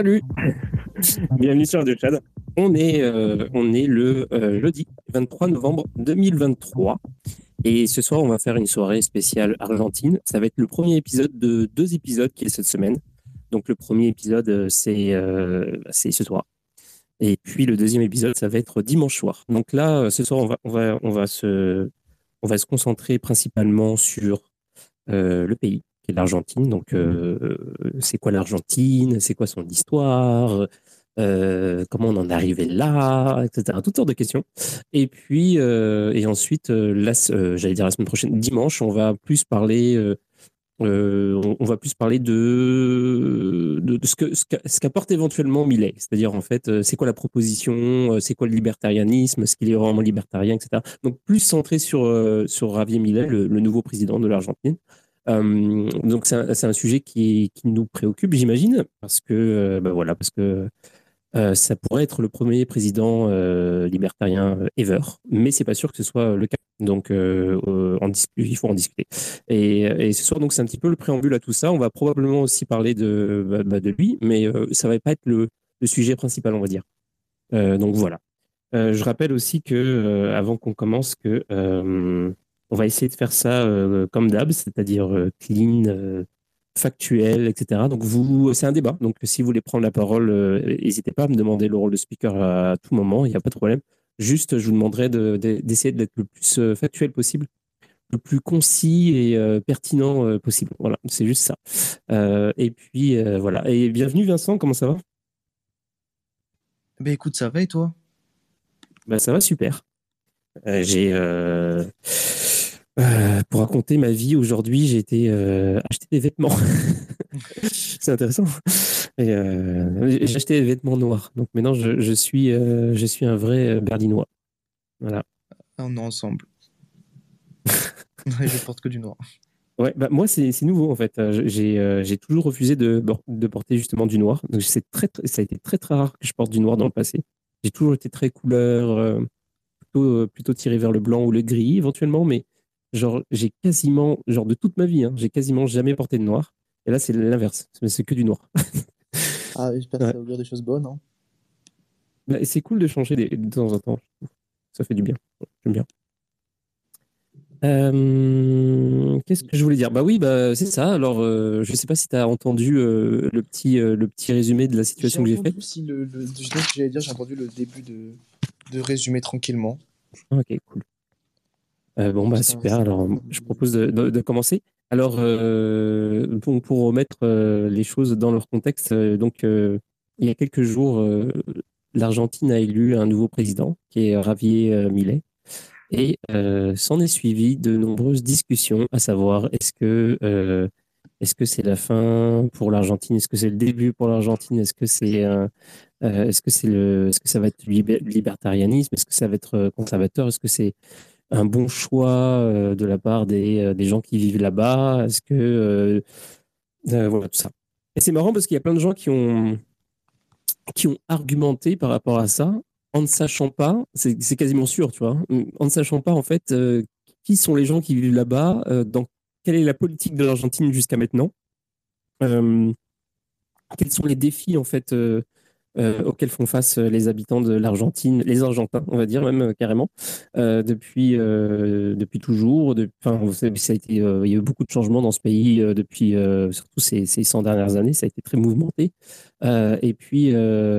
Salut Bienvenue sur Radio. On est, euh, on est le euh, jeudi 23 novembre 2023. Et ce soir, on va faire une soirée spéciale Argentine. Ça va être le premier épisode de deux épisodes qui est cette semaine. Donc le premier épisode, euh, c'est c'est ce soir. Et puis le deuxième épisode, ça va être dimanche soir. Donc là, ce soir, on va, on va, on va, se, on va se concentrer principalement sur le pays, l'Argentine. Donc, c'est quoi l'Argentine C'est quoi son histoire euh, comment on en est arrivé là, etc. Toutes sortes de questions. Et puis, euh, et ensuite, euh, j'allais dire la semaine prochaine, dimanche, on va plus parler. On, va plus parler de, de, ce que ce qu'apporte éventuellement Millet, c'est-à-dire en fait, c'est quoi la proposition, c'est quoi le libertarianisme, est-ce qu'il est vraiment libertarien, etc. Donc plus centré sur sur Javier Millet, le, nouveau président de l'Argentine. Donc c'est un, sujet qui, nous préoccupe, j'imagine, parce que ben voilà, parce que euh, ça pourrait être le premier président euh, libertarien euh, ever, mais c'est pas sûr que ce soit le cas. Donc, il faut en discuter. Et, ce soir, donc, c'est un petit peu le préambule à tout ça. On va probablement aussi parler de, bah, bah, lui, mais ça va pas être le, sujet principal, on va dire. donc voilà. je rappelle aussi que, avant qu'on commence, que on va essayer de faire ça comme d'hab, c'est-à-dire clean, factuel, etc. Donc, vous, c'est un débat. Donc, si vous voulez prendre la parole, euh, n'hésitez pas à me demander le rôle de speaker à, tout moment. Il n'y a pas de problème. Juste, je vous demanderai d'essayer d'être le plus euh, factuel possible, le plus concis et euh, pertinent possible. Voilà, c'est juste ça. et puis, voilà. Et bienvenue, Vincent. Comment ça va? Ben, écoute, ça va et toi? Ben, Ça va super. J'ai euh, pour raconter ma vie aujourd'hui, j'ai été euh, acheter des vêtements. c'est intéressant. Euh, j'ai acheté des vêtements noirs. Donc maintenant, je, suis, je suis un vrai berlinois. Voilà. On est ensemble. je porte que du noir. Ouais, bah moi, c'est nouveau en fait. J'ai toujours refusé de, de, porter justement du noir. Donc très, ça a été très très rare que je porte du noir dans le passé. J'ai toujours été très couleur, plutôt, plutôt tiré vers le blanc ou le gris éventuellement, mais genre, j'ai quasiment, genre de toute ma vie, hein, j'ai quasiment jamais porté de noir. Et là, c'est l'inverse. C'est que du noir. ah, j'espère que ça va ouvrir des choses bonnes. Hein. Bah, c'est cool de changer de temps en temps. Ça fait du bien. J'aime bien. Euh, qu'est-ce que je voulais dire? Bah oui, bah, c'est ça. Alors, euh, je ne sais pas si tu as entendu euh, le, petit, le petit résumé de la situation que j'ai fait. Si le, le, j'allais dire, j'ai entendu le début de, de résumé tranquillement. Ok, cool. Euh, bon, bah super. Alors, je propose de, commencer. Alors, euh, pour, remettre euh, les choses dans leur contexte, donc, il y a quelques jours, l'Argentine a élu un nouveau président, qui est Javier Millet. Et s'en est suivi de nombreuses discussions, à savoir est-ce que est-ce que c'est la fin pour l'Argentine? Est-ce que c'est le début pour l'Argentine? Est-ce que c'est est-ce que c'est le est-ce que ça va être libertarianisme? Est-ce que ça va être conservateur? Est-ce que c'est un bon choix de la part des, des, gens qui vivent là-bas? Est-ce que voilà tout ça. Et c'est marrant parce qu'il y a plein de gens qui ont qui ont argumenté par rapport à ça en ne sachant pas, c'est quasiment sûr, tu vois, en ne sachant pas en fait qui sont les gens qui vivent là-bas, quelle est la politique de l'Argentine jusqu'à maintenant, quels sont les défis en fait euh, auxquels font face euh, les habitants de l'Argentine, les Argentins, on va dire même euh, carrément, depuis, depuis toujours. Enfin, ça a été, il y a eu beaucoup de changements dans ce pays depuis surtout ces, ces 100 dernières années. Ça a été très mouvementé. et puis,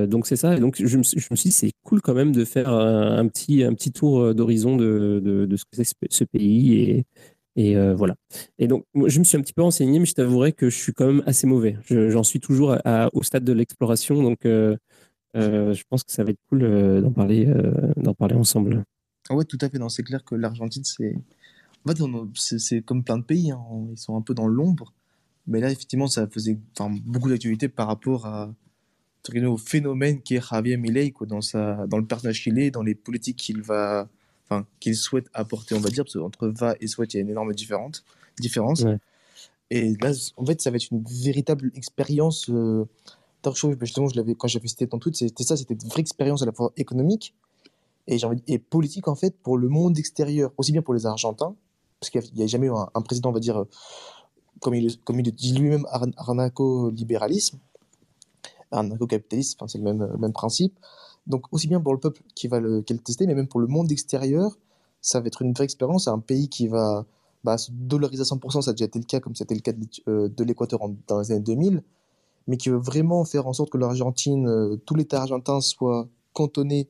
donc c'est ça. Donc, je me, suis dit, c'est cool quand même de faire un, petit, un petit tour d'horizon de, de, de, ce que c'est ce pays et, et voilà. Et donc, je me suis un petit peu renseigné, mais je t'avouerai que je suis quand même assez mauvais. J'en suis toujours au stade de l'exploration, donc je pense que ça va être cool d'en parler, d'en parler ensemble. Ah ouais, tout à fait. C'est clair que l'Argentine, c'est en fait, c'est comme plein de pays. Hein. Ils sont un peu dans l'ombre. Mais là, effectivement, ça faisait beaucoup d'actualité par rapport au phénomène qui est Javier Milei, quoi, dans, dans le personnage qu'il est, dans les politiques qu'il va qu'il souhaite apporter, on va dire, parce qu'entre va et souhaite, il y a une énorme différence. différence. Et là, en fait, ça va être une véritable expérience. Euh, justement, je l'avais, quand j'avais cité ton tweet, c'était ça, c'était une vraie expérience à la fois économique et, politique, en fait, pour le monde extérieur, aussi bien pour les Argentins, parce qu'il n'y a, jamais eu un, président, on va dire, comme il, comme il dit lui-même, arnaco-libéralisme, arnaco-capitalisme, c'est le même, même principe. Donc aussi bien pour le peuple qui va le, tester, mais même pour le monde extérieur, ça va être une vraie expérience. Un pays qui va bah, se dollariser à 100%, ça a déjà été le cas, comme c'était le cas de euh, l'Équateur dans les années 2000, mais qui veut vraiment faire en sorte que l'Argentine, euh, tout l'État argentin soit cantonné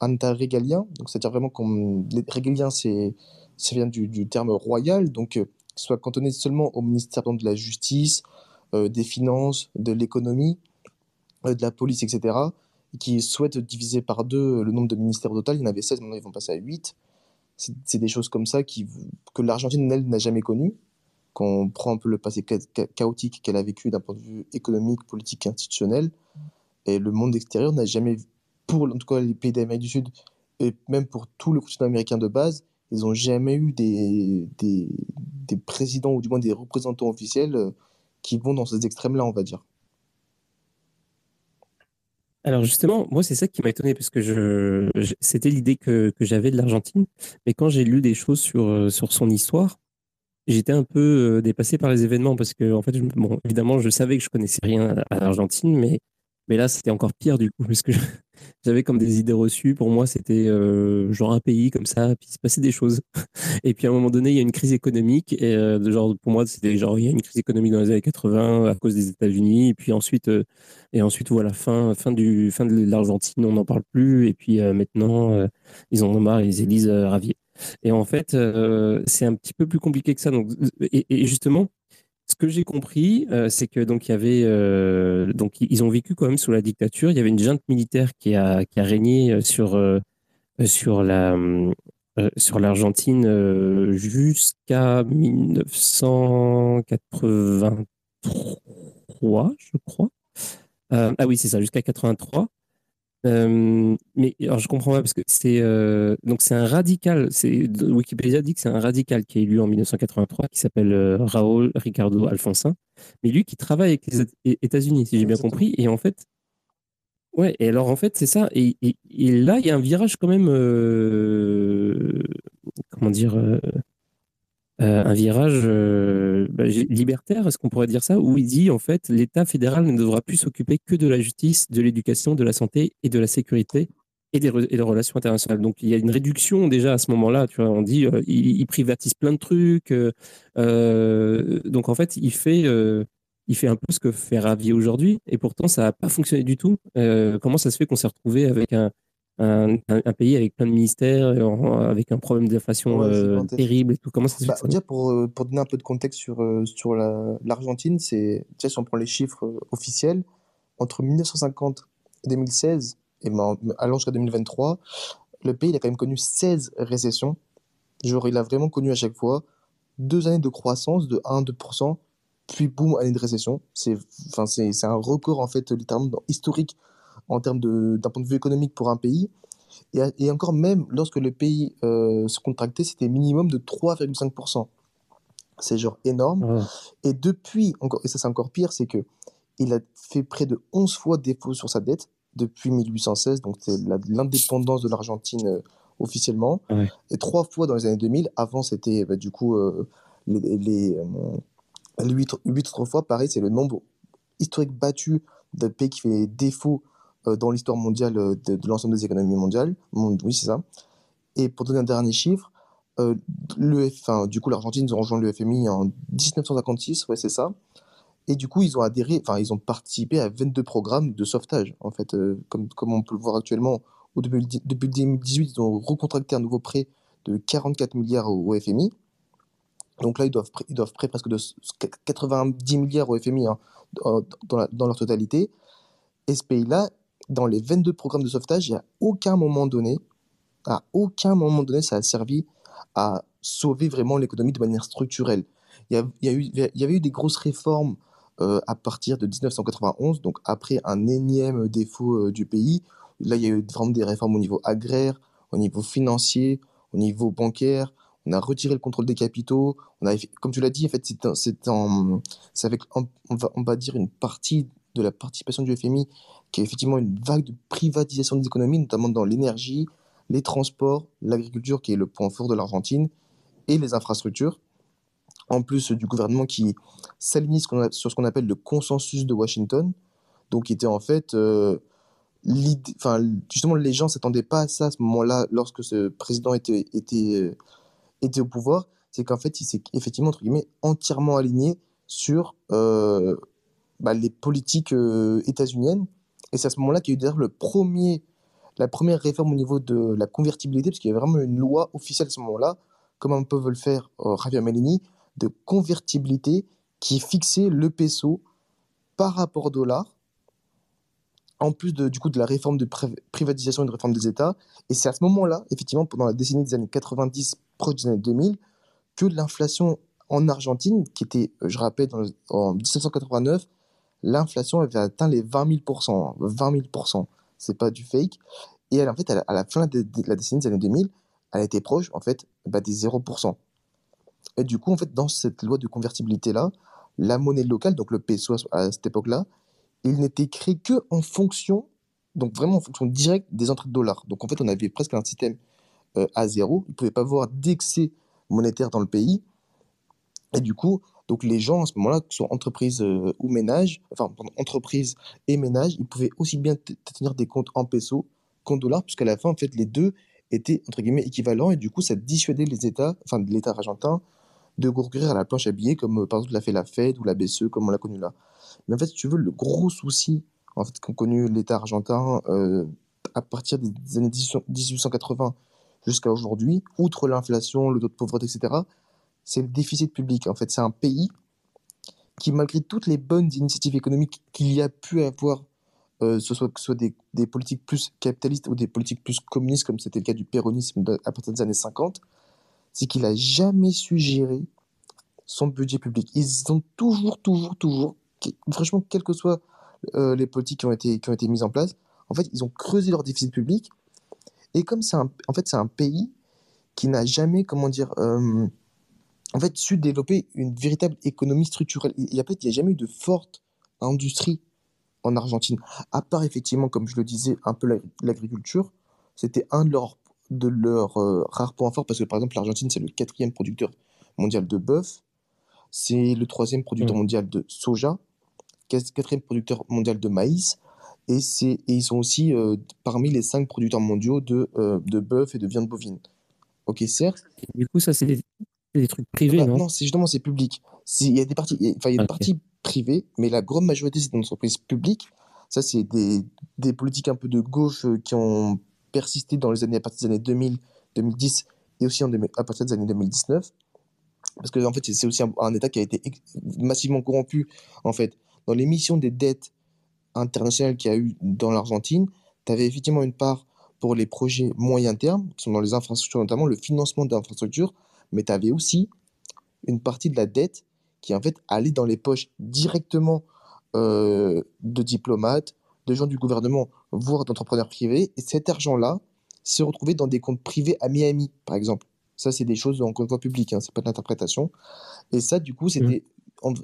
à un État régalien. Donc c'est-à-dire vraiment qu'on régalien, c'est ça vient du, terme royal, donc euh, soit cantonné seulement au ministère de la Justice, des Finances, de l'Économie, de la Police, etc qui souhaitent diviser par deux le nombre de ministères total. Il y en avait 16, maintenant ils vont passer à 8. C'est des choses comme ça qui, que l'Argentine, elle, n'a jamais connues. Quand on prend un peu le passé chaotique qu'elle a vécu d'un point de vue économique, politique, institutionnel, et le monde extérieur n'a jamais, pour en tout cas les pays d'Amérique du Sud, et même pour tout le continent américain de base, ils n'ont jamais eu des, présidents ou du moins des représentants officiels euh, qui vont dans ces extrêmes-là, on va dire. Alors justement, moi c'est ça qui m'a étonné parce que je, c'était l'idée que, que j'avais de l'Argentine, mais quand j'ai lu des choses sur, euh, sur son histoire, j'étais un peu euh, dépassé par les événements parce que en fait, bon, évidemment, je savais que je connaissais rien à l'Argentine, mais mais là, c'était encore pire du coup, parce que j'avais comme des idées reçues. Pour moi, c'était euh, genre un pays comme ça, puis il se passait des choses. Et puis à un moment donné, il y a une crise économique. Et euh, genre, pour moi, c'était genre, il y a une crise économique dans les années 80 à cause des États-Unis. Et puis ensuite, euh, et ensuite voilà, fin, fin, du, fin de l'Argentine, on n'en parle plus. Et puis maintenant, ils en ont marre, ils élisent Ravier. Et en fait, c'est un petit peu plus compliqué que ça. Donc, et justement, ce que j'ai compris, euh, c'est que donc il y avait euh, donc ils ont vécu quand même sous la dictature. Il y avait une junte militaire qui a qui a régné euh, sur sur la sur l'Argentine jusqu'à 1983, je crois. ah oui, c'est ça, jusqu'à 83. Euh, mais alors je comprends pas parce que c'est euh, donc c'est un radical. C'est Wikipédia dit que c'est un radical qui est élu en 1983 qui s'appelle euh, Raúl Ricardo Alfonsin, mais lui qui travaille avec les États-Unis si j'ai bien compris. Et en fait, ouais. Et alors en fait c'est ça. Et, et, là il y a un virage quand même comment dire euh, un virage euh, bah, libertaire, est-ce qu'on pourrait dire ça, où il dit en fait l'État fédéral ne devra plus s'occuper que de la justice, de l'éducation, de la santé et de la sécurité et des, relations internationales? Donc il y a une réduction déjà à ce moment-là. Tu vois, on dit euh, il, privatise plein de trucs. donc en fait, il fait il fait un peu ce que fait Ravier aujourd'hui, et pourtant ça n'a pas fonctionné du tout. comment ça se fait qu'on s'est retrouvé avec un, un, pays avec plein de ministères, avec un problème d'inflation euh, terrible et tout. Comment ça se bah, fait pour, euh, pour donner un peu de contexte sur, euh, sur l'Argentine, c'est si on prend les chiffres officiels, entre 1950 et 2016, et ben, allant jusqu'à 2023, le pays il a quand même connu 16 récessions. Genre, il a vraiment connu à chaque fois deux années de croissance de 1-2%, puis boum, année de récession. C'est un record en fait littéralement historique en termes d'un point de vue économique pour un pays. Et, et encore même, lorsque le pays euh, se contractait, c'était minimum de 3,5%. C'est genre énorme. Et depuis, encore, et ça c'est encore pire, c'est que il a fait près de 11 fois défaut sur sa dette depuis 1816, donc c'est l'indépendance de l'Argentine euh, officiellement, et trois fois dans les années 2000. Avant, c'était bah, du coup euh, les, les, euh, les huit, huit autres fois, pareil, c'est le nombre historique battu de pays qui fait défaut euh, dans l'histoire mondiale euh, de, l'ensemble des économies mondiales. Mon- oui, c'est ça. Et pour donner un dernier chiffre, euh, le, du coup, l'Argentine, ont rejoint le FMI en 1956, ouais, c'est ça. Et du coup, ils ont adhéré, enfin, ils ont participé à 22 programmes de sauvetage, en fait, euh, comme, comme on peut le voir actuellement. Au début, depuis 2018, ils ont recontracté un nouveau prêt de 44 milliards au, FMI. Donc là, ils doivent, ils prêter presque de s- 90 milliards au FMI hein, dans leur totalité. Et ce pays-là, dans les 22 programmes de sauvetage, il n'y a aucun moment donné, à aucun moment donné, ça a servi à sauver vraiment l'économie de manière structurelle. Il y, a, eu, il y avait eu des grosses réformes euh, à partir de 1991, donc après un énième défaut euh, du pays. Là, il y a eu vraiment des réformes au niveau agraire, au niveau financier, au niveau bancaire. On a retiré le contrôle des capitaux. Comme tu l'as dit, en fait, c'est avec, on va dire, une partie de la participation du FMI qui est effectivement une vague de privatisation des économies, notamment dans l'énergie, les transports, l'agriculture, qui est le point fort de l'Argentine, et les infrastructures. En plus du gouvernement qui s'aligne sur ce qu'on appelle le consensus de Washington, donc qui était en fait euh, justement les gens s'attendaient pas à ça à ce moment-là lorsque ce président euh, était au pouvoir, c'est qu'en fait il s'est effectivement entre guillemets entièrement aligné sur euh, bah, les politiques euh, états-uniennes et c'est à ce moment-là qu'il y a eu d'ailleurs le premier la première réforme au niveau de la convertibilité parce qu'il y avait vraiment une loi officielle à ce moment-là comme un peu veut le faire euh, Javier Melini de convertibilité qui fixait le peso par rapport au dollar en plus de, du coup, de la réforme de privatisation et de réforme des États. Et c'est à ce moment-là, effectivement, pendant la décennie des années 90, proche des années 2000, que l'inflation en Argentine, qui était, euh, je rappelle, en 1989, l'inflation avait atteint les 20 000%. hein, 20 000%. C'est pas du fake. Et elle, en fait, à la, fin de, la décennie des années 2000, elle était proche, en fait, bah, des 0%. Et du coup, en fait, dans cette loi de convertibilité-là, la monnaie locale, donc le peso à, à cette époque-là, il n'était créé que en fonction, donc vraiment en fonction directe des entrées de dollars. Donc en fait, on avait presque un système euh, à zéro. Il ne pouvait pas avoir d'excès monétaire dans le pays. Et du coup, donc les gens à ce moment-là, que ce soit entreprises euh, ou ménages, enfin pardon, entreprises et ménages, ils pouvaient aussi bien tenir des comptes en pesos qu'en dollars, puisqu'à la fin, en fait, les deux étaient entre guillemets équivalents. Et du coup, ça dissuadait les États, enfin l'État argentin, de recourir à la planche à billets, comme euh, par exemple l'a fait la Fed ou la BCE, comme on l'a connu là. Mais en fait, si tu veux, le gros souci en fait, qu'ont connu l'État argentin euh, à partir des années 1800 1880 jusqu'à aujourd'hui, outre l'inflation, le taux de pauvreté, etc., c'est le déficit public. En fait, c'est un pays qui, malgré toutes les bonnes initiatives économiques qu'il y a pu avoir, euh, que ce soit des, politiques plus capitalistes ou des politiques plus communistes, comme c'était le cas du péronisme à partir des années 50, c'est qu'il a jamais su gérer son budget public. Ils ont toujours, toujours, toujours, franchement, quelles que soient euh, les politiques qui ont, été, qui ont été mises en place, en fait, ils ont creusé leur déficit public. Et comme c'est un, en fait, un pays qui n'a jamais, comment dire, euh, en fait, su développer une véritable économie structurelle. Il n'y a, pas- il y a jamais eu de forte industrie en Argentine, à part effectivement, comme je le disais, un peu l'agri- l'agriculture. C'était un de leurs de euh, rares points forts parce que par exemple l'Argentine c'est le quatrième producteur mondial de bœuf, c'est le troisième producteur Mm. mondial de soja, quat- quatrième producteur mondial de maïs et et ils sont aussi euh, parmi les cinq producteurs mondiaux de euh, de bœuf et de viande bovine. Ok certes, Et du coup, ça, c'est des, c'est des trucs privés, bah, non non, c'est justement c'est public. Il y a des parties, y a- y a des parties privées, mais la grande majorité c'est des entreprises publiques. Ça, c'est des, des politiques un peu de gauche euh, qui ont persisté dans les années à partir des années 2000, 2010 et aussi en, à partir des années 2019. Parce que en fait, c'est- aussi un, un État qui a été massivement corrompu. En fait, dans l'émission des dettes internationales qu'il y a eu dans l'Argentine, tu avais effectivement une part pour les projets moyen terme, qui sont dans les infrastructures, notamment le financement d'infrastructures, mais tu avais aussi une partie de la dette qui en fait allait dans les poches directement euh, de diplomates, de gens du gouvernement, voire d'entrepreneurs privés. Et cet argent-là, s'est retrouvé dans des comptes privés à Miami, par exemple. Ça, c'est des choses, encore une fois, publiques, hein, c'est pas de l'interprétation. Et ça, du coup, c'était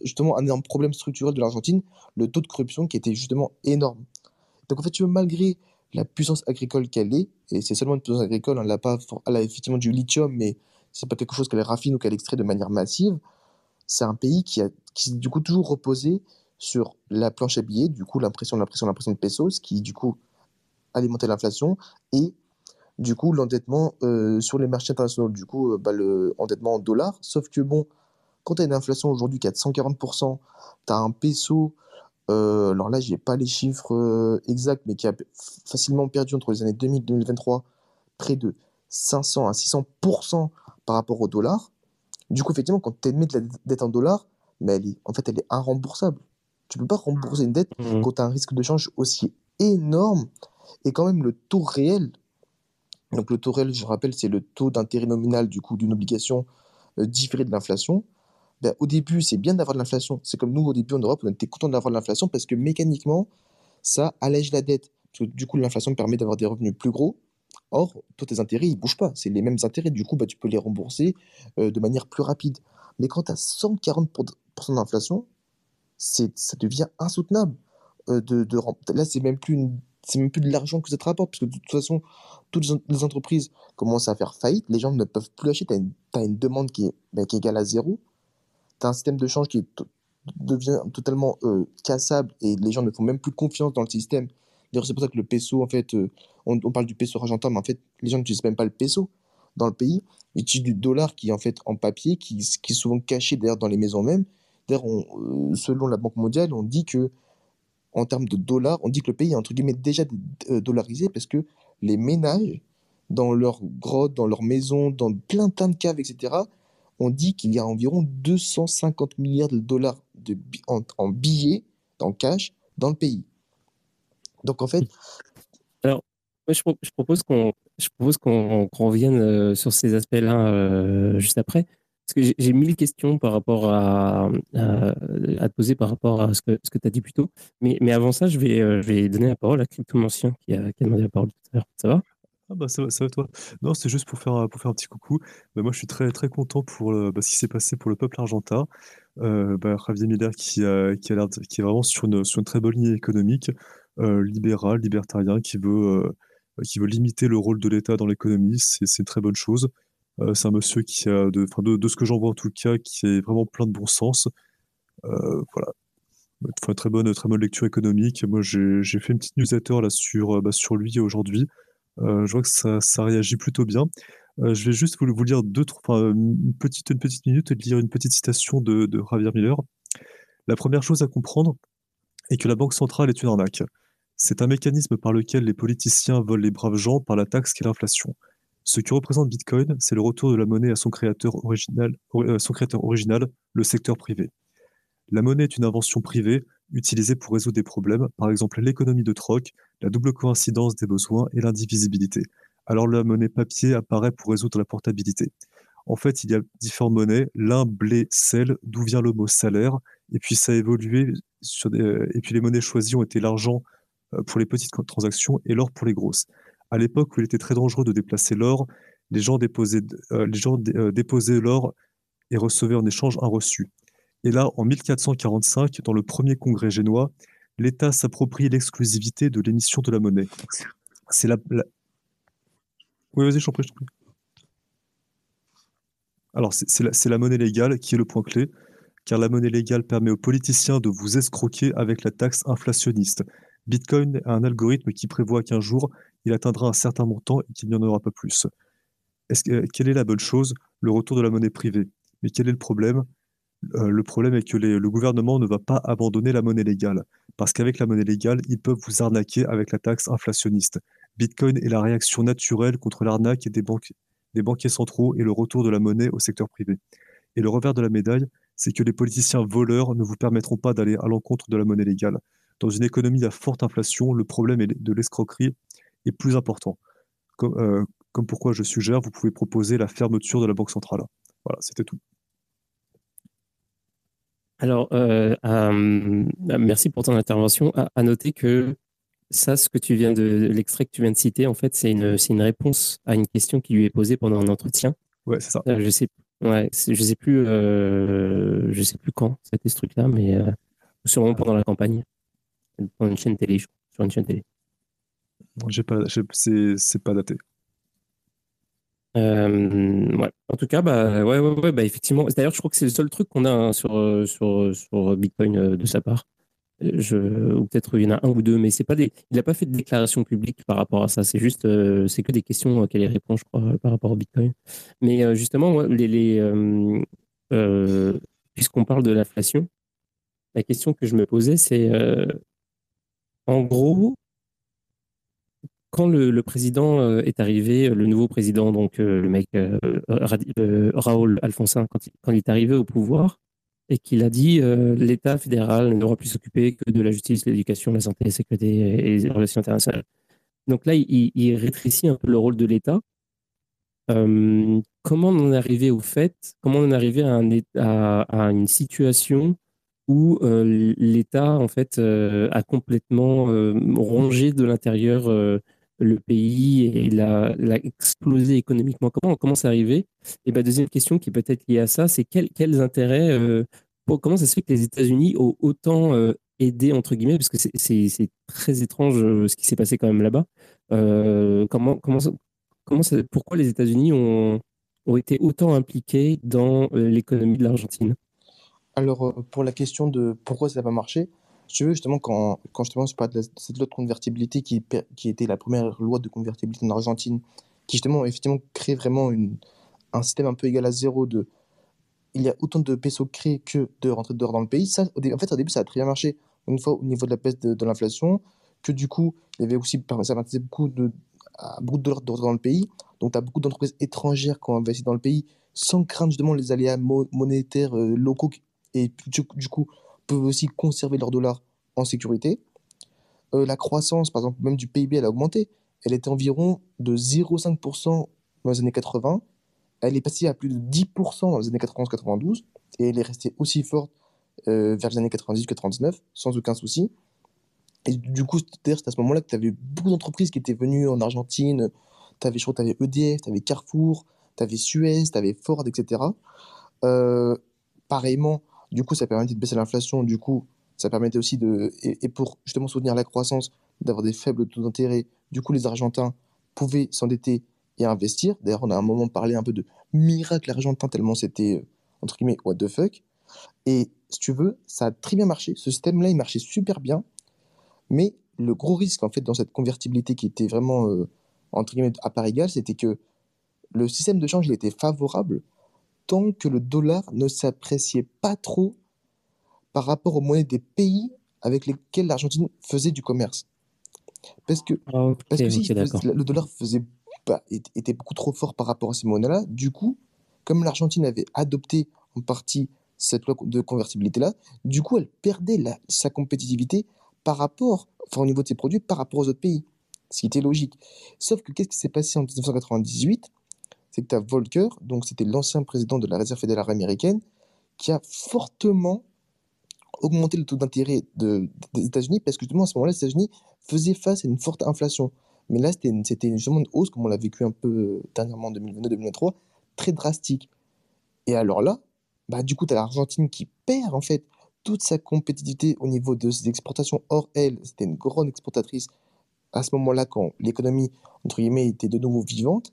justement un énorme problème structurel de l'Argentine, le taux de corruption qui était justement énorme. Donc, en fait, tu veux, malgré la puissance agricole qu'elle est, et c'est seulement une puissance agricole, elle, a pas, elle a effectivement du lithium, mais c'est pas quelque chose qu'elle raffine ou qu'elle extrait de manière massive. C'est un pays qui a qui, du coup, toujours reposé sur la planche à billets, du coup, l'impression, l'impression, l'impression de pesos, qui, du coup, alimentait l'inflation, et du coup, l'endettement euh, sur les marchés internationaux, du coup, euh, bah, en dollars. Sauf que, bon, quand tu as une inflation aujourd'hui qui est de 140%, tu as un peso, euh, alors là, je n'ai pas les chiffres exacts, mais qui a facilement perdu entre les années 2000 et 2023 près de 500 à 600% par rapport au dollar. Du coup, effectivement, quand tu émets de la dette en dollars, mais elle est, en fait, elle est irremboursable. Tu peux pas rembourser une dette mmh. quand tu as un risque de change aussi énorme et quand même le taux réel. Donc le taux réel, je rappelle, c'est le taux d'intérêt nominal du coup d'une obligation euh, différée de l'inflation. Ben, au début, c'est bien d'avoir de l'inflation. C'est comme nous, au début, en Europe, on était content d'avoir de l'inflation parce que mécaniquement, ça allège la dette. Parce que du coup, l'inflation permet d'avoir des revenus plus gros. Or, toi, tes intérêts, ils bougent pas. C'est les mêmes intérêts. Du coup, bah, tu peux les rembourser euh, de manière plus rapide. Mais quand tu as 140% d'inflation, ça devient insoutenable. Euh, de, de, là, c'est même plus même plus de l'argent que ça te rapporte, parce que de toute façon, toutes les entreprises commencent à faire faillite, les gens ne peuvent plus acheter, tu as, une demande qui est, ben, qui est égale à zéro, tu as un système de change qui devient totalement euh, cassable, et les gens ne font même plus confiance dans le système. D'ailleurs, c'est pour ça que le peso, en fait, euh, on, parle du peso argentin, mais en fait, les gens n'utilisent même pas le peso dans le pays, ils utilisent du dollar qui est en fait en papier, qui, est souvent caché d'ailleurs dans les maisons même. D'ailleurs, euh, selon la Banque mondiale, on dit que en termes de dollars, on dit que le pays est entre guillemets déjà euh, dollarisé parce que les ménages, dans leurs grottes, dans leurs maisons, dans plein, plein de caves, etc., on dit qu'il y a environ 250 milliards de dollars en, billets, en cash, dans le pays. Donc en fait. Alors, je, propose qu'on qu'on revienne euh, sur ces aspects-là juste après. Parce que j'ai mille questions par rapport à, à, te poser par rapport à ce que, ce que tu as dit plus tôt. Mais, mais avant ça, je vais, euh, je vais donner la parole à Cryptomancien qui a, qui a demandé la parole tout à l'heure. Ça va? Ah bah ça, va, ça va toi. Non, c'est juste pour faire, pour faire un petit coucou. Bah moi, je suis très, très content pour bah, ce qui s'est passé pour le peuple argentin. Euh, bah, Javier Miller qui, a, qui, a qui est vraiment sur une, sur une très bonne ligne économique, euh, libéral, libertarien, qui veut, euh, qui veut limiter le rôle de l'État dans l'économie. C'est une très bonne chose. Euh, c'est un monsieur qui a, de, de, ce que j'en vois en tout cas, qui est vraiment plein de bon sens. Voilà. Enfin, très bonne, très bonne lecture économique. Moi, j'ai fait une petite newsletter là sur, bah, sur lui aujourd'hui. je vois que ça, réagit plutôt bien. je vais juste vous, lire une petite minute et lire une petite citation de, de Javier Miller. La première chose à comprendre est que la Banque centrale est une arnaque. C'est un mécanisme par lequel les politiciens volent les braves gens par la taxe qu'est l'inflation. Ce que représente Bitcoin, c'est le retour de la monnaie à son créateur original, euh, son créateur original, le secteur privé. La monnaie est une invention privée utilisée pour résoudre des problèmes, par exemple l'économie de troc, la double coïncidence des besoins et l'indivisibilité. Alors la monnaie papier apparaît pour résoudre la portabilité. En fait, il y a différentes monnaies, l'un blé, sel, d'où vient le mot salaire, et puis ça a évolué, euh, et puis les monnaies choisies ont été l'argent pour les petites transactions et l'or pour les grosses. À l'époque où il était très dangereux de déplacer l'or, les gens déposaient, euh, les gens euh, déposaient l'or et recevaient en échange un reçu. Et là, en 1445, dans le premier congrès génois, l'État s'approprie l'exclusivité de l'émission de la monnaie. C'est la, Oui, vas-y, je prie, je prie. Alors, c'est la monnaie légale qui est le point clé, car la monnaie légale permet aux politiciens de vous escroquer avec la taxe inflationniste. Bitcoin a un algorithme qui prévoit qu'un jour, il atteindra un certain montant et qu'il n'y en aura pas plus. Est-ce que, quelle est la bonne chose? Le retour de la monnaie privée. Mais quel est le problème? Euh, Le problème est que le gouvernement ne va pas abandonner la monnaie légale, parce qu'avec la monnaie légale, ils peuvent vous arnaquer avec la taxe inflationniste. Bitcoin est la réaction naturelle contre l'arnaque des, des banquiers centraux et le retour de la monnaie au secteur privé. Et le revers de la médaille, c'est que les politiciens voleurs ne vous permettront pas d'aller à l'encontre de la monnaie légale. Dans une économie à forte inflation, le problème de l'escroquerie est plus important. Euh, comme, pourquoi je suggère, vous pouvez proposer la fermeture de la Banque centrale. Voilà, c'était tout. Alors, euh, euh, merci pour ton intervention. À, noter que ça, ce que tu viens de l'extrait que tu viens de citer, en fait, c'est une, réponse à une question qui lui est posée pendant un entretien. Ouais, c'est ça. Je sais, ouais, je sais plus, je sais plus quand c'était ce truc-là, mais sûrement pendant la campagne, pendant une chaîne télé, je crois, sur une chaîne télé. J'ai pas, j'ai- c'est, c'est pas daté. Euh, ouais. En tout cas, bah, ouais, ouais, ouais, bah, effectivement. D'ailleurs, je crois que c'est le seul truc qu'on a hein, sur, euh, sur, sur Bitcoin euh, de sa part. Euh, Je, ou peut-être il y en a un ou deux, mais c'est pas des, il n'a pas fait de déclaration publique par rapport à ça. C'est juste, euh, c'est que des questions qu'elle répond, je crois, par rapport au Bitcoin. Mais euh, justement, les, les, euh, euh, puisqu'on parle de l'inflation, la question que je me posais, c'est euh, en gros, quand le, président euh, est arrivé, le nouveau président, donc euh, le mec euh, euh, Raoul Alfonsin, quand il, est arrivé au pouvoir et qu'il a dit euh, l'État fédéral ne devra plus s'occuper que de la justice, l'éducation, la santé, la sécurité et les relations internationales. Donc là, il, rétrécit un peu le rôle de l'État. Euh, comment en est arrivé au fait, comment en est à une situation où euh, l'État en fait euh, a complètement euh, rongé de l'intérieur le pays et l'a explosé économiquement. Comment comment c'est arrivé? Et ben deuxième question qui est peut-être liée à ça, c'est quel- quels intérêts, comment ça se fait que les États-Unis ont autant aidé entre guillemets, parce que c'est très étrange ce qui s'est passé quand même là-bas. Comment ça- ça- pourquoi les États-Unis ont été autant impliqués dans l'économie de l'Argentine? Alors, euh, pour la question de pourquoi ça n'a pas marché, tu veux, justement, quand, quand justement, je parle cette loi de convertibilité qui, était la première loi de convertibilité en Argentine, qui justement, effectivement, crée vraiment un système un peu égal à zéro de il y a autant de pesos créés que de rentrées d'or dans le pays. Ça, en fait, au début, ça a très bien marché. Une fois au niveau de la baisse de, l'inflation, que du coup, il y avait aussi, ça permettait beaucoup de, beaucoup de dollars dans le pays. Donc, tu as beaucoup d'entreprises étrangères qui ont investi dans le pays sans craindre justement les aléas mo- monétaires euh, locaux et du, coup peuvent aussi conserver leurs dollars en sécurité. Euh, la croissance, par exemple, même du PIB, elle a augmenté. Elle était environ de 0,5% dans les années 80 elle est passée à plus de 10% dans les années 91-92 et elle est restée aussi forte euh, vers les années 90-99 sans aucun souci. Et du coup, c'est à ce moment-là que tu avais beaucoup d'entreprises qui étaient venues en Argentine. Tu avais, EDF, tu avais Carrefour, tu avais Suez, tu avais Ford, etc. Euh, pareillement, du coup, ça permettait de baisser l'inflation. Du coup, ça permettait aussi de. Et, pour justement soutenir la croissance, d'avoir des faibles taux d'intérêt. Du coup, les Argentins pouvaient s'endetter et investir. D'ailleurs, on a un moment parlé un peu de miracle argentin, tellement c'était, euh, entre guillemets, what the fuck. Et si tu veux, ça a très bien marché. Ce système-là, il marchait super bien. Mais le gros risque, en fait, dans cette convertibilité qui était vraiment, euh, entre guillemets, à part égale, c'était que le système de change, il était favorable tant que le dollar ne s'appréciait pas trop par rapport aux monnaies des pays avec lesquels l'Argentine faisait du commerce. Parce que, Ah, parce que si le dollar faisait, était beaucoup trop fort par rapport à ces monnaies-là, du coup, comme l'Argentine avait adopté en partie cette loi de convertibilité-là, du coup, elle perdait la- sa compétitivité par rapport, enfin, au niveau de ses produits, par rapport aux autres pays. Ce qui était logique. Sauf que qu'est-ce qui s'est passé en 1998 C'est que tu as Volcker, donc c'était l'ancien président de la Réserve fédérale américaine, qui a fortement augmenté le taux d'intérêt de- des États-Unis parce que justement à ce moment-là, les États-Unis faisaient face à une forte inflation. Mais là, c'était justement une hausse, comme on l'a vécu un peu euh, dernièrement en 2022-2023, très drastique. Et alors là, bah, du coup, tu as l'Argentine qui perd en fait toute sa compétitivité au niveau de ses exportations. Or, elle, c'était une grande exportatrice à ce moment-là quand l'économie, entre guillemets, était de nouveau vivante.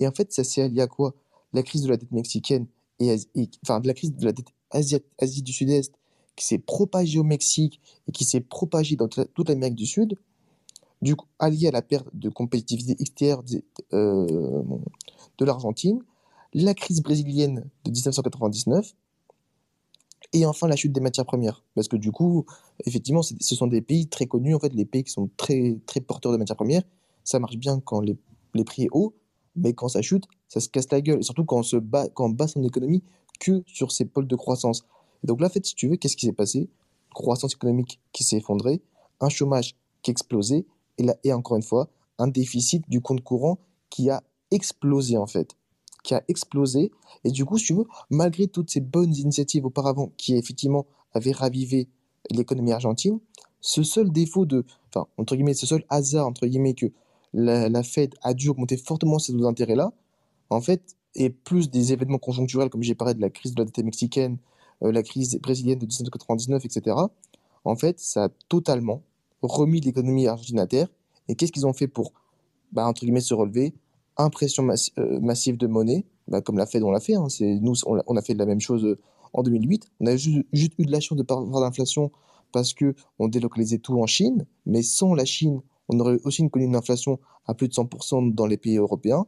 Et en fait, ça s'est lié à quoi? La crise de la dette mexicaine, et, enfin, la crise de la dette Asie, du Sud-Est qui s'est propagée au Mexique et qui s'est propagée dans toute la- toute l'Amérique du Sud, du coup, allié à la perte de compétitivité extérieure euh, de l'Argentine, la crise brésilienne de 1999, et enfin la chute des matières premières. Parce que du coup, effectivement, ce sont des pays très connus, en fait, les pays qui sont très, très porteurs de matières premières. Ça marche bien quand les, les prix est haut, mais quand ça chute, ça se casse la gueule. Et surtout quand on, se bat, quand on bat son économie que sur ces pôles de croissance. Et donc là, en fait, si tu veux, qu'est-ce qui s'est passé? Croissance économique qui s'est effondrée, un chômage qui a explosé, et, là, et encore une fois, un déficit du compte courant qui a explosé, en fait. Qui a explosé. Et du coup, si tu veux, malgré toutes ces bonnes initiatives auparavant qui, effectivement, avaient ravivé l'économie argentine, ce seul défaut de, enfin, entre guillemets, ce seul hasard, entre guillemets, que la, Fed a dû augmenter fortement ces taux d'intérêt-là, en fait, et plus des événements conjoncturels, comme j'ai parlé de la crise de la dette mexicaine, euh, la crise brésilienne de 1999, etc., en fait, ça a totalement remis l'économie argentine à terre. Et qu'est-ce qu'ils ont fait pour, bah, entre guillemets, se relever? Impression euh, massive de monnaie, bah, comme la Fed, on l'a fait. Hein, nous, on a, fait la même chose euh, en 2008. On a juste, juste eu de la chance de pas avoir d'inflation parce qu'on délocalisait tout en Chine. Mais sans la Chine, on aurait aussi connu une inflation à plus de 100% dans les pays européens.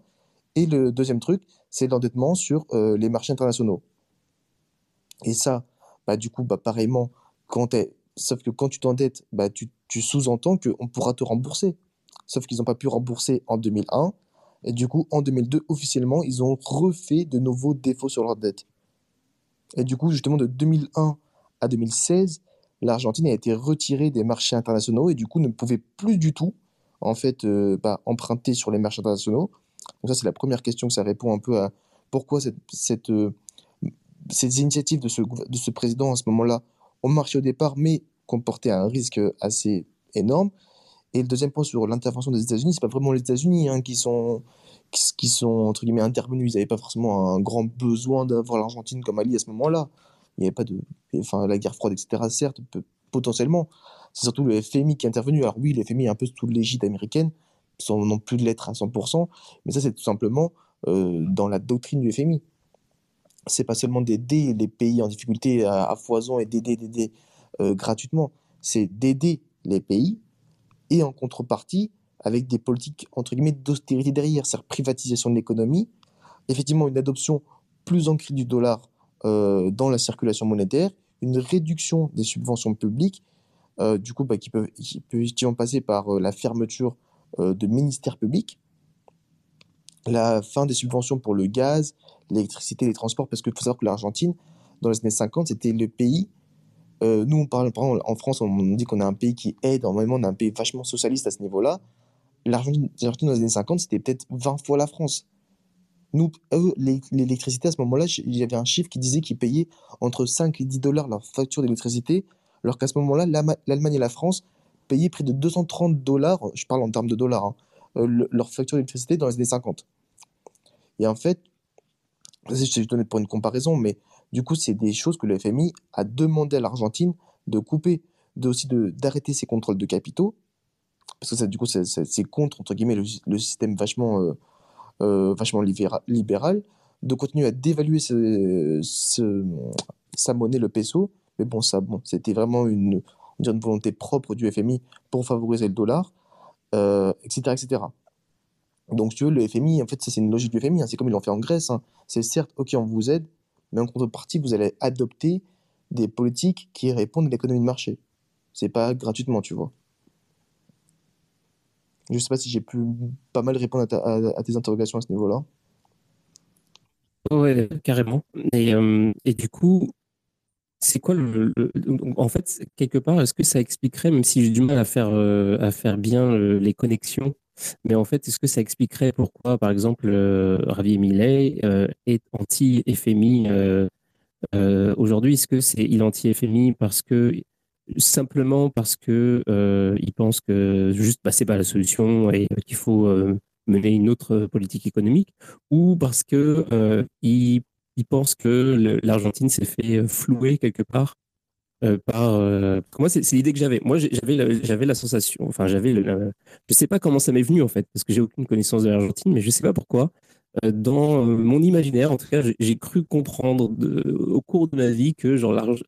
Et le deuxième truc, c'est l'endettement sur euh, les marchés internationaux. Et ça, bah, du coup, bah, pareillement, sauf que quand tu t'endettes, bah, tu, tu sous-entends qu'on pourra te rembourser. Sauf qu'ils n'ont pas pu rembourser en 2001. Et du coup, en 2002, officiellement, ils ont refait de nouveaux défauts sur leur dette. Et du coup, justement, de 2001 à 2016, l'Argentine a été retirée des marchés internationaux et du coup ne pouvait plus du tout en fait euh, bah, emprunter sur les marchés internationaux. Donc ça c'est la première question que ça répond un peu à pourquoi cette, euh, ces initiatives de ce, de ce président à ce moment-là ont marché au départ mais comportaient un risque assez énorme. Et le deuxième point sur l'intervention des États-Unis, c'est pas vraiment les États-Unis hein, qui sont sont entre guillemets intervenus. Ils n'avaient pas forcément un grand besoin d'avoir l'Argentine comme allié à ce moment-là il n'y avait pas de. Enfin, la guerre froide, etc., certes, potentiellement. C'est surtout le FMI qui est intervenu. Alors, oui, le FMI est un peu sous l'égide américaine, sans non plus de l'être à 100%, mais ça, c'est tout simplement euh, dans la doctrine du FMI. C'est pas seulement d'aider les pays en difficulté à, foison et d'aider, euh, gratuitement, c'est d'aider les pays et en contrepartie avec des politiques entre guillemets d'austérité derrière, c'est-à-dire privatisation de l'économie, effectivement une adoption plus ancrée du dollar euh, dans la circulation monétaire, une réduction des subventions publiques, euh, du coup, bah, qui, peuvent, qui peuvent passer par euh, la fermeture de ministères publics, la fin des subventions pour le gaz, l'électricité, les transports, parce qu'il faut savoir que l'Argentine, dans les années 50, c'était le pays. nous, on parle, en France, on dit qu'on a un pays qui aide énormément, on a un pays vachement socialiste à ce niveau-là. L'Argentine, dans les années 50, c'était peut-être 20 fois la France. Nous, l'électricité, à ce moment-là, il y avait un chiffre qui disait qu'ils payaient entre 5 et 10 dollars leur facture d'électricité, alors qu'à ce moment-là, l'Allemagne et la France payaient près de 230 dollars, je parle en termes de dollars, hein, euh, leur facture d'électricité dans les années 50. Et en fait, je vais donner pour une comparaison, mais du coup, c'est des choses que le FMI a demandé à l'Argentine de couper, de, aussi d'arrêter ses contrôles de capitaux, parce que ça, du coup, c'est contre, entre guillemets, le, système vachement... Euh, vachement libéral, de continuer à dévaluer sa monnaie, le peso. Mais bon, ça, bon, c'était vraiment une, volonté propre du FMI pour favoriser le dollar, euh, etc., etc. Donc, tu veux, le FMI, en fait, c'est une logique du FMI. Hein. c'est comme ils l'ont fait en Grèce. Hein. C'est certes, OK, on vous aide, mais en contrepartie, vous allez adopter des politiques qui répondent à l'économie de marché. C'est pas gratuitement, tu vois. Je ne sais pas si j'ai pu pas mal répondre à, tes interrogations à ce niveau-là. Ouais, carrément. Et, euh, et du coup, c'est quoi le, En fait, quelque part, est-ce que ça expliquerait, même si j'ai du mal à faire, euh, à faire bien les connexions, mais en fait, est-ce que ça expliquerait pourquoi, par exemple, euh, Ravi Millet est anti-FMI aujourd'hui? Est-ce que c'est il anti-FMI parce que simplement parce que euh, ils pensent que juste passer bah, par la solution et qu'il faut euh, mener une autre politique économique, ou parce que euh, ils, pensent que l'Argentine s'est fait flouer quelque part par. moi, c'est l'idée que j'avais. Moi, j'avais j'avais la sensation. Enfin, j'avais. Je sais pas comment ça m'est venu en fait, parce que j'ai aucune connaissance de l'Argentine, mais je sais pas pourquoi. Euh, dans euh, mon imaginaire, en tout cas, j'ai cru comprendre au cours de ma vie que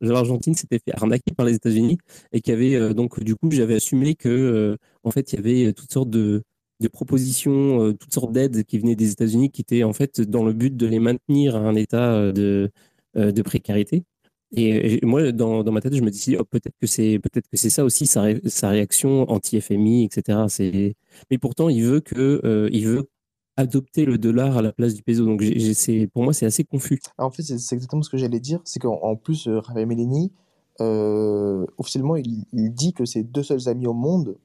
l'Argentine s'était fait arnaquer par les États-Unis et qu'il y avait euh, donc du coup j'avais assumé que en fait il y avait toutes sortes de, propositions, toutes sortes d'aides qui venaient des États-Unis qui étaient en fait dans le but de les maintenir à un état de, de précarité. Et, moi, dans, dans, ma tête, je me dis oh, peut-être que c'est peut-être que c'est ça aussi sa, sa réaction anti-FMI, etc. Mais pourtant il veut que il veut adopter le dollar à la place du peso. Donc, pour moi, c'est assez confus. en fait, c'est exactement ce que j'allais dire. C'est qu'en plus, euh, Rafael euh, officiellement, il, dit que ses deux seuls amis au monde,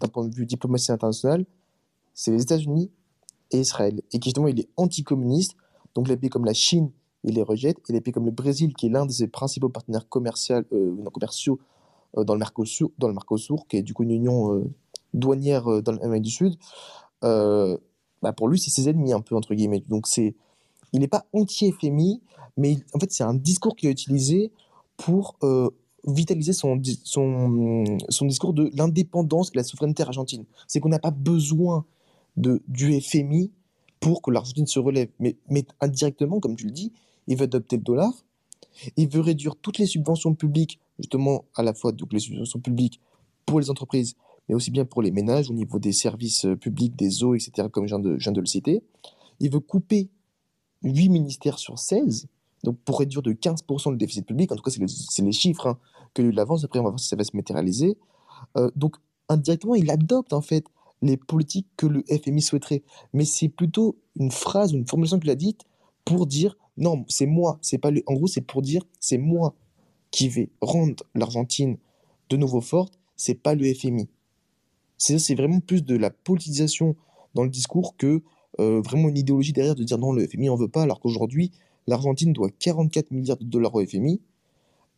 d'un point de vue diplomatie internationale, c'est les États-Unis et Israël. Et justement, il est anticommuniste. Donc, les pays comme la Chine, il les rejette. Et les pays comme le Brésil, qui est l'un de ses principaux partenaires commerciaux, euh, commerciaux dans, le Mercosur, dans le Mercosur, qui est du coup une union douanière dans l'Amérique du Sud, bah pour lui, c'est ses ennemis, un peu, entre guillemets. Donc, c'est, il n'est pas anti-FMI, mais en fait, c'est un discours qu'il a utilisé pour vitaliser son, discours de l'indépendance et la souveraineté argentine. C'est qu'on n'a pas besoin de, du FMI pour que l'Argentine se relève. Mais, mais indirectement, comme tu le dis, il veut adopter le dollar, il veut réduire toutes les subventions publiques, justement à la fois donc les subventions publiques pour les entreprises, mais aussi bien pour les ménages au niveau des services euh, publics, des eaux, etc., comme je viens de, le citer. Il veut couper 8 ministères sur 16, donc pour réduire de 15% le déficit public, en tout cas c'est les, chiffres hein, que lui l'avance, après on va voir si ça va se matérialiser. Euh, donc indirectement, il adopte en fait les politiques que le FMI souhaiterait. Mais c'est plutôt une phrase, une formulation qu'il a dite pour dire non, c'est moi, c'est pas En gros, c'est pour dire c'est moi qui vais rendre l'Argentine de nouveau forte, c'est pas le FMI. C'est vraiment plus de la politisation dans le discours que euh, vraiment une idéologie derrière de dire non, le FMI en veut pas, alors qu'aujourd'hui, l'Argentine doit 44 milliards de dollars au FMI.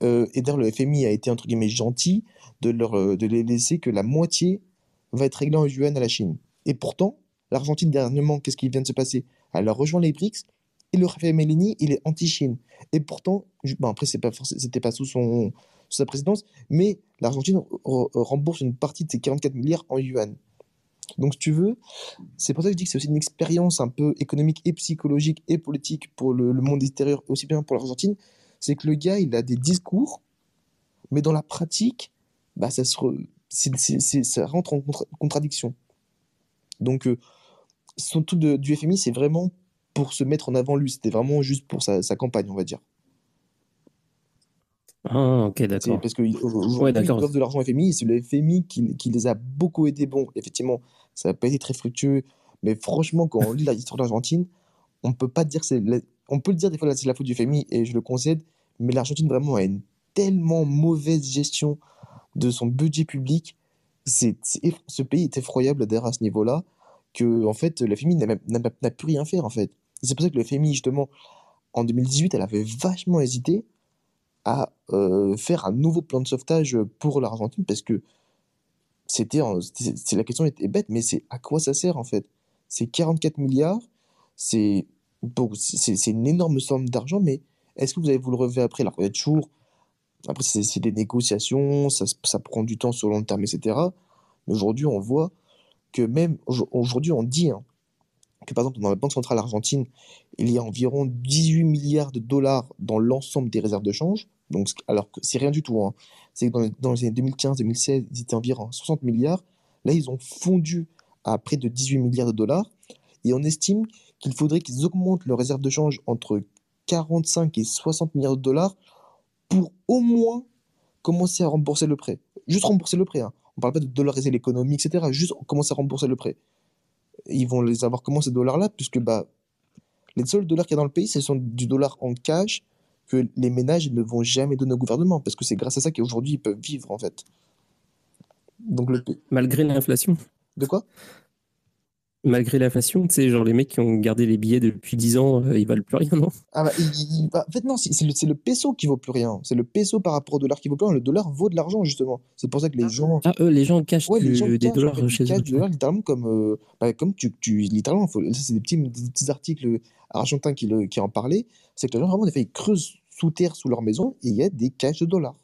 Euh, et d'ailleurs, le FMI a été entre guillemets gentil de, leur, euh, de les laisser que la moitié va être réglé en yuan à la Chine. Et pourtant, l'Argentine, dernièrement, qu'est-ce qui vient de se passer? Elle a rejoint les BRICS et le Rafael Melini, il est anti-Chine. Et pourtant, bon, après, ce n'était pas, sous, son, sous sa présidence, mais l'Argentine rembourse une partie de ses 44 milliards en yuan. Donc, si tu veux, c'est pour ça que je dis que c'est aussi une expérience un peu économique et psychologique et politique pour le, monde extérieur, aussi bien pour l'Argentine. C'est que le gars, il a des discours, mais dans la pratique, bah, ça rentre en contradiction. Donc, euh, son du FMI, c'est vraiment pour se mettre en avant lui. C'était vraiment juste pour sa, campagne, on va dire. Ah, ok, d'accord. Parce qu'aujourd'hui, ouais, offrent de l'argent au FMI, c'est le FMI qui, qui, les a beaucoup aidés. Bon, effectivement, ça n'a pas été très fructueux, mais franchement, quand on lit l'histoire de l'Argentine, on peut pas dire c'est. On peut le dire des fois, c'est la faute du FMI, et je le concède, mais l'Argentine vraiment a une tellement mauvaise gestion de son budget public. C'est, ce pays est effroyable d'ailleurs à ce niveau-là que en fait la FMI n'a, plus rien faire en fait. c'est pour ça que le FMI justement en 2018 elle avait vachement hésité à euh, faire un nouveau plan de sauvetage pour l'Argentine parce que c'était la question était bête mais c'est à quoi ça sert en fait? C'est 44 milliards, c'est c'est, une énorme somme d'argent mais est-ce que vous allez vous le relever après? Il y a toujours après, c'est des négociations, ça, ça, prend du temps sur le long terme, etc. Mais aujourd'hui, on voit que même aujourd'hui, on dit hein, que par exemple, dans la Banque centrale argentine, il y a environ 18 milliards de dollars dans l'ensemble des réserves de change. Donc, alors que c'est rien du tout. Hein. C'est que dans les, années 2015-2016, ils étaient environ 60 milliards. Là, ils ont fondu à près de 18 milliards de dollars. Et on estime qu'il faudrait qu'ils augmentent leurs réserves de change entre 45 et 60 milliards de dollars pour au moins commencer à rembourser le prêt. Juste rembourser le prêt. Hein. On ne parle pas de dollariser l'économie, etc. Juste commencer à rembourser le prêt. Ils vont les avoir comment ces dollars-là? Puisque bah, les seuls dollars qu'il y a dans le pays, ce sont du dollar en cash que les ménages ne vont jamais donner au gouvernement. Parce que c'est grâce à ça qu'aujourd'hui ils peuvent vivre en fait. Donc le... Malgré l'inflation. De quoi? Malgré l'inflation, tu sais, genre les mecs qui ont gardé les billets depuis 10 ans, euh, ils valent plus rien, non? Ah bah, bah, En fait, non, c'est le, le, peso qui vaut plus rien. C'est le peso par rapport au dollar qui vaut plus rien. Le dollar vaut de l'argent, justement. C'est pour ça que les gens. Ah, eux, les gens cachent des dollars chez eux. du dollar, littéralement, comme, euh, bah, comme tu, tu. Littéralement, c'est des petits, des petits articles argentins qui, le, qui en parlaient. C'est que les gens, vraiment, des fois, ils creusent sous terre, sous leur maison, et il y a des caches de dollars.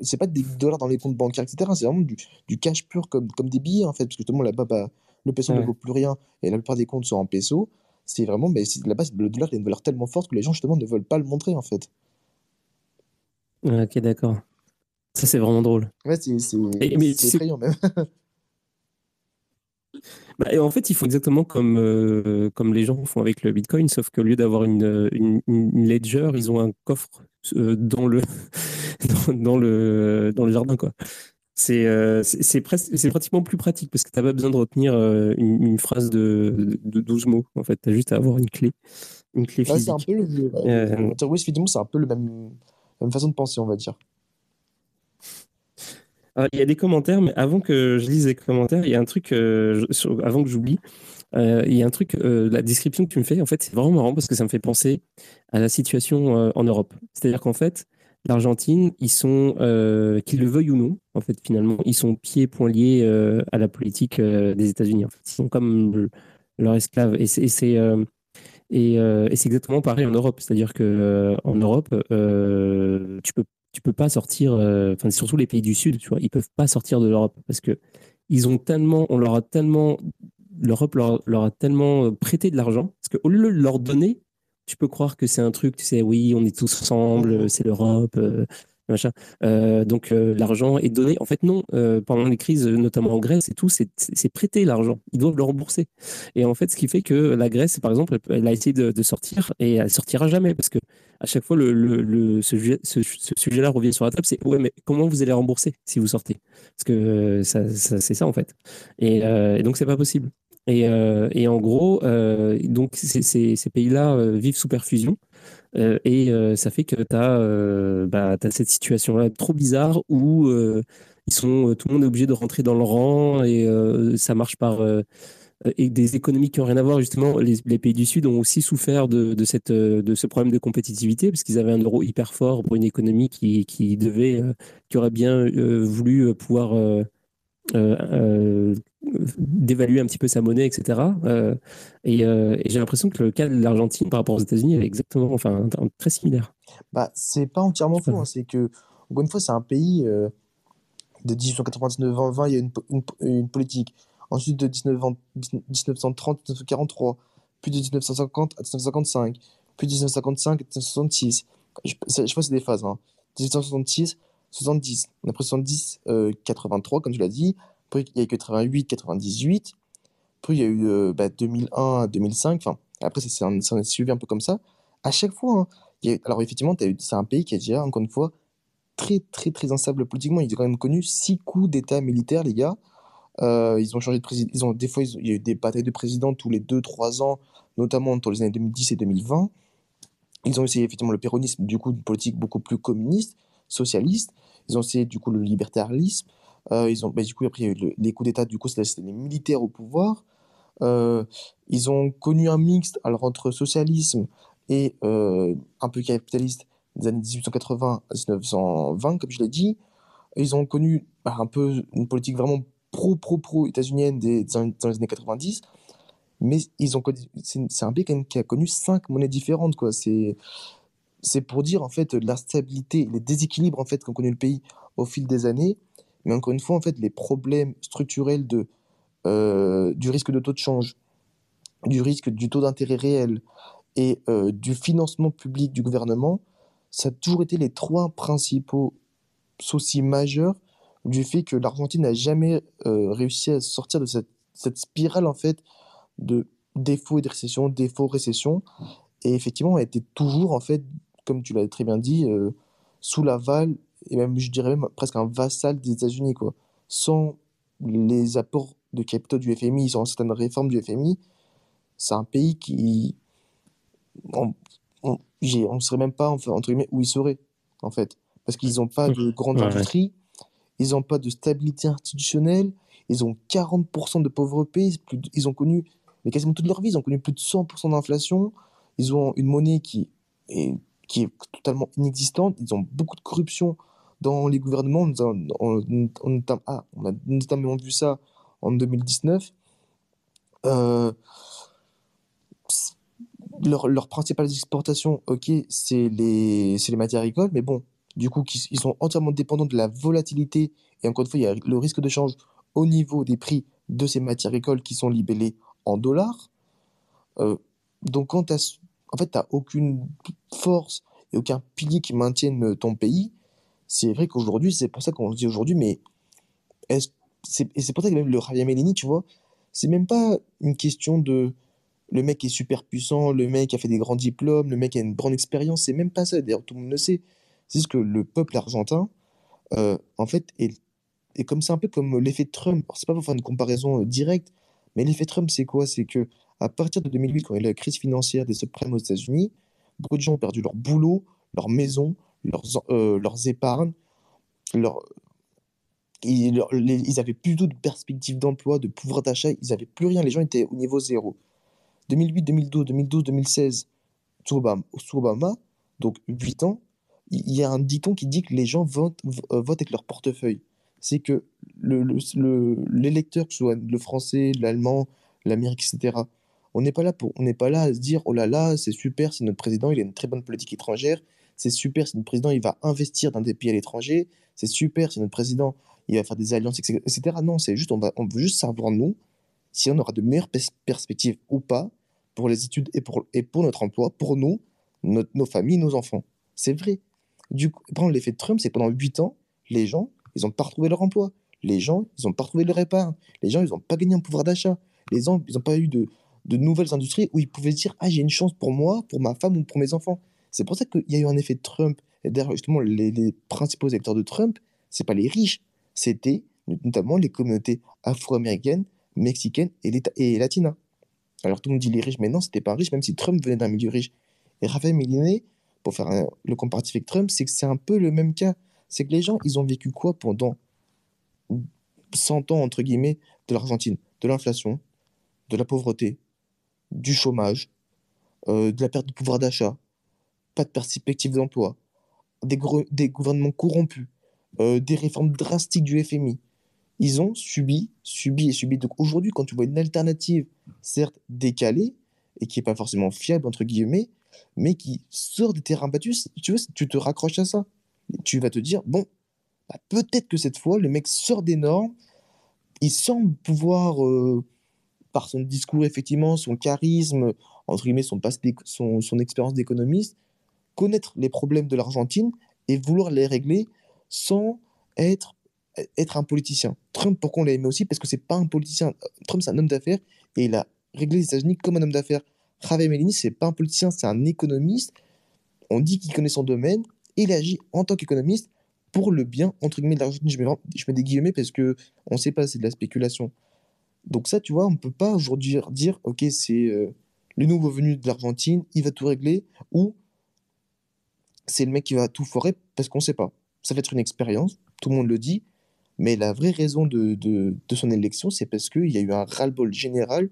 C'est pas des dollars dans les comptes bancaires, etc. C'est vraiment du, du cash pur, comme, comme des billets, en fait. Parce que justement, là-bas, bah, le peso ne vaut plus rien et la plupart des comptes sont en peso, c'est vraiment, mais la base, le dollar a une valeur tellement forte que les gens justement ne veulent pas le montrer en fait. Ok, d'accord. Ça, c'est vraiment drôle. Ouais, c'est effrayant même. Bah, et en fait, ils font exactement comme, euh, comme les gens font avec le Bitcoin, sauf qu'au lieu d'avoir une, une, ledger, ils ont un coffre euh, dans, le, dans, le, dans le jardin. Quoi. Euh, c'est c'est pratiquement plus pratique parce que tu n'as pas besoin de retenir euh, une, phrase de, de 12 mots. En fait, tu as juste à avoir une clé, une clé physique. c'est un peu le, euh, oui, c'est un peu le même, la même façon de penser, on va dire. il y a des commentaires, mais avant que je lise les commentaires, il y a un truc, avant que j'oublie, il y a un truc, la description que tu me fais, en fait, c'est vraiment marrant parce que ça me fait penser à la situation en Europe. C'est-à-dire qu'en fait, l'Argentine, ils sont, euh, qu'ils le veuillent ou non, en fait, finalement, ils sont pieds poings liés euh, à la politique euh, des États-Unis. Ils sont comme leurs esclaves. Et c'est, exactement pareil en Europe. C'est-à-dire que en Europe, tu peux, tu peux pas sortir. Enfin, surtout les pays du Sud, tu vois, ils peuvent pas sortir de l'Europe parce que ils ont tellement, on leur a tellement, l'Europe leur, leur, a tellement prêté de l'argent parce qu'au lieu de leur donner, tu peux croire que c'est un truc, tu sais, oui, on est tous ensemble, mhm. c'est l'Europe, euh, machin. Euh, donc euh, l'argent est donné. En fait, non. pendant les crises, notamment en Grèce et tout, c'est prêté l'argent. Ils doivent le rembourser. Et en fait, ce qui fait que la Grèce, par exemple, elle, a essayé de, sortir et elle sortira jamais parce que à chaque fois, le, le, ce, sujet-là revient sur la table. C'est ouais, mais comment vous allez rembourser si vous sortez? Parce que ça, c'est ça en fait. Et, et donc c'est pas possible. Et, euh, et, en gros, euh, donc ces, pays-là euh, vivent sous perfusion. et ça fait que tu as, bah, cette situation-là trop bizarre où ils sont, tout le monde est obligé de rentrer dans le rang et ça marche par. et des économies qui n'ont rien à voir, justement, les, pays du Sud ont aussi souffert de, ce problème de compétitivité, parce qu'ils avaient un euro hyper fort pour une économie qui, devait, qui aurait bien voulu pouvoir d'évaluer un petit peu sa monnaie, etc. Euh, et, j'ai l'impression que le cas de l'Argentine par rapport aux États-Unis est exactement, enfin, très similaire. Bah, c'est pas entièrement faux. Hein, c'est que, encore une fois, c'est un pays de 1899 à 20, il y a une, une, politique. Ensuite, de 19, 1930 à 1943, puis de 1950 à 1955, puis de 1955 à 1966. Je, je pense que c'est des phases. Hein. 1966, 70. Après 70, 83, comme tu l'as dit. Après, il y a eu 88, 98. Après, il y a eu 2001 euh, bah, 2005. Enfin, après, ça s'est suivi un peu comme ça. À chaque fois, hein, alors effectivement, c'est un pays qui a déjà, encore une fois, très, très, très instable politiquement. Ils ont quand même connu six coups d'État militaire, les gars. Euh, ils ont changé de président. Ils ont, des fois, il y a eu des batailles de président tous les 2-3 ans, notamment entre les années 2010 et 2020. Ils ont essayé effectivement le péronisme, du coup, une politique beaucoup plus communiste, socialiste. Ils ont essayé du coup le libertarisme. Euh, ils ont, bah, du coup, après, il y a eu les coups d'État, du coup, c'était les militaires au pouvoir. Euh, ils ont connu un mixte alors, entre socialisme et euh, un peu capitaliste des années 1880 à 1920, comme je l'ai dit. Ils ont connu bah, un peu une politique vraiment pro-pro-pro états-unienne des, dans les années 90 mais ils ont c'est un pays qui a connu cinq monnaies différentes quoi c'est c'est pour dire en fait l'instabilité, les déséquilibres en fait qu'ont connu le pays au fil des années. Mais encore une fois, en fait, les problèmes structurels de, euh, du risque de taux de change, du risque du taux d'intérêt réel et euh, du financement public du gouvernement, ça a toujours été les trois principaux soucis majeurs du fait que l'Argentine n'a jamais euh, réussi à sortir de cette, spirale en fait de défaut et de récession, défaut, récession. Et effectivement, elle était toujours en fait comme tu l'as très bien dit, sous l'aval, et même, je dirais même presque un vassal des États-Unis, quoi. Sans les apports de capitaux du FMI, sans certaines réformes du FMI, c'est un pays qui. On ne saurait même pas, entre guillemets, où il serait, en fait. Parce qu'ils n'ont pas de grande industrie, ils n'ont pas de stabilité institutionnelle, ils ont 40% de pauvreté, ils ont connu, mais quasiment toute leur vie, ils ont connu plus de 100% d'inflation, ils ont une monnaie qui est qui est totalement inexistante. Ils ont beaucoup de corruption dans les gouvernements. On, ah, on, a notamment vu ça en 2019. Euh, leur, leur principale exportation, ok, c'est les, matières agricoles, mais bon, du coup, ils sont entièrement dépendants de la volatilité. Et encore une fois, il y a le risque de change au niveau des prix de ces matières agricoles qui sont libellées en dollars. Euh, donc, quand tu as en fait, n'as aucune force et aucun pilier qui maintienne ton pays. C'est vrai qu'aujourd'hui, c'est pour ça qu'on se dit aujourd'hui, mais c'est pour ça que même le Javier Melini, tu vois, c'est même pas une question de le mec est super puissant, le mec a fait des grands diplômes, le mec a une grande expérience, c'est même pas ça, d'ailleurs tout le monde le sait. C'est juste que le peuple argentin, euh, en fait, est, est comme c'est un peu comme l'effet Trump. C'est pas pour faire une comparaison euh, directe, mais l'effet Trump, c'est quoi? C'est que à partir de 2008, quand il y a eu la crise financière des subprimes aux États-Unis, beaucoup de gens ont perdu leur boulot, leur maison, leurs, euh, leurs épargnes, leur... Ils, n'avaient plus de perspective d'emploi, de pouvoir d'achat, ils n'avaient plus rien, les gens étaient au niveau zéro. 2008, 2012, 2012, 2016, sous Obama, donc 8 ans, il y a un dicton qui dit que les gens votent, euh, votent avec leur portefeuille. C'est que l'électeur, le, le, que ce soit le français, l'allemand, l'Amérique, etc., on n'est pas là pour, on n'est pas là à se dire oh là là, c'est super, c'est notre président, il a une très bonne politique étrangère, c'est super, c'est notre président, il va investir dans des pays à l'étranger, c'est super, c'est notre président, il va faire des alliances, etc. Non, c'est juste, on, va, veut juste savoir, nous, si on aura de meilleures perspectives ou pas pour les études et pour, et pour notre emploi, pour nous, nos familles, nos enfants. C'est vrai. Du coup, l'effet de Trump, c'est pendant 8 ans, les gens, ils n'ont pas retrouvé leur emploi. Les gens, ils n'ont pas retrouvé leur épargne. Les gens, ils n'ont pas gagné un pouvoir d'achat. Les gens, ils n'ont pas eu de, de nouvelles industries où ils pouvaient dire Ah, j'ai une chance pour moi, pour ma femme ou pour mes enfants. C'est pour ça qu'il y a eu un effet Trump. Et d'ailleurs, justement, les, principaux électeurs de Trump, c'est pas les riches, c'était notamment les communautés afro-américaines, mexicaines et, et latinas. Alors tout le monde dit les riches, mais non, c'était pas riche, même si Trump venait d'un milieu riche. Et Raphaël Méliné, pour faire le comparatif avec Trump, c'est que c'est un peu le même cas. C'est que les gens, ils ont vécu quoi pendant 100 ans, entre guillemets, de l'Argentine? De l'inflation, de la pauvreté, du chômage, euh, de la perte de pouvoir d'achat, pas de perspective d'emploi, des, gouvernements corrompus, euh, des réformes drastiques du FMI. Ils ont subi, subi et subi. Donc aujourd'hui, quand tu vois une alternative, certes décalée, et qui n'est pas forcément fiable, entre guillemets, mais qui sort des terrains battus, tu, te raccroches à ça. Tu vas te dire, bon, bah, peut-être que cette fois, le mec sort des normes, il semble pouvoir, euh, par son discours, effectivement, son charisme, entre guillemets, son, son, son expérience d'économiste, connaître les problèmes de l'Argentine et vouloir les régler sans être, être un politicien. Trump, pourquoi on l'a aimé aussi? Parce que c'est pas un politicien. Trump, c'est un homme d'affaires et il a réglé les États-Unis comme un homme d'affaires. Javier Melini, c'est pas un politicien, c'est un économiste. On dit qu'il connaît son domaine et il agit en tant qu'économiste pour le bien, entre guillemets, de l'Argentine. Je mets, je mets des guillemets parce que on sait pas, c'est de la spéculation. Donc ça, tu vois, on peut pas aujourd'hui dire, ok, c'est euh, le nouveau venu de l'Argentine, il va tout régler, ou c'est le mec qui va tout foirer parce qu'on sait pas. Ça va être une expérience, tout le monde le dit, mais la vraie raison de, de, de son élection, c'est parce qu'il y a eu un ras-le-bol général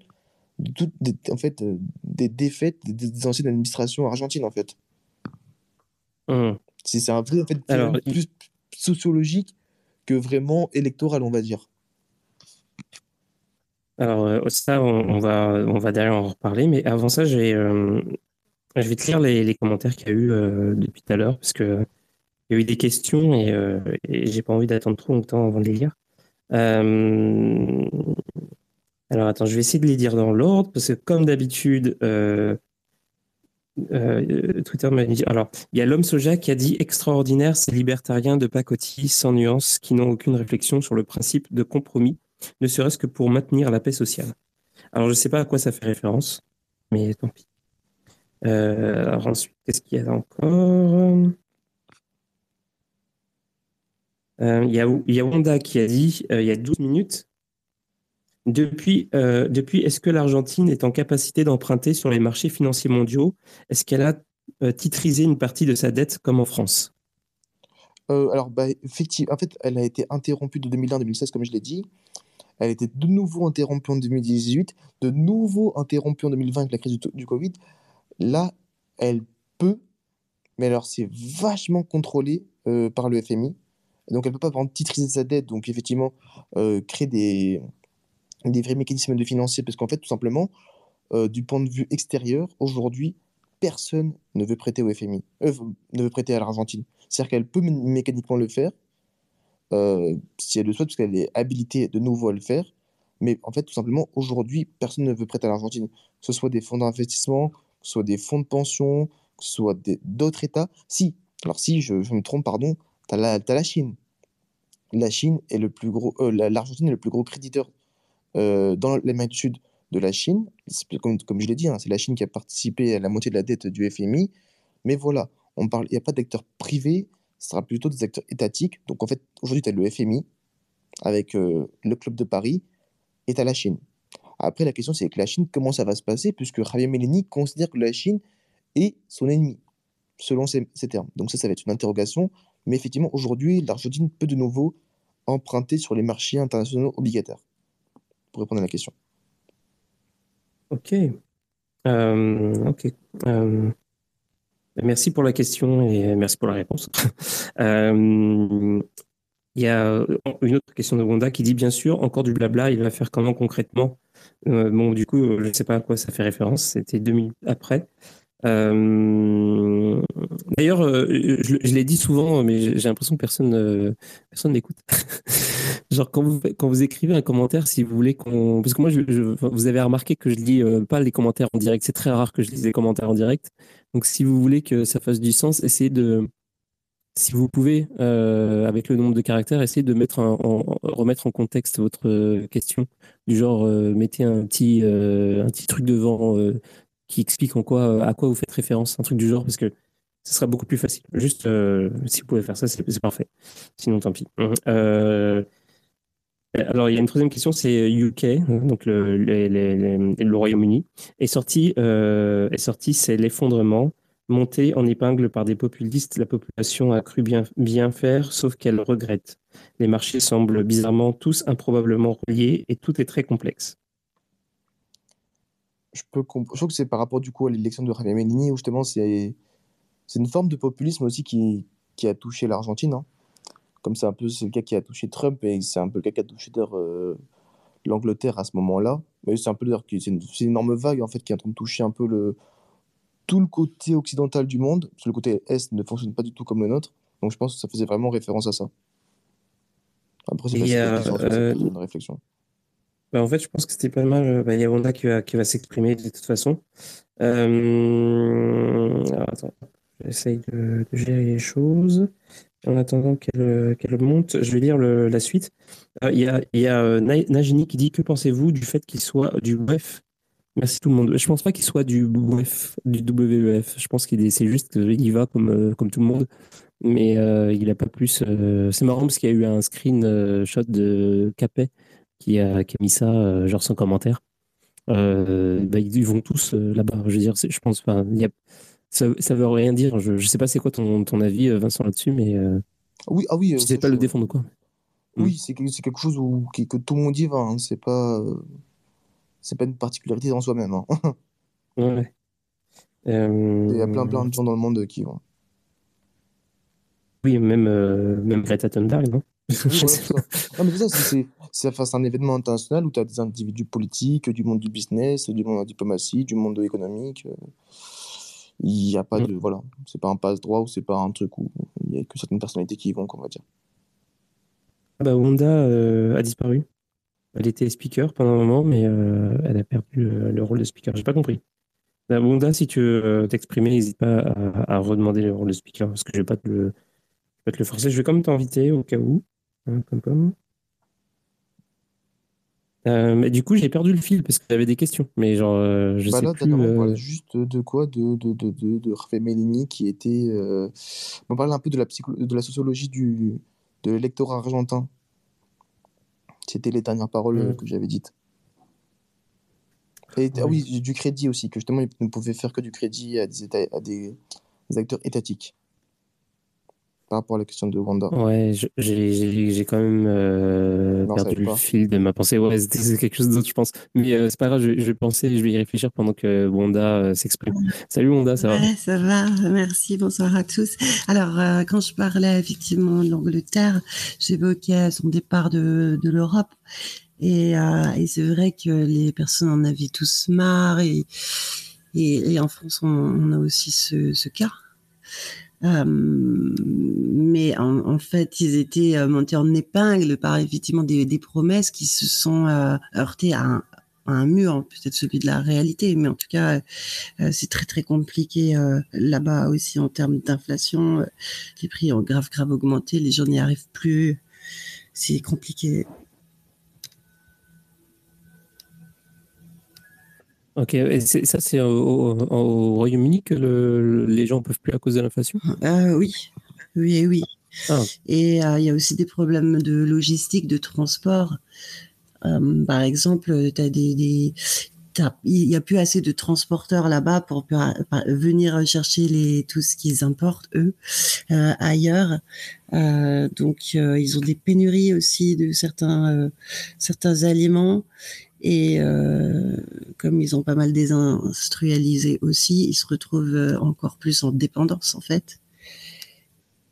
de toutes en fait, euh, des défaites des, anciennes administrations argentines, en fait. Mmh. C'est un vrai en fait, Alors, plus sociologique que vraiment électoral, on va dire. Alors, euh, ça, on, va, on va derrière en reparler, mais avant ça, je vais, euh, je vais te lire les, commentaires qu'il y a eu depuis tout à l'heure, parce qu'il y a eu des questions et, et j'ai pas envie d'attendre trop longtemps avant de les lire. Alors attends, je vais essayer de les dire dans l'ordre, parce que comme d'habitude, euh, euh, Twitter m'a dit. Alors, il y a l'homme soja qui a dit extraordinaire, ces libertariens de pacotille sans nuance, qui n'ont aucune réflexion sur le principe de compromis, ne serait-ce que pour maintenir la paix sociale. Alors, je ne sais pas à quoi ça fait référence, mais tant pis. Euh, alors ensuite, qu'est-ce qu'il y a encore? Il y, a, y a Wanda qui a dit il y a 12 minutes depuis, euh, depuis est-ce que l'Argentine est en capacité d'emprunter sur les marchés financiers mondiaux? Est-ce qu'elle a euh, titrisé une partie de sa dette comme en France? Euh, Alors, bah, effectivement, en fait, elle a été interrompue de 2001 2016, comme je l'ai dit. Elle a été de nouveau interrompue en 2018, de nouveau interrompue en 2020 avec la crise du Covid. Là, elle peut, mais alors c'est vachement contrôlé par le FMI. Donc, elle ne peut pas, par titriser sa dette, donc effectivement, créer des, des vrais mécanismes de financier, parce qu'en fait, tout simplement, euh, du point de vue extérieur, aujourd'hui, personne ne veut prêter au FMI, euh, ne veut prêter à l'Argentine. C'est-à-dire qu'elle peut mécaniquement le faire, euh, si elle le souhaite, parce qu'elle est habilitée de nouveau à le faire. Mais en fait, tout simplement, aujourd'hui, personne ne veut prêter à l'Argentine. Que ce soit des fonds d'investissement, ce soit des fonds de pension, que ce soit d'autres États. Si, alors si je, me trompe, pardon, tu as, la Chine. La Chine est le plus gros, l'Argentine est le plus gros créditeur euh, dans l'Amérique du Sud de la Chine. Comme, comme je l'ai dit, hein, c'est la Chine qui a participé à la moitié de la dette du FMI. Mais voilà, on parle, il n'y a pas d'acteurs privés, ce sera plutôt des acteurs étatiques. Donc en fait, aujourd'hui, tu as le FMI avec euh, le Club de Paris et tu as la Chine. Après, la question, c'est que la Chine, comment ça va se passer Puisque Javier Meleni considère que la Chine est son ennemi, selon ces, termes. Donc ça, ça va être une interrogation. Mais effectivement, aujourd'hui, l'Argentine peut de nouveau emprunter sur les marchés internationaux obligataires pour répondre à la question. Ok. Euh, ok. Euh, Merci pour la question et merci pour la réponse. euh, il y a euh, une autre question de Wanda qui dit bien sûr, encore du blabla, il va faire comment concrètement? Euh, Bon, du coup, je ne sais pas à quoi ça fait référence, c'était deux minutes après. Euh, d'ailleurs, je, l'ai dit souvent, mais j'ai l'impression que personne personne n'écoute. Genre quand vous quand vous écrivez un commentaire, si vous voulez qu'on, parce que moi, vous avez remarqué que je lis pas les commentaires en direct. C'est très rare que je lise les commentaires en direct. Donc, si vous voulez que ça fasse du sens, essayez de si vous pouvez, euh, avec le nombre de caractères, essayer de mettre en, remettre en contexte votre euh, question, du genre euh, mettez un petit, un petit truc devant qui explique en quoi, à quoi vous faites référence, un truc du genre, parce que ce sera beaucoup plus facile. Juste, si vous pouvez faire ça, c'est parfait. Sinon, tant pis. alors, il y a une troisième question, c'est UK, donc le, le Royaume-Uni, est sorti, est sorti, c'est l'effondrement Montée en épingle par des populistes, la population a cru bien, faire, sauf qu'elle regrette. Les marchés semblent bizarrement tous improbablement reliés et tout est très complexe. Je, peux je trouve que c'est par rapport du coup à l'élection de Javier Melini, où justement c'est une forme de populisme aussi qui, qui a touché l'Argentine. Hein. Comme c'est un peu le cas qui a touché Trump et c'est un peu le cas qui a touché euh, l'Angleterre à ce moment-là. Mais c'est un peu c'est une, une, énorme vague en fait qui est en train de toucher un peu le, tout le côté occidental du monde, parce que le côté est ne fonctionne pas du tout comme le nôtre. Donc je pense que ça faisait vraiment référence à ça. Après, c'est euh, une réflexion. Bah, en fait, je pense que c'était pas mal. Euh, bah, il y a Wanda qui va, qui va s'exprimer de toute façon. Euh... Alors, attends, j'essaye de, gérer les choses. En attendant qu'elle monte, je vais lire le, la suite. Euh, il y a, y a Najini qui dit Que pensez-vous du fait qu'il soit du bref Merci tout le monde. Je pense pas qu'il soit du WEF, du WEF. Je pense qu'il c'est juste qu'il va comme, euh, comme tout le monde. Mais euh, il a pas plus. Euh, c'est marrant parce qu'il y a eu un screenshot de Capet qui a, qui a mis ça, genre sans commentaire. Bah, ils vont tous là-bas. Je veux dire, je pense pas. ça, ça veut rien dire. Je, je sais pas c'est quoi ton, ton avis, Vincent, là-dessus, mais. oui, ah oui. Je sais pas le défendre quoi. Oui, hmm. c'est quelque chose où, que tout le monde y va. Hein. C'est pas c'est pas une particularité en soi-même. Hein. ouais. Il y a plein, plein de gens dans le monde qui vont. Oui, même, euh, même Greta Thunberg, non? Non, mais ça, c'est, un événement international où tu as des individus politiques, du monde du business, du monde de la diplomatie, du monde économique. Il n'y a pas mm. de. Voilà. C'est pas un passe-droit ou c'est pas un truc où il n'y a que certaines personnalités qui y vont, on va dire. Ah bah, Wanda euh, a disparu. Elle était speaker pendant un moment, mais euh, elle a perdu le, rôle de speaker. J'ai pas compris. Wanda, si tu veux euh, t'exprimer, n'hésite pas à, redemander le rôle de speaker parce que je vais pas te le, pas te le forcer. Je vais quand même t'inviter au cas où. Hein, euh, mais du coup, j'ai perdu le fil parce que j'avais des questions. Mais genre, je bah sais plus. On parlait juste de quoi? De, de, de, de, de Mellini qui était. On parle un peu de la, de la sociologie du, de l'électorat argentin. C'était les dernières paroles euh, mm. que j'avais dites. Et, ah oui, du crédit aussi, que justement, ils ne pouvaient faire que du crédit à des, à des acteurs étatiques par rapport à la question de Wanda. Ouais, j'ai quand même euh, perdu le fil de ma pensée. Ouais, c'est quelque chose d'autre, je pense. Mais euh, c'est pas grave, je, vais penser, je vais y réfléchir pendant que Wanda euh, s'exprime. Salut Wanda, ça va? Ça va, merci, bonsoir à tous. Alors, quand je parlais effectivement de l'Angleterre, j'évoquais son départ de, de l'Europe. Et, et c'est vrai que les personnes en avaient tous marre. Et, et, en France, on, on, a aussi ce, ce cas. Euh, mais en, fait, ils étaient euh, montés en épingle par effectivement des, promesses qui se sont euh, heurtées à un, mur, hein, peut-être celui de la réalité, mais en tout cas, c'est très très compliqué là-bas aussi en termes d'inflation. les prix ont grave grave augmenté, les gens n'y arrivent plus. C'est compliqué. Ok, et ça, c'est au, Royaume-Uni que les gens ne peuvent plus à cause de l'inflation? Euh, Oui, oui, oui. Ah. Et euh, il y a aussi des problèmes de logistique, de transport. Euh, par exemple, tu as des, il n'y a plus assez de transporteurs là-bas pour, venir chercher les, tout ce qu'ils importent, eux, ailleurs. donc, ils ont des pénuries aussi de certains, certains aliments. Et euh, comme ils ont pas mal désindustrialisé aussi, ils se retrouvent euh, encore plus en dépendance en fait.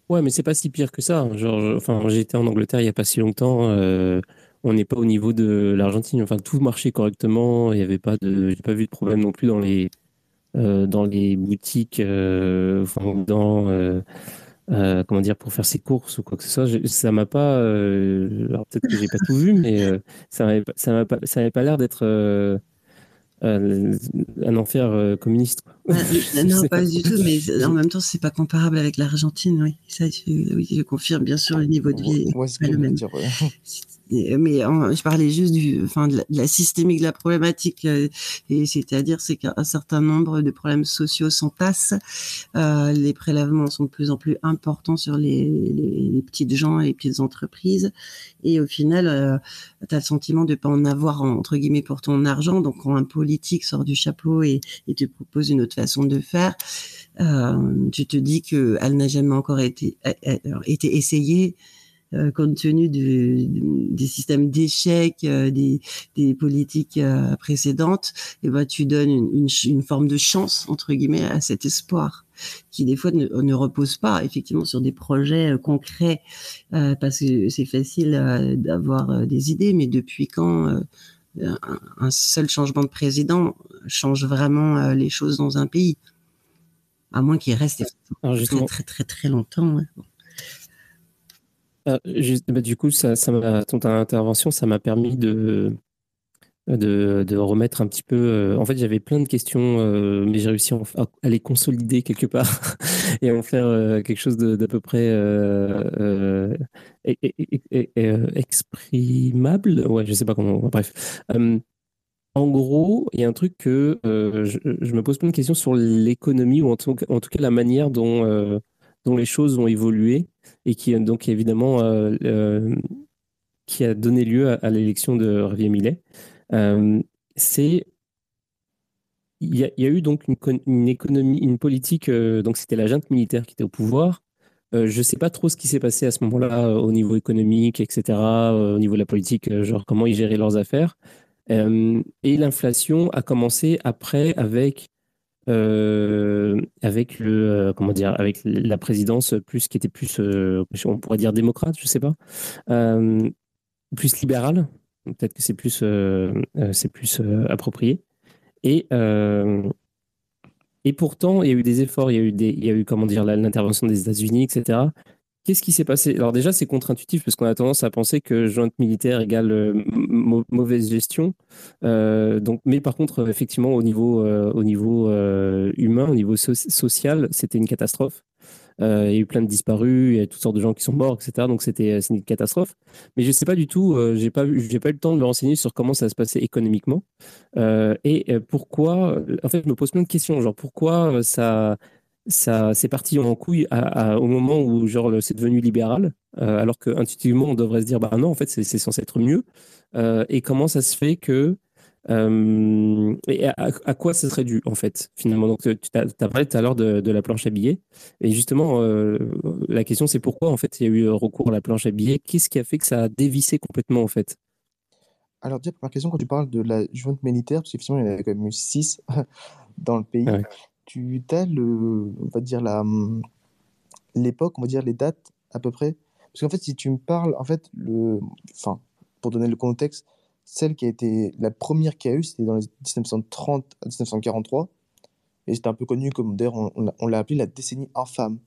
Ouais, mais c'est pas si pire que ça. Hein. Genre, enfin, j'étais en Angleterre il y a pas si longtemps. Euh, on n'est pas au niveau de l'Argentine. Enfin, tout marchait correctement. Il n'y avait pas de, j'ai pas vu de problème non plus dans les dans les boutiques, dans euh, comment dire, pour faire ses courses ou quoi que ce soit. ça m'a pas. Euh, alors peut-être que j'ai pas tout vu, mais euh, ça n'avait pas, ça pas l'air d'être un enfer communiste. Quoi. non, pas du tout, mais en même temps, c'est pas comparable avec l'Argentine, oui. Ça, je, oui, je confirme, bien sûr, le niveau de vie ouais, pas le même. Dire, mais je parlais juste du, enfin, de la, systémique de la problématique, euh, et c'est-à-dire c'est qu'un certain nombre de problèmes sociaux s'entassent. Euh, les prélèvements sont de plus en plus importants sur les, petites gens et les petites entreprises, et au final, euh, tu as le sentiment de pas en avoir entre guillemets pour ton argent. Donc quand un politique sort du chapeau et, et te propose une autre façon de faire, euh, tu te dis que elle n'a jamais encore été, été essayée euh, compte tenu du, des systèmes d'échecs euh, des, des, politiques euh, précédentes, et eh ben tu donnes une, une, forme de chance entre guillemets à cet espoir qui des fois ne, ne repose pas effectivement sur des projets concrets parce que c'est facile d'avoir des idées, mais depuis quand un, seul changement de président change vraiment les choses dans un pays? À moins qu'il reste très, très très très longtemps. Ah, bah, du coup, ça, ton intervention, ça m'a permis de, de, remettre un petit peu. Euh, en fait, j'avais plein de questions, euh, mais j'ai réussi à, les consolider quelque part et à en faire euh, quelque chose d'à peu près exprimable. Ouais, je sais pas comment. Bref. en gros, il y a un truc que je, me pose plein de questions sur l'économie ou en tout, cas la manière dont, dont les choses ont évolué et qui donc évidemment euh, euh, qui a donné lieu à, l'élection de Javier Millet. Euh, c'est il y, a eu donc une, économie, une politique, donc c'était la junte militaire qui était au pouvoir. je ne sais pas trop ce qui s'est passé à ce moment-là au niveau économique, etc., au niveau de la politique, genre comment ils géraient leurs affaires. et l'inflation a commencé après avec euh, avec le euh, comment dire avec la présidence plus qui était plus euh, on pourrait dire démocrate je sais pas plus libérale. Peut-être que c'est plus c'est plus approprié. Et et pourtant il y a eu des efforts il y a eu des il y a eu comment dire l'intervention des États-Unis etc Qu'est-ce qui s'est passé? Alors déjà, c'est contre-intuitif parce qu'on a tendance à penser que jointe militaire égale euh, mauvaise gestion. Euh, donc, mais par contre, effectivement, au niveau, euh, au niveau humain, au niveau social, c'était une catastrophe. il y a eu plein de disparus, il y a toutes sortes de gens qui sont morts, etc. Donc c'était une catastrophe. Mais je ne sais pas du tout, j'ai pas, j'ai pas eu le temps de me renseigner sur comment ça se passait économiquement et pourquoi. En fait, je me pose plein de questions, genre pourquoi ça ça c'est parti en couille au moment où genre c'est devenu libéral, euh, alors que intuitivement on devrait se dire bah non en fait c'est censé être mieux. Euh, et comment ça se fait que euh, et à, quoi ça serait dû en fait finalement? Donc tu as, parlé tout à l'heure de, la planche à billets. Et justement la question c'est pourquoi en fait il y a eu recours à la planche à billets? Qu'est-ce qui a fait que ça a dévissé complètement en fait? Alors, déjà, première question, quand tu parles de la junte militaire, parce qu'effectivement, il y en a quand même eu six dans le pays, tu as le, on va dire la, l'époque, on va dire les dates à peu près. Parce qu'en fait, si tu me parles, en fait, le, enfin, pour donner le contexte, celle qui a été la première qu'il y a eu, c'était dans les 1930 à 1943. Et c'était un peu connu comme, d'ailleurs, on, l'a appelé la décennie infâme.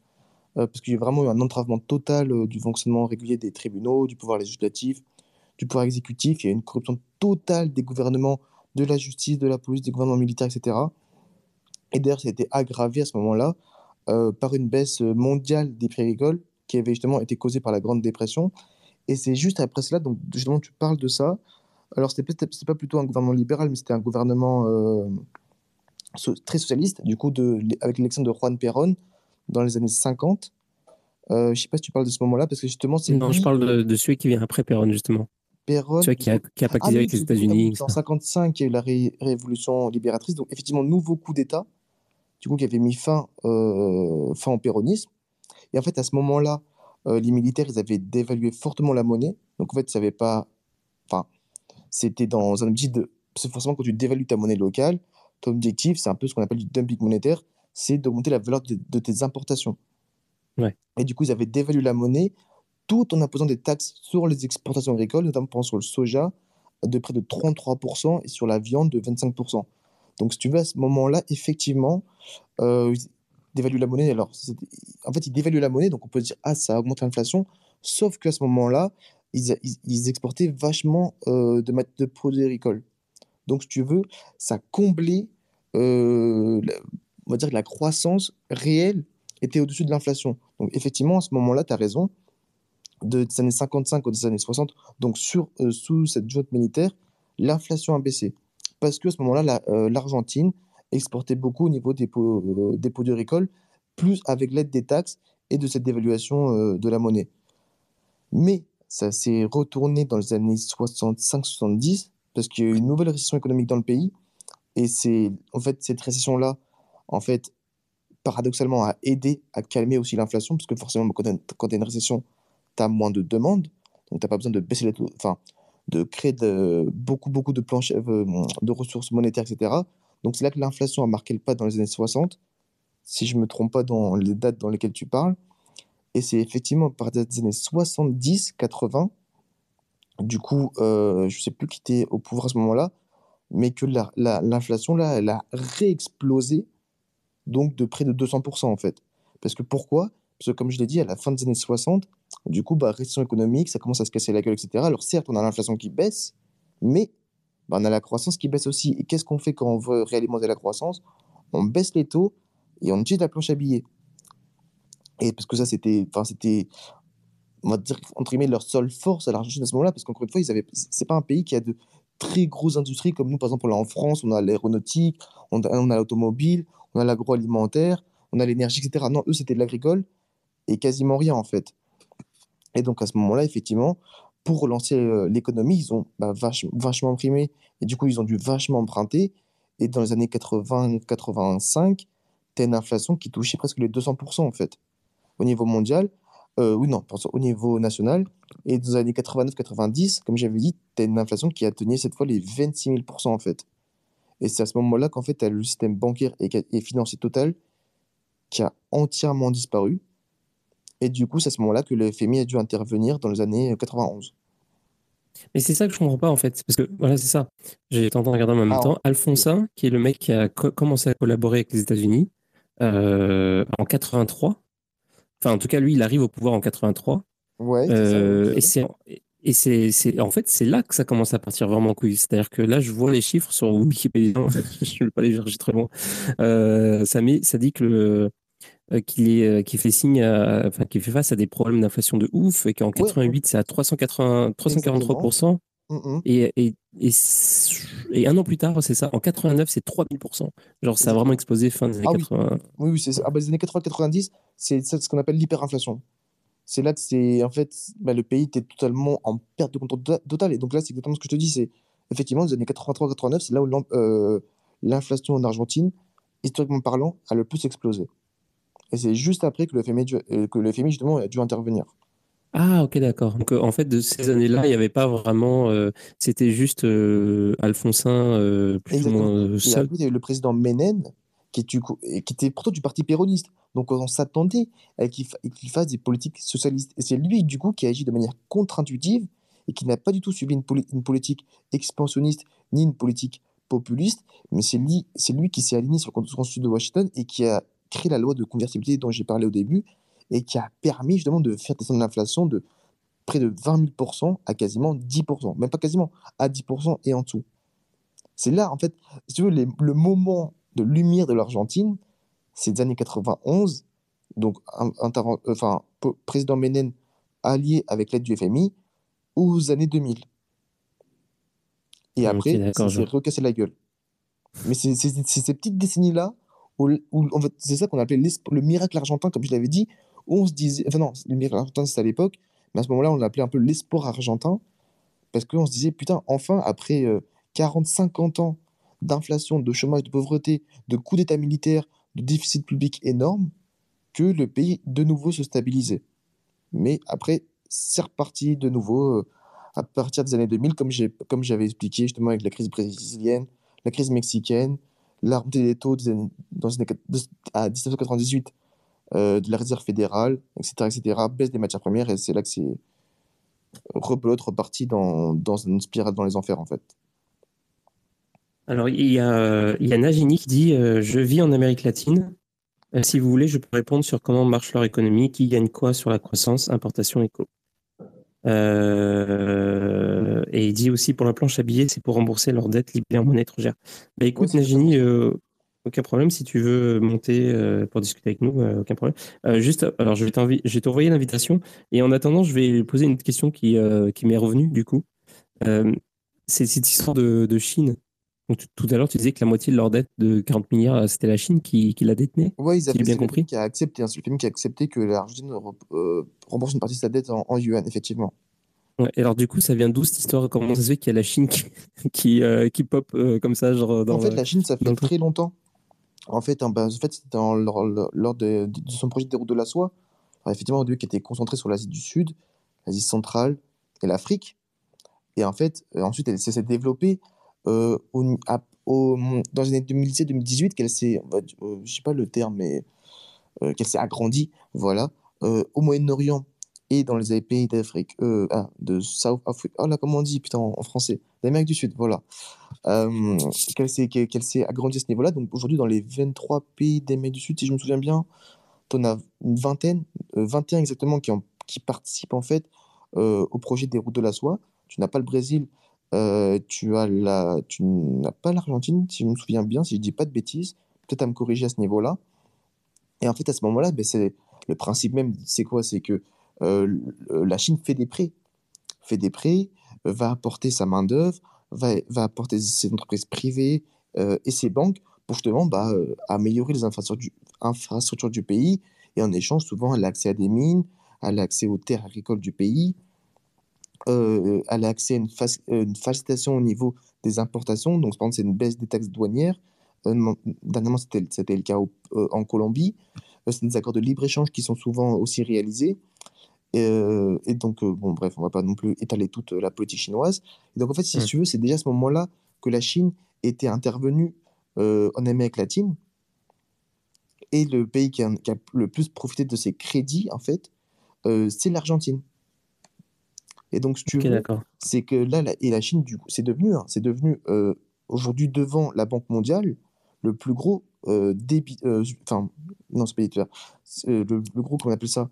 Euh, parce qu'il y a vraiment eu un entravement total euh, du fonctionnement régulier des tribunaux, du pouvoir législatif, du pouvoir exécutif. Il y a eu une corruption totale des gouvernements, de la justice, de la police, des gouvernements militaires, etc. Et d'ailleurs, ça a été aggravé à ce moment-là euh, par une baisse mondiale des prix agricoles qui avait justement été causée par la Grande Dépression. Et c'est juste après cela, donc justement, tu parles de ça. Alors, c'était peut-être pas plutôt un gouvernement libéral, mais c'était un gouvernement euh, très socialiste, du coup, de, avec l'élection de Juan Perón dans les années 50. Euh, je sais pas si tu parles de ce moment-là, parce que justement, c'est. Non, je parle de, celui qui vient après Perón, justement. Perón. Celui qui a, qui a pactisé ah avec les États-Unis. En 1955, il y a eu la révolution libératrice, donc effectivement, nouveau coup d'État du coup, qui avait mis fin, euh, fin au péronisme. Et en fait, à ce moment-là, euh, les militaires, ils avaient dévalué fortement la monnaie. Donc, en fait, ça pas. Enfin, c'était dans un objectif de c'est forcément quand tu dévalues ta monnaie locale, ton objectif, c'est un peu ce qu'on appelle du dumping monétaire, c'est d'augmenter la valeur de, de tes importations. Ouais. Et du coup, ils avaient dévalué la monnaie tout en imposant des taxes sur les exportations agricoles, notamment sur le soja, de près de 33% et sur la viande de 25%. Donc, si tu veux, à ce moment-là, effectivement, euh, ils dévaluent la monnaie. Alors, en fait, ils dévaluent la monnaie, donc on peut se dire, ah, ça augmente l'inflation. Sauf qu'à ce moment-là, ils, exportaient vachement euh, de, produits agricoles. Donc, si tu veux, ça comblait, euh, on va dire, la croissance réelle était au-dessus de l'inflation. Donc, effectivement, à ce moment-là, tu as raison. De, des années 55 aux années 60, donc sur, euh, sous cette junte militaire, l'inflation a baissé. Parce que à ce moment-là, euh, l'Argentine exportait beaucoup au niveau euh, des produits agricoles, plus avec l'aide des taxes et de cette dévaluation euh, de la monnaie. Mais ça s'est retourné dans les années 65-70 parce qu'il y a eu une nouvelle récession économique dans le pays. Et c'est en fait cette récession-là, en fait, paradoxalement, a aidé à calmer aussi l'inflation parce que forcément, quand tu as une récession, tu as moins de demandes. Donc, tu n'as pas besoin de baisser les taux, de créer de, beaucoup, beaucoup de, planches, euh, de ressources monétaires, etc. Donc, c'est là que l'inflation a marqué le pas dans les années 60, si je ne me trompe pas dans les dates dans lesquelles tu parles. Et c'est effectivement par des années 70, 80, du coup, euh, je ne sais plus qui était au pouvoir à ce moment-là, mais que la- la- l'inflation, là, elle a réexplosé, donc de près de 200% en fait. Parce que pourquoi? Parce que comme je l'ai dit, à la fin des années 60, du coup, bah, récession économique, ça commence à se casser la gueule, etc. Alors certes, on a l'inflation qui baisse, mais bah, on a la croissance qui baisse aussi. Et qu'est-ce qu'on fait quand on veut réalimenter la croissance? On baisse les taux et on utilise la planche à billets. Et parce que ça, c'était, c'était, on va dire, entre guillemets, leur seule force à l'Argentine à ce moment-là, parce qu'encore une fois, ils avaient, c'est pas un pays qui a de très grosses industries comme nous, par exemple, là en France, on a l'aéronautique, on a, on a l'automobile, on a l'agroalimentaire, on a l'énergie, etc. Non, eux, c'était de l'agricole et quasiment rien, en fait. Et donc, à ce moment-là, effectivement, pour relancer euh, l'économie, ils ont bah, vache- vachement imprimé et du coup, ils ont dû vachement emprunter. Et dans les années 80-85, tu une inflation qui touchait presque les 200%, en fait, au niveau mondial. Euh, oui, non, au niveau national. Et dans les années 89-90, comme j'avais dit, tu as une inflation qui a tenu cette fois les 26 000%, en fait. Et c'est à ce moment-là qu'en fait, tu as le système bancaire et financier total qui a entièrement disparu. Et du coup, c'est à ce moment-là que le FMI a dû intervenir dans les années 91. Mais c'est ça que je comprends pas en fait, parce que voilà, c'est ça. J'ai tenté de regarder en même Ah, temps. Alfonsin, qui est le mec qui a co- commencé à collaborer avec les États-Unis euh, en 83. Enfin, en tout cas, lui, il arrive au pouvoir en 83. Ouais, ça, Euh, ok. et c'est et c'est c'est- en fait c'est là que ça commence à partir vraiment en couille. C'est-à-dire que là, je vois les chiffres sur Wikipédia. je ne vais pas les chercher très loin. Euh, ça met, ça dit que le euh, est euh, qu'il fait signe à, enfin qu'il fait face à des problèmes d'inflation de ouf et qu'en 88 c'est à 380 343 Mhm. et, et, et, et un an plus tard, c'est ça, en 89, c'est 3000%. Genre, ça a vraiment explosé fin des années Ah oui. 80. Oui, oui, c'est ça. Ah, bah, les années 80-90, c'est ce qu'on appelle l'hyperinflation. C'est là que c'est en fait bah, le pays était totalement en perte de contrôle to- totale. Et donc là, c'est exactement ce que je te dis. C'est effectivement les années 83-89, c'est là où euh, l'inflation en Argentine, historiquement parlant, a le plus explosé. Et c'est juste après que le FMI, euh, que le FMI justement a dû intervenir. Ah, ok, d'accord. Donc, euh, en fait, de ces années-là, il n'y avait pas vraiment. euh, C'était juste euh, Alfonsin, euh, plus ou moins seul. il y le président Menem, qui, du était pourtant du parti péroniste. Donc on s'attendait à qu'il fa- qu'il fasse des politiques socialistes. Et c'est lui, du coup, qui a agi de manière contre-intuitive et qui n'a pas du tout suivi une, poli- une politique expansionniste ni une politique populiste. Mais c'est lui, c'est lui qui s'est aligné sur le consensus de Washington et qui a créé la loi de convertibilité dont j'ai parlé au début et qui a permis justement de faire descendre l'inflation de près de 20 000% à quasiment 10%. Même pas quasiment, à 10% et en dessous. C'est là, en fait, si tu veux, les- le moment de lumière de l'Argentine, c'est les années 91, donc enfin, président Menem allié avec l'aide du FMI, aux années 2000. Et Ok, après, ça s'est recassé la gueule. Mais c'est ces petites décennies-là, c'est ça qu'on appelait le miracle argentin, comme je l'avais dit, où on se disait, enfin non, le miracle argentin c'était à l'époque, mais à ce moment-là, on l'appelait un peu l'espoir argentin, parce qu'on se disait, putain, enfin, après euh, 40, 50 ans d'inflation, de chômage, de pauvreté, de coup d'État militaire, de déficit public énorme, que le pays de nouveau se stabilisait. Mais après, c'est reparti de nouveau euh, à partir des années 2000, comme j'ai- comme j'avais expliqué justement avec la crise brésilienne, la crise mexicaine, la des taux années- dans années à 1998 euh, de la réserve fédérale, etc., etc., baisse des matières premières, et c'est là que c'est rebelote, reparti dans, une spirale dans les enfers, en fait. Alors, il y a, il qui dit euh, Je vis en Amérique latine. Euh, si vous voulez, je peux répondre sur comment marche leur économie, qui gagne quoi sur la croissance, importation, éco. Euh, et il dit aussi pour la planche à billets, c'est pour rembourser leurs dettes libérées en monnaie étrangère. Bah, écoute, c'est Nagini, euh, aucun problème. Si tu veux monter euh, pour discuter avec nous, aucun problème. Juste, alors je vais t'envoyer l'invitation. Et en attendant, je vais poser une question qui, qui m'est revenue du coup. C'est cette histoire de, de Chine. Donc, tout- à l'heure, tu disais que la moitié de leur dette de 40 milliards, euh, c'était la Chine qui, qui la détenait. Ouais, ils avaient bien compris. Qui a accepté, hein, c'est le FMI qui a accepté que l'Argentine re- euh, rembourse une partie de sa dette en, en yuan, effectivement. Ouais, et alors, du coup, ça vient d'où cette histoire? Comment ça se fait qu'il y a la Chine qui, qui, euh, qui pop euh, comme ça, genre dans En fait, la Chine, ça fait très longtemps. En fait, hein, bah, en fait c'était lors, de, de son projet des routes de la soie. Alors, effectivement, au début, qui était concentré sur l'Asie du Sud, l'Asie centrale et l'Afrique. Et en fait, euh, ensuite, elle s'est développée euh, dans les années 2017-2018, qu'elle s'est, on euh, je sais pas le terme, mais euh, qu'elle s'est agrandie, voilà, euh, au Moyen-Orient et dans les pays d'Afrique, ah, de South Africa, oh là, comment on dit, putain, en, en français, d'Amérique du Sud, voilà, qu'elle s'est, agrandie à ce niveau-là. Donc aujourd'hui, dans les 23 pays d'Amérique du Sud, si je me souviens bien, en as une vingtaine, euh, 21 exactement, qui, qui participent en fait au projet des routes de la soie. Tu n'as pas le Brésil, euh, tu as la, tu n'as pas l'Argentine, si je me souviens bien, si je dis pas de bêtises, peut-être à me corriger à ce niveau-là. Et en fait, à ce moment-là, ben, c'est le principe même, c'est quoi? C'est que euh, la Chine fait des prêts, fait des prêts, va apporter sa main-d'œuvre, va, va apporter ses entreprises privées euh, et ses banques pour justement bah, améliorer les infrastructures du, infrastructures du pays. Et en échange, souvent, elle a accès à des mines, elle a accès aux terres agricoles du pays, euh, elle a accès à une, fac- euh, une facilitation au niveau des importations. Donc, par exemple, c'est une baisse des taxes douanières. Euh, dernièrement, c'était le cas au- euh, en Colombie. C'est des accords de libre-échange qui sont souvent aussi réalisés. Et, et donc, bon, bref, on va pas non plus étaler toute la politique chinoise. Et donc, en fait, si Mm. tu veux, c'est déjà à ce moment-là que la Chine était intervenue en Amérique latine. Et le pays qui a, qui a le plus profité de ces crédits, en fait, c'est l'Argentine. Et donc, si tu veux, c'est que là, la, et la Chine, du coup, c'est devenu, hein, c'est devenu euh, aujourd'hui devant la Banque mondiale le plus gros euh, débi- euh, enfin, non, c'est pas c'est, euh, le, le gros, comment on appelle ça,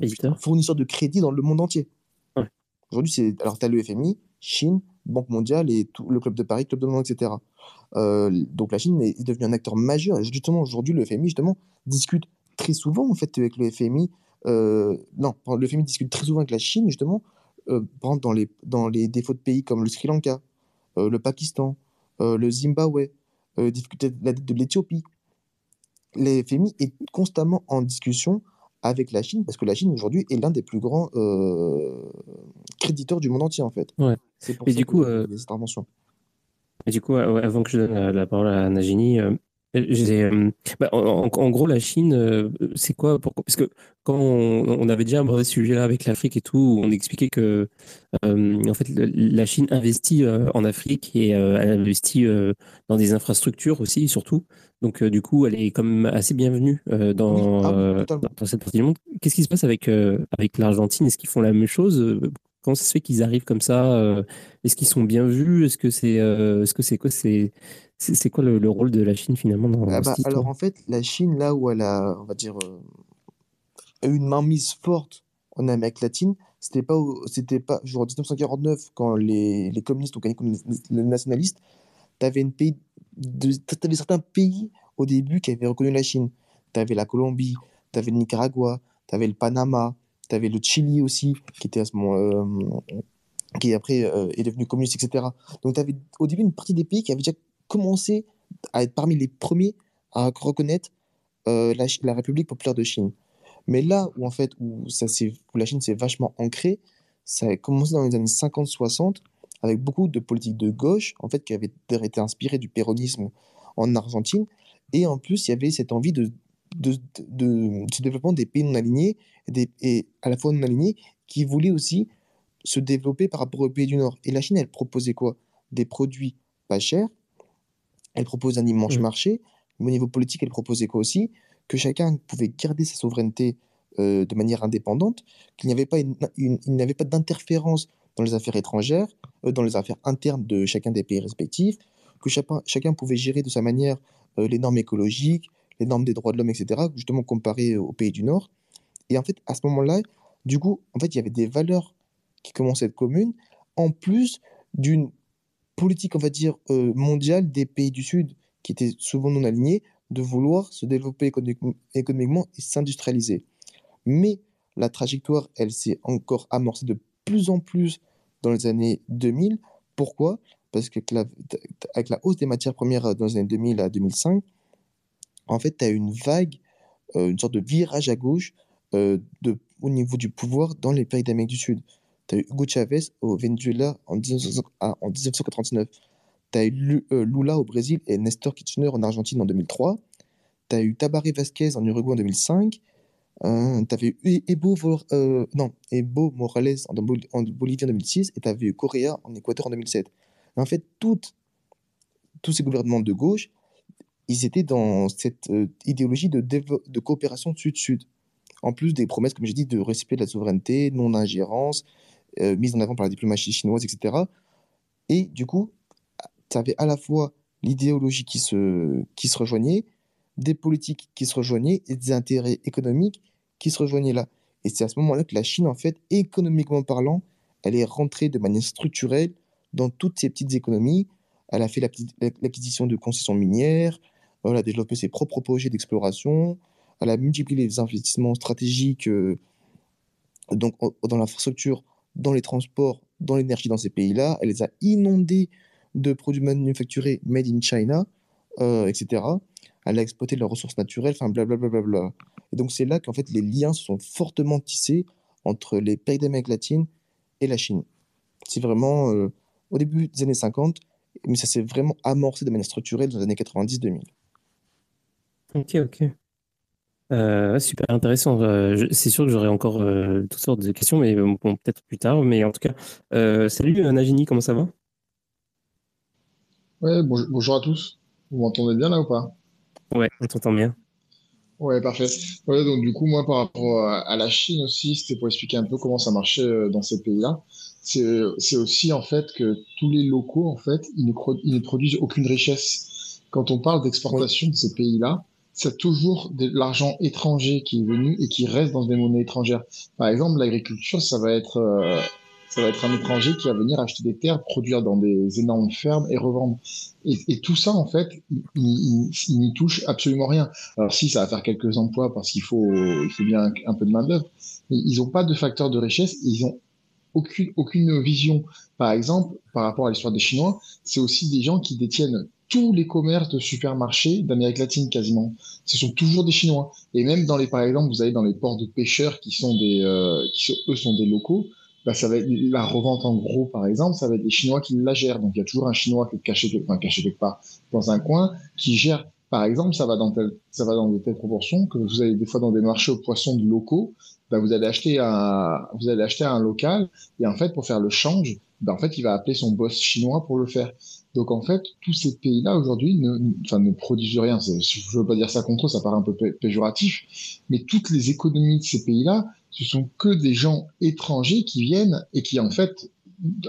putain, fournisseur de crédit dans le monde entier. Ouais. Aujourd'hui, c'est, alors, tu as le FMI, Chine, Banque mondiale et tout le Club de Paris, Club de Londres, etc. Euh, donc, la Chine est, devenue un acteur majeur. Et justement, aujourd'hui, le FMI, justement, discute très souvent, en fait, avec le FMI. euh, non, le FMI discute très souvent avec la Chine, justement, par exemple, dans les, dans les défauts de pays comme le Sri Lanka, euh, le Pakistan, euh, le Zimbabwe, euh, difficulté de la dette de l'Éthiopie. Le FMI est constamment en discussion avec la Chine parce que la Chine aujourd'hui est l'un des plus grands euh, créditeurs du monde entier en fait. Ouais. C'est pour Et ça du que coup, euh, des interventions. Et du coup, euh, avant que je donne la, parole à Nagini, euh, euh, bah, en, en- en gros, la Chine, euh, c'est quoi Parce que quand on, on avait déjà abordé ce sujet-là avec l'Afrique et tout, on expliquait que euh, en fait, la Chine investit euh, en Afrique et euh, elle investit euh, dans des infrastructures aussi, surtout. Donc, euh, du coup, elle est même assez bienvenue euh, dans, ah euh, dans cette partie du monde. Qu'est-ce qui se passe avec, euh, avec l'Argentine? Est-ce qu'ils font la même chose? Euh, Comment ça se fait qu'ils arrivent comme ça euh, Est-ce qu'ils sont bien vus? Est-ce que c'est euh, est-ce que c'est quoi? C'est c'est quoi le, le rôle de la Chine finalement dans, Ah bah, cette alors en fait, la Chine, là où elle a, on va dire, euh, eu une mainmise forte en Amérique latine, c'était pas, c'était pas, genre en 1949, quand les, les communistes ont gagné contre les nationalistes, t'avais une pays de, t'avais certains pays au début qui avaient reconnu la Chine. T'avais la Colombie, t'avais le Nicaragua, t'avais le Panama, t'avais le Chili aussi, qui était à ce moment, euh, qui après euh, est devenu communiste, etc. Donc t'avais au début une partie des pays qui avaient déjà commencé à être parmi les premiers à reconnaître euh, la, République populaire de Chine. Mais là où en fait où la Chine s'est vachement ancrée, ça a commencé dans les années 50-60 avec beaucoup de politiques de gauche en fait qui avaient été inspirées du péronisme en Argentine et en plus il y avait cette envie de ce développement des pays non alignés et à la fois non alignés qui voulaient aussi se développer par rapport aux pays du Nord. Et la Chine, elle proposait quoi? Des produits pas chers. Elle propose un immense Mm. marché. Mais au niveau politique, elle proposait quoi aussi? Que chacun pouvait garder sa souveraineté euh, de manière indépendante, qu'il n'y avait pas, une, une- il n'y avait pas d'interférence dans les affaires étrangères, euh, dans les affaires internes de chacun des pays respectifs, que chacun, chacun pouvait gérer de sa manière euh, les normes écologiques, les normes des droits de l'homme, etc., justement comparé aux pays du Nord. Et en fait, à ce moment-là, du coup, en fait, il y avait des valeurs qui commençaient à être communes, en plus d'une politique, on va dire, euh, mondiale des pays du Sud, qui étaient souvent non alignés, de vouloir se développer économiquement- et s'industrialiser. Mais la trajectoire, elle s'est encore amorcée de plus en plus dans les années 2000. Pourquoi? Parce qu'avec la, hausse des matières premières dans les années 2000 à 2005, en fait, tu as une vague, euh, une sorte de virage à gauche euh, au niveau du pouvoir dans les pays d'Amérique du Sud. Tu as eu Hugo Chavez au Venezuela en, 19, ah, en 1999. Tu as eu euh, Lula au Brésil et Nestor Kirchner en Argentine en 2003. Tu as eu Tabaré Vasquez en Uruguay en 2005. Euh, tu avais eu Ebo, Vol- euh, non, Evo Morales en, Bol- en Bolivie en 2006 et tu avais eu Correa en Équateur en 2007. Et en fait, tous ces gouvernements de gauche, ils étaient dans cette euh, idéologie de, de coopération sud-sud. En plus des promesses, comme j'ai dit, de respect de la souveraineté, non-ingérence, euh, mise en avant par la diplomatie chinoise, etc. Et du coup, tu avais à la fois l'idéologie qui se, qui se rejoignait, des politiques qui se rejoignaient et des intérêts économiques qui se rejoignaient là. Et c'est à ce moment-là que la Chine, en fait, économiquement parlant, elle est rentrée de manière structurelle dans toutes ces petites économies. Elle a fait l'acquis- l'acquisition de concessions minières, elle a développé ses propres projets d'exploration, elle a multiplié les investissements stratégiques euh, donc, dans l'infrastructure, dans les transports, dans l'énergie dans ces pays-là. Elle les a inondés de produits manufacturés made in China, euh, etc. Elle a exploité leurs ressources naturelles, enfin blablabla. Bla, bla, bla. Et donc c'est là qu'en fait les liens sont fortement tissés entre les pays d'Amérique latine et la Chine. C'est vraiment euh, au début des années 50, mais ça s'est vraiment amorcé de manière structurelle dans les années 90-2000. Ok, ok. Euh, super intéressant. Euh, c'est sûr que j'aurai encore euh, toutes sortes de questions, mais bon, peut-être plus tard. Mais en tout cas, salut Nagini, comment ça va? Ouais, bonjour, bonjour à tous. Vous m'entendez bien là ou pas? Ouais, on t'entend bien. Ouais, parfait. Ouais, donc du coup, moi, par rapport à, à la Chine aussi, c'était pour expliquer un peu comment ça marchait dans ces pays-là. C'est, aussi en fait que tous les locaux, en fait, ils ne, cro- ils ne produisent aucune richesse. Quand on parle d'exportation de ces pays-là, c'est toujours de l'argent étranger qui est venu et qui reste dans des monnaies étrangères. Par exemple, l'agriculture, ça va être, euh, ça va être un étranger qui va venir acheter des terres, produire dans des énormes fermes et revendre. Et, tout ça, en fait, il, n'y touche absolument rien. Alors si, ça va faire quelques emplois parce qu'il faut, il faut bien un, peu de main-d'œuvre, mais ils n'ont pas de facteur de richesse, ils ont aucune, aucune vision. Par exemple, par rapport à l'histoire des Chinois, c'est aussi des gens qui détiennent tous les commerces de supermarchés d'Amérique latine quasiment. Ce sont toujours des Chinois. Et même dans les, par exemple, vous allez dans les ports de pêcheurs qui sont des, euh, qui eux sont des locaux, bah, ça va être la revente en gros, par exemple, ça va être des Chinois qui la gèrent. Donc il y a toujours un Chinois qui est caché, enfin, caché quelque part dans un coin qui gère. Par exemple, ça va dans tel, ça va dans de telles proportions que vous allez des fois dans des marchés aux poissons de locaux, bah, vous allez acheter un, vous allez acheter un local et en fait pour faire le change, bah, en fait il va appeler son boss chinois pour le faire. Donc en fait tous ces pays-là aujourd'hui ne, enfin ne produisent rien. Je veux pas dire ça contre eux, ça paraît un peu pé- péjoratif, mais toutes les économies de ces pays-là, ce sont que des gens étrangers qui viennent et qui en fait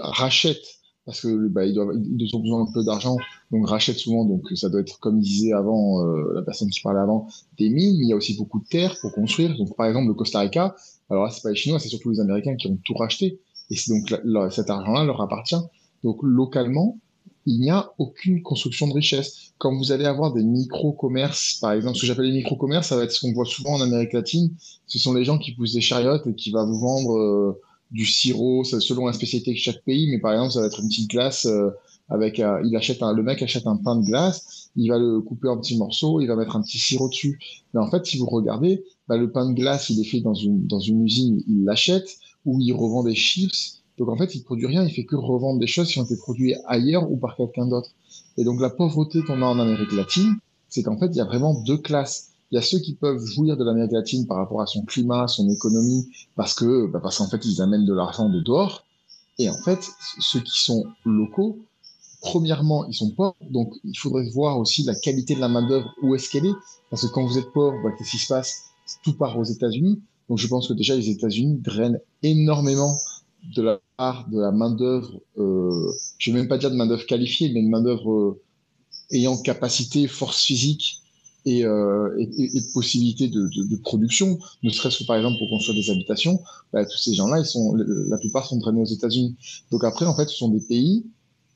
rachètent parce que bah, ont besoin un peu d'argent, donc rachètent souvent. Donc ça doit être comme disait avant euh, la personne qui parlait avant, des mines. Il y a aussi beaucoup de terres pour construire. Donc par exemple le Costa Rica, alors là c'est pas les Chinois, c'est surtout les Américains qui ont tout racheté. Et donc cet argent-là leur appartient. Donc localement, il n'y a aucune construction de richesse. Quand vous allez avoir des micro-commerces, par exemple, ce que j'appelle les micro-commerces, ça va être ce qu'on voit souvent en Amérique latine. Ce sont les gens qui poussent des chariotes et qui va vous vendre euh, du sirop, selon la spécialité de chaque pays. Mais par exemple, ça va être une petite glace euh, avec, il achète le mec achète un pain de glace, il va le couper en petits morceaux, il va mettre un petit sirop dessus. Mais en fait, si vous regardez, bah, le pain de glace, il est fait dans une dans une usine, il l'achète ou il revend des chips. Donc en fait, il produit rien, il fait que revendre des choses qui ont été produites ailleurs ou par quelqu'un d'autre. Et donc la pauvreté qu'on a en Amérique latine, c'est qu'en fait, il y a vraiment deux classes. Il y a ceux qui peuvent jouir de l'Amérique latine par rapport à son climat, son économie, parce que bah, parce qu'en fait, ils amènent de l'argent de dehors. Et en fait, ceux qui sont locaux, premièrement, ils sont pauvres, donc il faudrait voir aussi la qualité de la main-d'œuvre, où est-ce qu'elle est. Parce que quand vous êtes pauvre, bah, qu'est-ce qui se passe? Tout part aux États-Unis. Donc je pense que déjà, les États-Unis drainent énormément de la part de la main-d'œuvre, euh, je ne vais même pas dire de main-d'œuvre qualifiée, mais de main-d'œuvre euh, ayant capacité, force physique et, euh, possibilité de, production, ne serait-ce que par exemple pour construire des habitations, bah, tous ces gens-là, la plupart sont drainés aux États-Unis. Donc après, en fait, ce sont des pays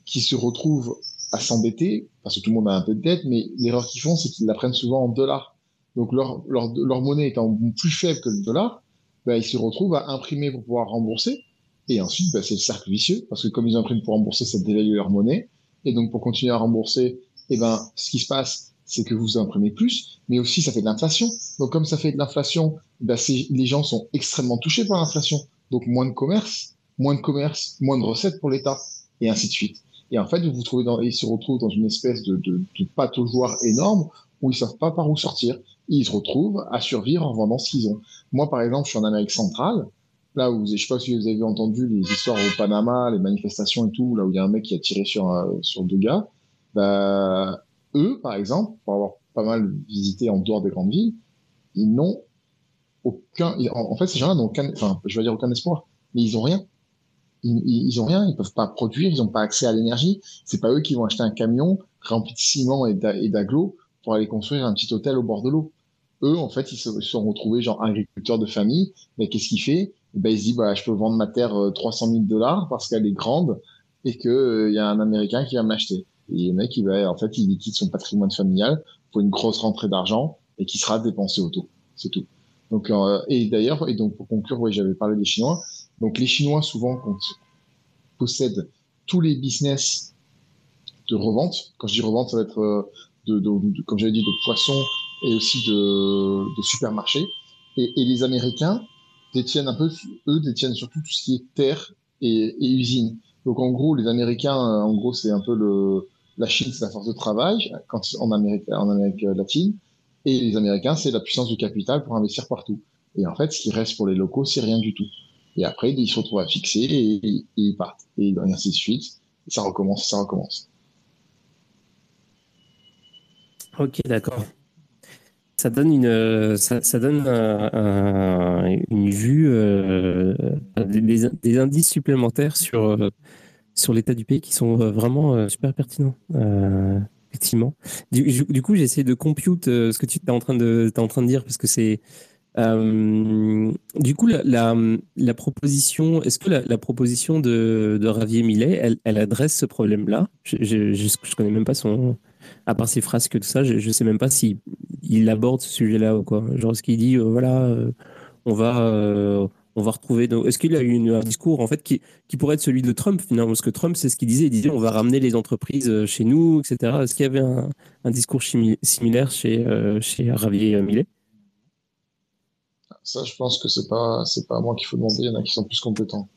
qui se retrouvent à s'endetter, parce que tout le monde a un peu de dette, mais l'erreur qu'ils font, c'est qu'ils la prennent souvent en dollars. Donc leur monnaie étant plus faible que le dollar, bah, ils se retrouvent à imprimer pour pouvoir rembourser. Et ensuite, bah, c'est le cercle vicieux, parce que comme ils impriment pour rembourser, ça dévalue leur monnaie. Et donc, pour continuer à rembourser, eh ben, ce qui se passe, c'est que vous imprimez plus, mais aussi ça fait de l'inflation. Donc, comme ça fait de l'inflation, bah, les gens sont extrêmement touchés par l'inflation. Donc, moins de commerce, moins de commerce, moins de recettes pour l'État, et ainsi de suite. Et en fait, vous vous trouvez dans, ils se retrouvent dans une espèce de, de, de énorme où ils savent pas par où sortir. Ils se retrouvent à survivre en vendant ce qu'ils ont. Moi, par exemple, je suis en Amérique centrale. Là où, je sais pas si vous avez entendu les histoires au Panama, les manifestations et tout, là où il y a un mec qui a tiré sur, sur deux gars. Bah, eux, par exemple, pour avoir pas mal visité en dehors des grandes villes, ils n'ont aucun, en, fait, ces gens-là n'ont aucun, enfin, je vais dire aucun espoir, mais ils ont rien. Ils, ils ont rien, ils peuvent pas produire, ils n'ont pas accès à l'énergie. C'est pas eux qui vont acheter un camion rempli de ciment et d'agglo pour aller construire un petit hôtel au bord de l'eau. Eux, en fait, ils se sont retrouvés genre agriculteurs de famille. Mais qu'est-ce qu'il fait ben, Il se dit, bah, je peux vendre ma terre 300 000 dollars parce qu'elle est grande et qu'il euh, y a un Américain qui va m'acheter. Et le mec, il va, en fait, il liquide son patrimoine familial pour une grosse rentrée d'argent et qui sera dépensé au taux. C'est tout. Donc, euh, et d'ailleurs, et donc pour conclure, oui, j'avais parlé des Chinois. Donc, les Chinois, souvent, possèdent tous les business de revente. Quand je dis revente, ça va être euh, de, de, comme j'avais dit, de poissons et aussi de, de supermarchés. Et, les Américains détiennent un peu, eux détiennent surtout tout ce qui est terre et, et usine. Donc en gros, les Américains, en gros, c'est un peu la Chine, c'est la force de travail en, Amérique, en Amérique latine. Et les Américains, c'est la puissance du capital pour investir partout. Et en fait, ce qui reste pour les locaux, c'est rien du tout. Et après, ils se retrouvent à fixer et, ils partent. Et ainsi de suite. Ça recommence, ça recommence. Ok, d'accord. Ça donne une, ça, ça donne un, un, une vue, euh, des, indices supplémentaires sur, euh, sur l'état du pays qui sont vraiment euh, super pertinents. Euh, effectivement. Du, coup, j'ai essayé de compute euh, ce que tu es en train de, es en train de dire parce que c'est. du coup, la, la, proposition, est-ce que la, la, proposition de, de Ravier Millet, elle, elle adresse ce problème-là? Je, je, je, je connais même pas son, à part ses phrases que tout ça, je, je sais même pas si il aborde ce sujet-là ou quoi. Genre, ce qu'il dit, euh, voilà, euh, on va, euh, on va retrouver. Est-ce qu'il a eu une, un discours en fait qui, qui pourrait être celui de Trump finalement? Parce que Trump, c'est ce qu'il disait. Il disait, on va ramener les entreprises chez nous, etc. Est-ce qu'il y avait un, un discours similaire chez, chez Ravier Millet? Ça, je pense que c'est pas, c'est pas à moi qu'il faut demander. Il y en a qui sont plus compétents.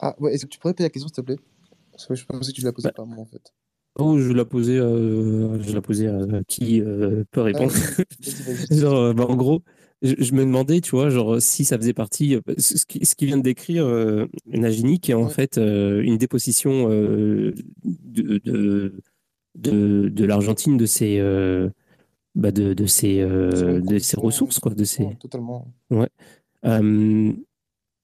Ah ouais, est-ce que tu pourrais poser la question, s'il te plaît? Parce que je pensais que tu l'as posée bah, pas moi en fait. Oh, je la posais, euh, je la posais à qui euh, peut répondre. Ah, genre, bah, en gros, je, je, me demandais, tu vois, genre si ça faisait partie, ce qui, ce qui vient de décrire euh, Nagini, qui est en ouais. fait euh, une dépossession euh, de, de, de, de l'Argentine de ses, bah de, de ses, de ses ressources, quoi, de ses. Totalement. Ouais.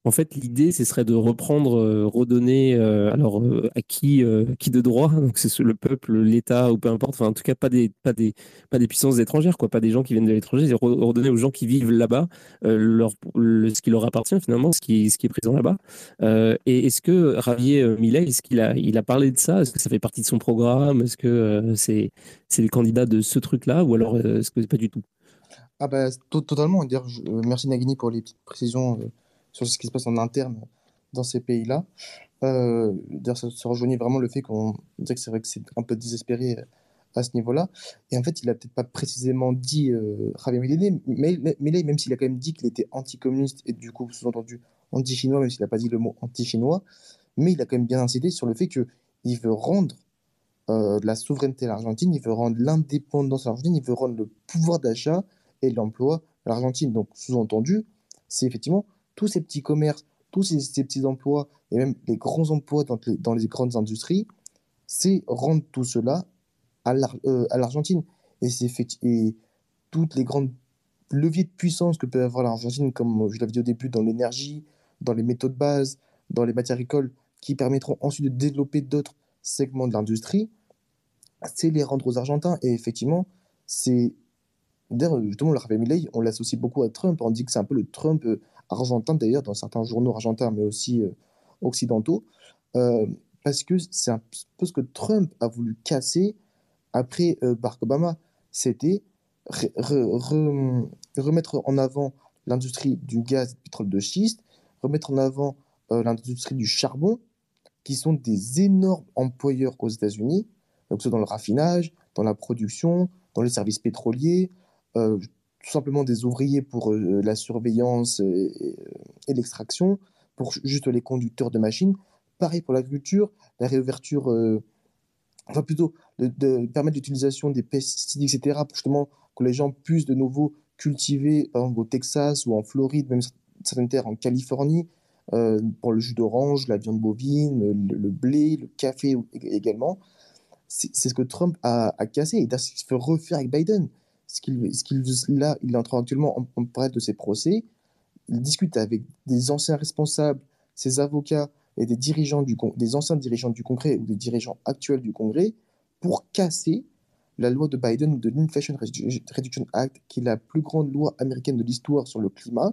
En fait, l'idée, ce serait de reprendre, euh, redonner, euh, alors euh, à qui, qui de droit, donc c'est le peuple, l'État ou peu importe, en tout cas pas des, pas des, pas des puissances étrangères, quoi, pas des gens qui viennent de l'étranger, redonner aux gens qui vivent là-bas leur, le, ce qui leur appartient finalement, ce qui, est présent là-bas. et est-ce que Javier Millet, est-ce qu'il a, il a parlé de ça? Est-ce que ça fait partie de son programme? Est-ce que c'est, c'est le candidat de ce truc-là? Ou alors est-ce que pas du tout? Ah bah totalement. Merci Nagini pour les petites précisions sur ce qui se passe en interne dans ces pays-là. Euh, D'ailleurs, ça, ça, rejoignait vraiment le fait qu'on dirait que c'est vrai que c'est un peu désespéré à ce niveau-là. Et en fait, il a peut-être pas précisément dit euh, Javier Milei, mais, mais même s'il a quand même dit qu'il était anticommuniste et du coup, sous-entendu anti-chinois, même s'il n'a pas dit le mot anti-chinois, mais il a quand même bien incité sur le fait qu'il veut rendre euh, la souveraineté à l'Argentine, il veut rendre l'indépendance à l'Argentine, il veut rendre le pouvoir d'achat et l'emploi à l'Argentine. Donc, sous-entendu, c'est effectivement tous ces petits commerces tous ces, petits emplois et même les grands emplois dans les, grandes industries, c'est rendre tout cela à euh, l'Argentine. Et toutes les grandes leviers de puissance que peut avoir l'Argentine, comme je l'avais dit au début, dans l'énergie, dans les métaux de base, dans les matières agricoles, qui permettront ensuite de développer d'autres segments de l'industrie, c'est les rendre aux Argentins. Et effectivement, c'est. D'ailleurs, justement, le Javier Milei, on l'associe beaucoup à Trump. On dit que c'est un peu le Trump euh, argentin, d'ailleurs, dans certains journaux argentins, mais aussi euh, occidentaux. Euh, parce que c'est un peu ce que Trump a voulu casser après Barack Obama. C'était remettre en avant l'industrie du gaz et du pétrole de schiste, remettre en avant l'industrie du charbon, qui sont des énormes employeurs aux États-Unis, donc soit dans le raffinage, dans la production, dans les services pétroliers, euh, tout simplement des ouvriers pour euh, la surveillance et, l'extraction, pour juste les conducteurs de machines. Pareil pour l'agriculture, la réouverture, euh, enfin plutôt de, permettre l'utilisation des pesticides, etc., pour justement que les gens puissent de nouveau cultiver, par exemple au Texas ou en Floride, même certaines terres en Californie, pour le jus d'orange, la viande bovine, le, blé, le café également c'est ce que Trump a, cassé et ce qu'il veut refaire avec Biden. Ce qu'il, là, il est en train actuellement en, en de ses procès. Il discute avec des anciens responsables, ses avocats et des dirigeants du des anciens dirigeants du Congrès ou des dirigeants actuels du Congrès pour casser la loi de Biden de l'Inflation Reduction Act, qui est la plus grande loi américaine de l'histoire sur le climat.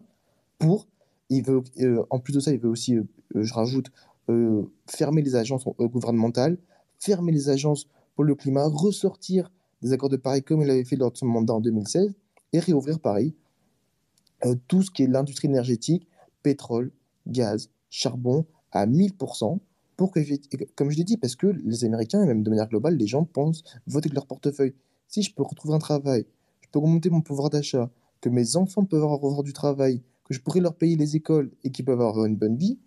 Pour, il veut, euh, en plus de ça, il veut aussi, euh, je rajoute, euh, fermer les agences gouvernementales, fermer les agences pour le climat, ressortir des accords de Paris comme il avait fait lors de son mandat en 2016 et réouvrir Paris. Euh, tout ce qui est l'industrie énergétique, pétrole, gaz, charbon à 1000%, pour que, comme je l'ai dit, parce que les Américains, et même de manière globale, les gens pensent voter de leur portefeuille. Si je peux retrouver un travail, je peux augmenter mon pouvoir d'achat, que mes enfants peuvent avoir du travail, que je pourrais leur payer les écoles et qu'ils peuvent avoir une bonne vie,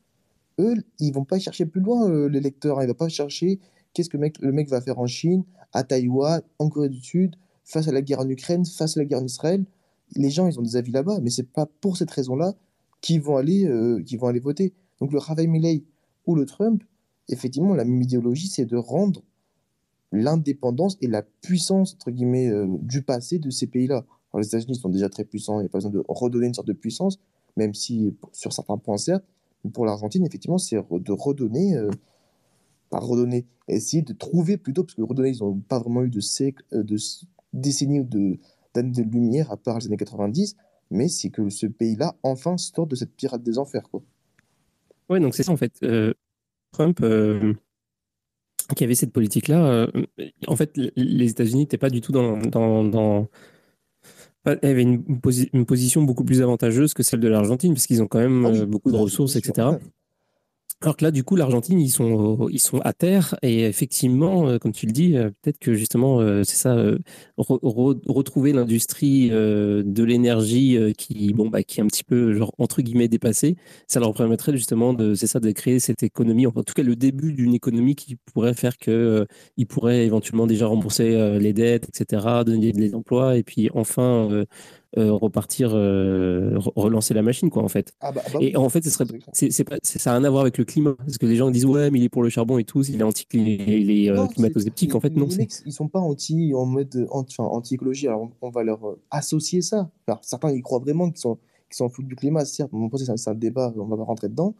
eux, ils vont pas chercher plus loin, euh, les lecteurs. Hein. Ils vont pas chercher qu'est-ce que le mec, va faire en Chine, à Taïwan, en Corée du Sud, face à la guerre en Ukraine, face à la guerre en Israël. Les gens, ils ont des avis là-bas, mais c'est pas pour cette raison-là qu'ils vont aller, euh, vont aller voter. Donc le Rafael Milei ou le Trump, effectivement, la même idéologie, c'est de rendre l'indépendance et la puissance entre guillemets euh, du passé de ces pays-là. les États-Unis sont déjà très puissants, il n'y a pas besoin de redonner une sorte de puissance, même si sur certains points certes. Pour l'Argentine, effectivement, c'est de redonner euh, pas redonner, essayer de trouver plutôt, parce que redonner, ils n'ont pas vraiment eu de siècles, euh, de décennies ou de, d'années de lumière à part les années 90, mais c'est que ce pays-là, enfin, sort de cette pirate des enfers. Quoi. Ouais, donc c'est ça en fait. Euh, Trump, euh, qui avait cette politique-là, en fait, les États-Unis n'étaient pas du tout dans. dans, dans... avait une, une, position beaucoup plus avantageuse que celle de l'Argentine, parce qu'ils ont quand même ah beaucoup de ressources, etc. Alors que là, du coup, l'Argentine, ils sont, ils sont à terre et effectivement, euh, comme tu le dis, euh, peut-être que justement, euh, c'est ça, retrouver l'industrie de l'énergie qui, bon, bah, qui est un petit peu, genre, entre guillemets, dépassée, ça leur permettrait justement de, c'est ça, de créer cette économie, en tout cas le début d'une économie qui pourrait faire que ils pourraient éventuellement déjà rembourser les dettes, etc., donner des emplois et puis enfin repartir, euh, relancer la machine, quoi, en fait. Ah bah, bah et en fait, ce serait, c'est, pas, ça n'a rien à voir avec le climat, parce que les gens disent ouais, mais il est pour le charbon et tout, il est anti, il est, euh, climato-sceptique. En fait, non. Les ils sont pas anti, en mode anti, anti écologie. Alors, on, va leur associer ça. Alors, certains ils croient vraiment qu'ils sont, qu'ils du climat. Certes, mon c'est un, un débat, on va pas rentrer dedans,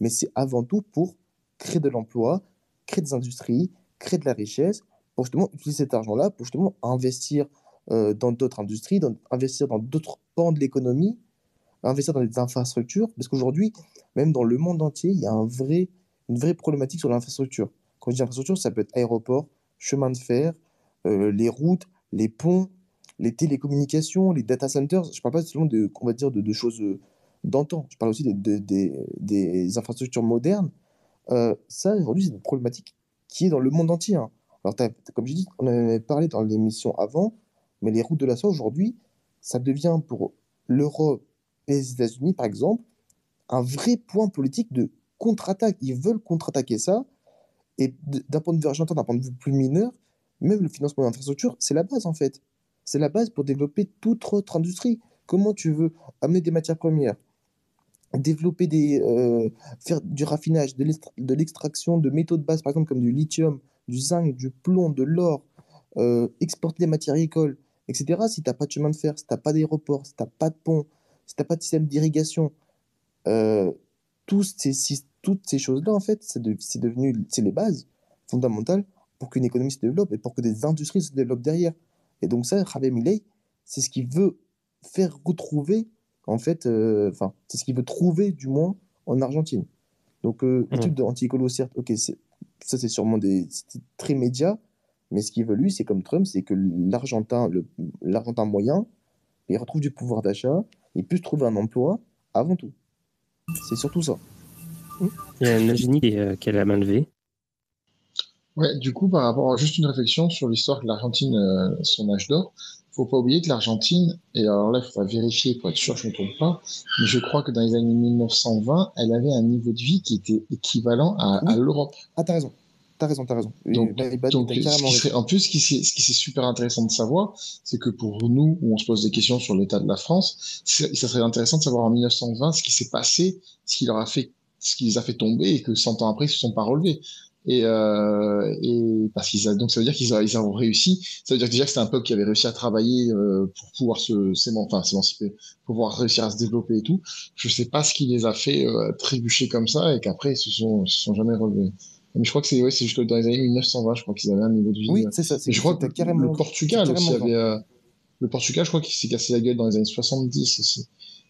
mais c'est avant tout pour créer de l'emploi, créer des industries, créer de la richesse, pour justement utiliser cet argent-là, pour justement investir euh, dans d'autres industries, investir dans d'autres pans de l'économie, investir dans des infrastructures, parce qu'aujourd'hui, même dans le monde entier, il y a une vraie problématique sur l'infrastructure. Quand je dis infrastructure, ça peut être aéroport, chemin de fer, euh, les routes, les ponts, les télécommunications, les data centers. Je ne parle pas seulement de, on va dire, de, choses euh, d'antan. Je parle aussi des infrastructures modernes. ça, aujourd'hui, c'est une problématique qui est dans le monde entier. Hein. Alors, comme je dis, on en avait parlé dans l'émission avant, mais les routes de la soie, aujourd'hui, ça devient pour l'Europe et les États-Unis, par exemple, un vrai point politique de contre-attaque. Ils veulent contre-attaquer ça. Et d'un point de vue argentin, d'un point de vue plus mineur, même le financement d'infrastructures, c'est la base en fait. C'est la base pour développer toute autre industrie. Comment tu veux amener des matières premières, développer des, euh, faire du raffinage, de l'extraction de métaux de base, par exemple comme du lithium, du zinc, du plomb, de l'or, euh, exporter des matières agricoles, etc. Si tu n'as pas de chemin de fer, si tu n'as pas d'aéroport, si tu n'as pas de pont, si tu n'as pas de système d'irrigation, euh, ces, toutes ces choses-là, en fait, c'est devenu c'est les bases fondamentales pour qu'une économie se développe et pour que des industries se développent derrière. Et donc ça, Javier Milei, c'est ce qu'il veut faire retrouver en fait, euh, enfin, c'est ce qu'il veut trouver, du moins, en Argentine. Donc, euh, mmh. l'étude d'anti-écolo, certes, ok, ça c'est sûrement des, très médias, mais ce qu'il veut, lui, c'est comme Trump, c'est que l'Argentin, l'Argentin moyen, il retrouve du pouvoir d'achat, il puisse trouver un emploi avant tout. C'est surtout ça. Il y a euh, qui a la main levée. Ouais, du coup, par rapport à juste une réflexion sur l'histoire de l'Argentine, son âge d'or, faut pas oublier que l'Argentine, et alors là, il faudra vérifier pour être sûr que je ne me trompe pas, mais je crois que dans les années 1920, elle avait un niveau de vie qui était équivalent à, à l'Europe. Ah, t'as raison. T'as raison, t'as raison. Donc, donc en plus, ce qui, ce qui c'est super intéressant de savoir, c'est que pour nous, où on se pose des questions sur l'état de la France, ça serait intéressant de savoir en 1920 ce qui s'est passé, ce qui leur a fait, ce qui les a fait tomber et que 100 ans après, ils se sont pas relevés. Et, euh, et parce qu'ils donc ça veut dire qu'ils ils ont réussi. Ça veut dire déjà que c'était un peuple qui avait réussi à travailler euh, pour pouvoir se s'émanciper, pouvoir réussir à se développer et tout. Je sais pas ce qui les a fait euh, trébucher comme ça et qu'après ils se sont, se sont jamais relevés. Mais je crois que c'est ouais, c'est juste dans les années 1920, je crois qu'ils avaient un niveau de vie. Oui, euh, c'est ça. je crois que carrément, le Portugal aussi avait. Euh, le Portugal, je crois qu'il s'est cassé la gueule dans les années 70 aussi.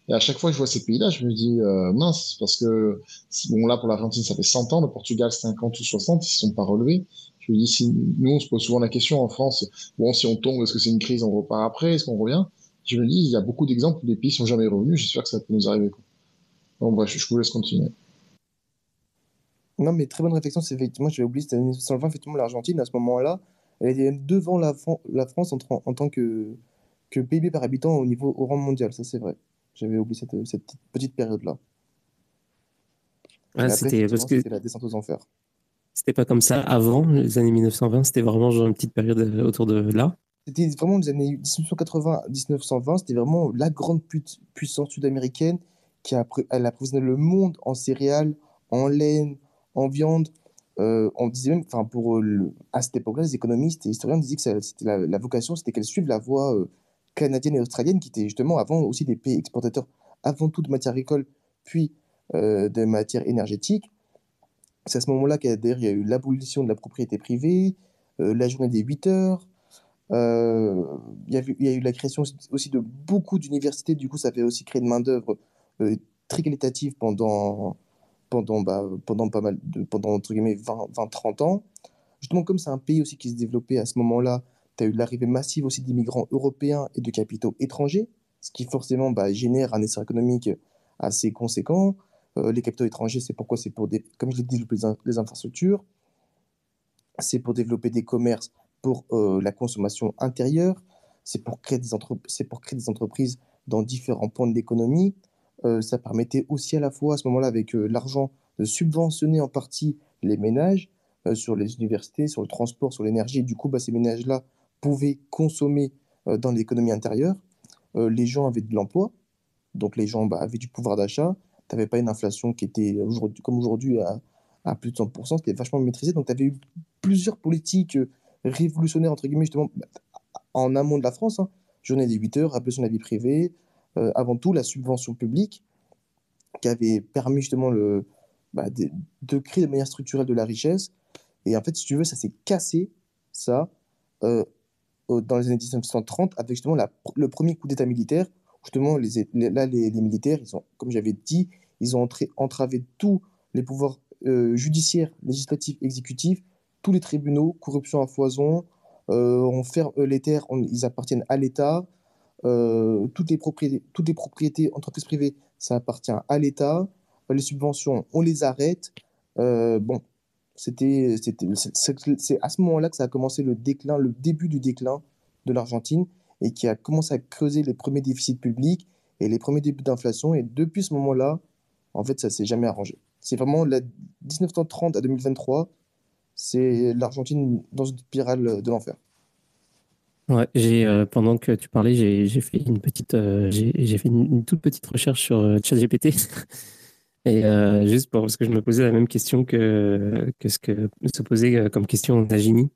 Et à chaque fois que je vois ces pays-là, je me dis, euh, mince, parce que, bon, là, pour l'Argentine, ça fait 100 ans, le Portugal, 50 ou 60, ils ne sont pas relevés. Je me dis, si nous, on se pose souvent la question en France, bon, si on tombe, est-ce que c'est une crise, on repart après, est-ce qu'on revient? Je me dis, il y a beaucoup d'exemples où des pays sont jamais revenus, j'espère que ça peut nous arriver. Quoi. Bon, bref, je vous laisse continuer. Non, mais très bonne réflexion, c'est effectivement, j'avais oublié, c'était 1920, effectivement, l'Argentine, à ce moment-là, elle était devant la, la France en, en, tant que, que PIB par habitant au niveau au rang mondial, ça c'est vrai. J'avais oublié cette, cette petite période-là. c'était parce que la descente aux enfers. C'était pas comme ça avant les années 1920, c'était vraiment genre une petite période euh, autour de là. C'était vraiment les années 1980-1920, c'était vraiment la grande puissance sud-américaine qui a, elle approvisionné le monde en céréales, en laine, en viande. Euh, on disait même, enfin pour euh, à cette époque-là, les économistes et historiens disaient que c'était la, vocation, c'était qu'elle suive la voie canadienne et australienne, qui étaient justement avant aussi des pays exportateurs, avant tout de matières agricoles, puis euh, de matières énergétiques. C'est à ce moment-là qu'il y, a eu l'abolition de la propriété privée, euh, la journée des 8 heures. Euh, il, y a eu, il y a eu la création aussi de beaucoup d'universités. Du coup, ça fait aussi créer une main-d'œuvre très qualitative pendant, pendant, bah, pendant pas mal pendant entre guillemets 20-30 ans. Justement, comme c'est un pays aussi qui se développait à ce moment-là, tu as eu l'arrivée massive aussi d'immigrants européens et de capitaux étrangers, ce qui forcément bah, génère un essor économique assez conséquent. Euh, les capitaux étrangers, c'est pourquoi? C'est pour, des, comme je l'ai dit, les, infrastructures, c'est pour développer des commerces pour euh, la consommation intérieure, c'est pour, créer des pour créer des entreprises dans différents points de l'économie. Euh, ça permettait aussi à la fois, à ce moment-là, avec l'argent, de subventionner en partie les ménages sur les universités, sur le transport, sur l'énergie. Du coup, bah, ces ménages-là pouvaient consommer euh, dans l'économie intérieure. Euh, les gens avaient de l'emploi, donc les gens bah, avaient du pouvoir d'achat. Tu n'avais pas une inflation qui était comme aujourd'hui à, plus de 100%, c'était vachement maîtrisé. Donc tu avais eu plusieurs politiques euh, révolutionnaires, entre guillemets, justement, en amont de la France. Hein. Journée des 8 heures, sur la vie privée, avant tout la subvention publique, qui avait permis justement le, bah, de, créer de manière structurelle de la richesse. Et en fait, si tu veux, ça s'est cassé, ça, dans les années 1930 avec justement le premier coup d'État militaire. Justement, les, là, les, militaires, ils ont, comme j'avais dit, ils ont entravé tous les pouvoirs euh, judiciaires, législatifs, exécutifs, tous les tribunaux, corruption à foison, euh, on ferme euh, les terres, ils appartiennent à l'État, toutes, les propriétés, toutes les propriétés, entreprises privées, ça appartient à l'État, les subventions, on les arrête. bon, c'était, c'est à ce moment-là que ça a commencé le déclin, le début du déclin de l'Argentine et qui a commencé à creuser les premiers déficits publics et les premiers débuts d'inflation. Et depuis ce moment-là, en fait, ça s'est jamais arrangé. C'est vraiment la 1930 à 2023, c'est l'Argentine dans une spirale de l'enfer. Ouais, j'ai euh, pendant que tu parlais, j'ai fait une petite, euh, j'ai fait une, toute petite recherche sur euh, ChatGPT et euh, juste pour, parce que je me posais la même question que que ce que se posait comme question Najimi.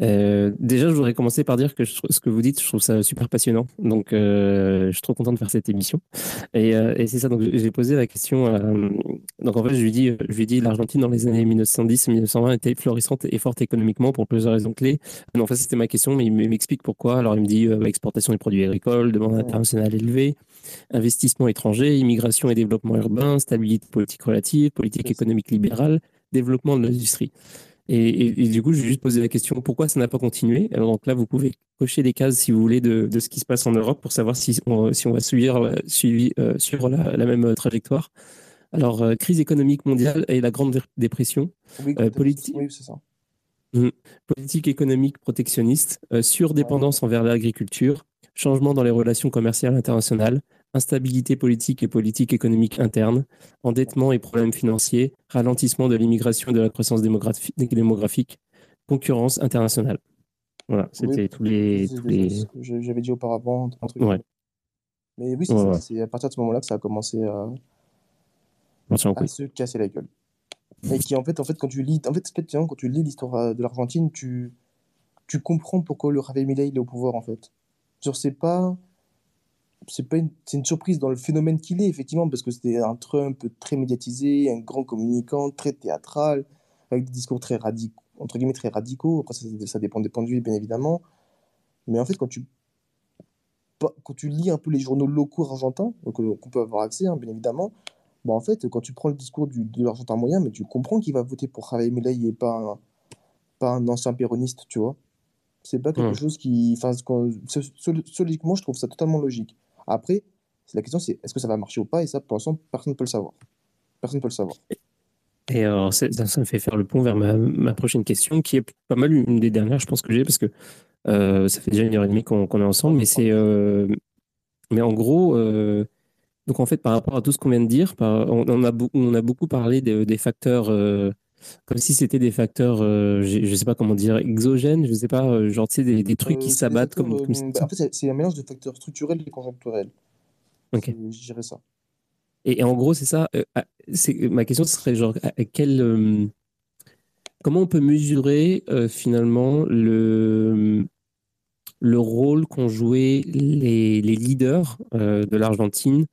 Euh, déjà, je voudrais commencer par dire que je ce que vous dites, je trouve ça super passionnant. Donc, euh, je suis trop content de faire cette émission. Et, euh, et c'est ça. Donc, j'ai posé la question. donc, en fait, je lui dis, je lui dis, l'Argentine dans les années 1910-1920 était florissante et forte économiquement pour plusieurs raisons clés. Non, en fait, c'était ma question, mais il m'explique pourquoi. Alors, il me dit exportation des produits agricoles, demande internationale élevée, investissement étranger, immigration et développement urbain, stabilité politique relative, politique économique libérale, développement de l'industrie. Et, et- et du coup, je vais juste poser la question, pourquoi ça n'a pas continué? Alors, donc là, vous pouvez cocher des cases, si vous voulez, de, de ce qui se passe en Europe pour savoir si on, si on va suivre, euh, suivi- euh, suivre la, la même euh, trajectoire. Alors, euh, crise économique mondiale et la Grande Dé- Dépression, Oui, Euh, politique- oui, c'est ça. politique économique protectionniste, surdépendance envers l'agriculture, changement dans les relations commerciales internationales, instabilité politique et politique économique interne, endettement et problèmes financiers, ralentissement de l'immigration et de la croissance démographi- démographique, concurrence internationale. Voilà, c'était Oui, tous les, tous les... ce que je- j'avais dit auparavant, un truc. Ouais, Mais oui, c'est Ouais, ouais. À partir de ce moment-là que ça a commencé à, se casser la gueule. Et qui, en fait, en fait, quand tu lis, en fait, quand tu lis l'histoire euh, de l'Argentine, tu, tu comprends pourquoi le Javier Milei il est au pouvoir, en fait. Genre, c'est pas, c'est pas une, une surprise dans le phénomène qu'il est, effectivement, parce que c'était un Trump très médiatisé, un grand communicant, très théâtral, avec des discours très radicaux, entre guillemets, très radicaux. Après, ça, ça dépend des points de vue, bien évidemment. Mais en fait, quand tu, quand tu lis un peu les journaux locaux argentins, euh, qu'on peut avoir accès, hein, bien évidemment, bah, en fait, quand tu prends le discours du, de l'Argentin moyen, mais tu comprends qu'il va voter pour Javier Milei et pas un, pas un ancien péroniste, tu vois. C'est pas quelque Hmm. chose qui. Enfin, quand- so- so- so- logiquement, je trouve ça totalement logique. Après, la question, c'est est-ce que ça va marcher ou pas? Et ça, pour l'instant, personne ne peut le savoir. Personne ne peut le savoir. Et alors, ça, me fait faire le pont vers ma, prochaine question, qui est pas mal une des dernières, je pense que j'ai, parce que euh, ça fait déjà une heure et demie qu'on est ensemble, mais c'est, euh, mais en gros, euh, donc en fait, par rapport à tout ce qu'on vient de dire, on, on a, on a beaucoup parlé de- des facteurs, comme si c'était des facteurs, euh, je je sais pas comment dire, exogènes, je sais pas, euh, genre, tu sais, des, des trucs Euh, qui s'abattent comme, euh, comme bah, en fait, c'est- un mélange de facteurs structurels et conjoncturels. Ok. Je dirais ça. Et, et en gros, c'est ça. euh, ah, ma question serait genre, à- à quel, euh, comment on peut mesurer euh, finalement le, le rôle qu'ont joué les, les leaders euh, de l'Argentine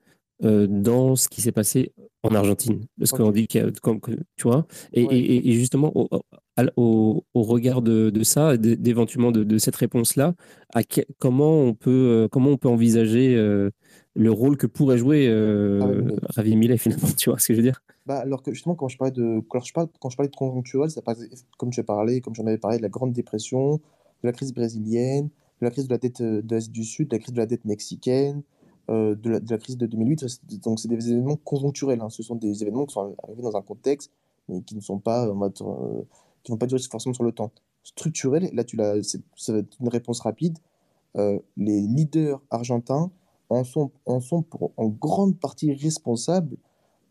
euh, dans ce qui s'est passé en Argentine Parce Ok. qu'on dit qu'il y a, comme, que- tu vois, et, Ouais. et- et justement, au, à- au, au regard de, de ça, d'éventuellement de, de cette réponse-là, à que- comment, on peut, euh, comment on peut envisager euh, le rôle que pourrait jouer euh, Javier Milei. Javier Milei, finalement, tu vois ce que je veux dire? Bah, alors que justement, quand je parlais de, quand je parle, quand je parlais de conjoncturel, ça parlait, comme tu as parlé, comme j'en avais parlé, de la Grande Dépression, de la crise brésilienne, de la crise de la dette euh, d'Asie du Sud, de la crise de la dette mexicaine, euh, de la, de la crise de 2008. Ça, c'est- Donc, c'est des événements conjoncturels. hein. Ce sont des événements qui sont arrivés dans un contexte, mais qui ne sont pas, dire, euh, qui vont pas durer forcément sur le temps. Structurel, là, tu l'as, ça va être une réponse rapide. Euh, les leaders argentins en sont, en sont pour, en grande partie responsables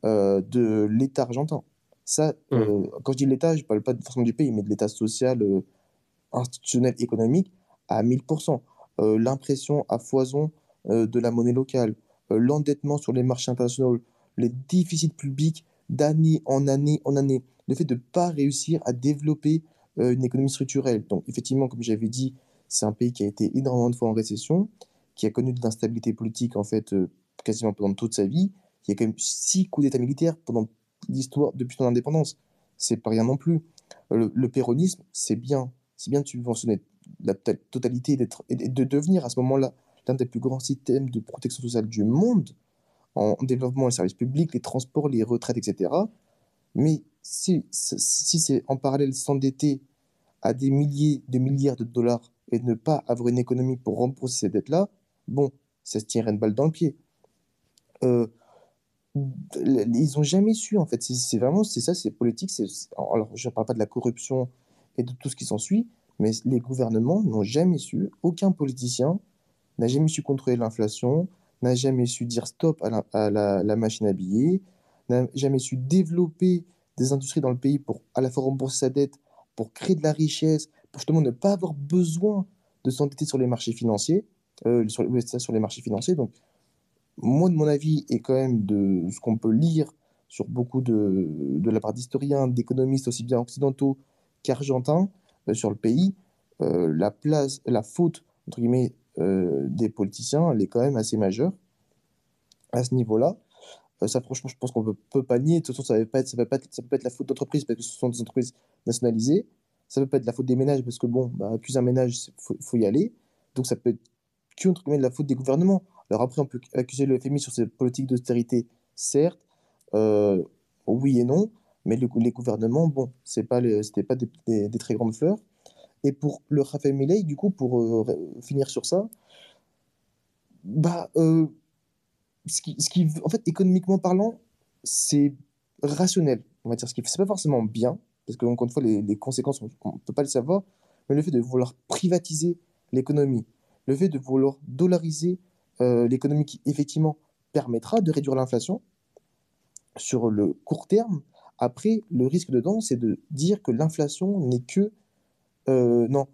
euh, de l'État argentin. Ça, euh, quand je dis l'État, je ne parle pas forcément du pays, mais de l'État social, euh, institutionnel, économique, à 1000%. Euh, L'impression à foison euh, de la monnaie locale, euh, l'endettement sur les marchés internationaux, les déficits publics d'année en année en année, le fait de ne pas réussir à développer euh, une économie structurelle. Donc, effectivement, comme j'avais dit, c'est un pays qui a été énormément de fois en récession, qui a connu de l'instabilité politique, en fait, euh, quasiment pendant toute sa vie. Il y a quand même six coups d'État militaires pendant l'histoire, depuis son indépendance. C'est pas rien non plus. Euh, Le, le péronisme, c'est bien. C'est bien de subventionner la to- totalité et de devenir à ce moment-là l'un des plus grands systèmes de protection sociale du monde, en développement des services publics, les transports, les retraites, etc. Mais si, si c'est en parallèle s'endetter à des milliers de milliards de dollars et ne pas avoir une économie pour rembourser ces dettes-là, bon, ça se tirerait une balle dans le pied. Euh, ils ont jamais su, en fait. C'est vraiment, c'est ça, c'est politique. Alors, je ne parle pas de la corruption et de tout ce qui s'ensuit, mais les gouvernements n'ont jamais su, aucun politicien n'a jamais su contrôler l'inflation, n'a jamais su dire stop à la, machine à billets, n'a jamais su développer des industries dans le pays pour à la fois rembourser sa dette, pour créer de la richesse, pour justement ne pas avoir besoin de s'entêter sur les marchés financiers, euh, sur les marchés financiers. Donc, moi, de mon avis, et quand même de ce qu'on peut lire sur beaucoup de, de la part d'historiens, d'économistes aussi bien occidentaux qu'argentins euh, sur le pays, euh, la place, la faute, entre guillemets, des politiciens, elle est quand même assez majeure à ce niveau-là. ça, franchement, je pense qu'on ne peut, pas nier. De toute façon, ça ne peut, pas être, ça peut pas être, ça peut pas être la faute d'entreprises parce que ce sont des entreprises nationalisées. Ça ne peut pas être la faute des ménages parce que, bon, bah, accuser un ménage, il faut, y aller. Donc, ça peut être entre guillemets, la faute des gouvernements. Alors après, on peut accuser le FMI sur ses politiques d'austérité, certes, euh, oui et non, mais les gouvernements, bon, ce pas, c'était pas des, très grandes fleurs. Et pour le Raphaël Millet, du coup, pour euh, finir sur ça, bah, euh, ce, qui, ce en fait, économiquement parlant, c'est rationnel. On va dire ce qui c'est pas forcément bien, parce que encore une fois, les, les conséquences, on ne peut pas le savoir, mais le fait de vouloir privatiser l'économie, le fait de vouloir dollariser euh, l'économie qui effectivement permettra de réduire l'inflation sur le court terme. Après, le risque dedans, c'est de dire que l'inflation n'est que euh, non,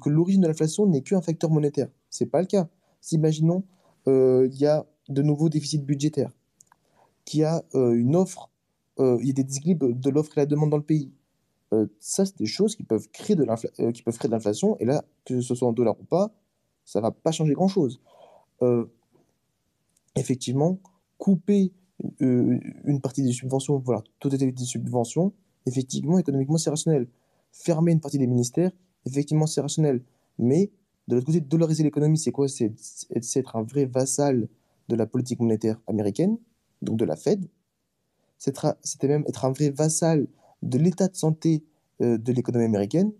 que l'origine de l'inflation n'est qu'un facteur monétaire. C'est pas le cas. Imaginons euh, il y a de nouveaux déficits budgétaires, qu'il y a une offre, il y a des déséquilibres de l'offre et la demande dans le pays. ça, c'est des choses qui peuvent créer de l'inflation. Et là, que ce soit en dollars ou pas, ça va pas changer grand chose. Euh, effectivement, couper euh, une partie des subventions, voilà, totalité des subventions, effectivement, économiquement, c'est rationnel. Fermer une partie des ministères, effectivement, c'est rationnel. Mais de l'autre côté, dollariser l'économie, c'est quoi? C'est être un vrai vassal de la politique monétaire américaine, donc de la Fed. C'était même être un vrai vassal de l'état de santé euh, de l'économie américaine.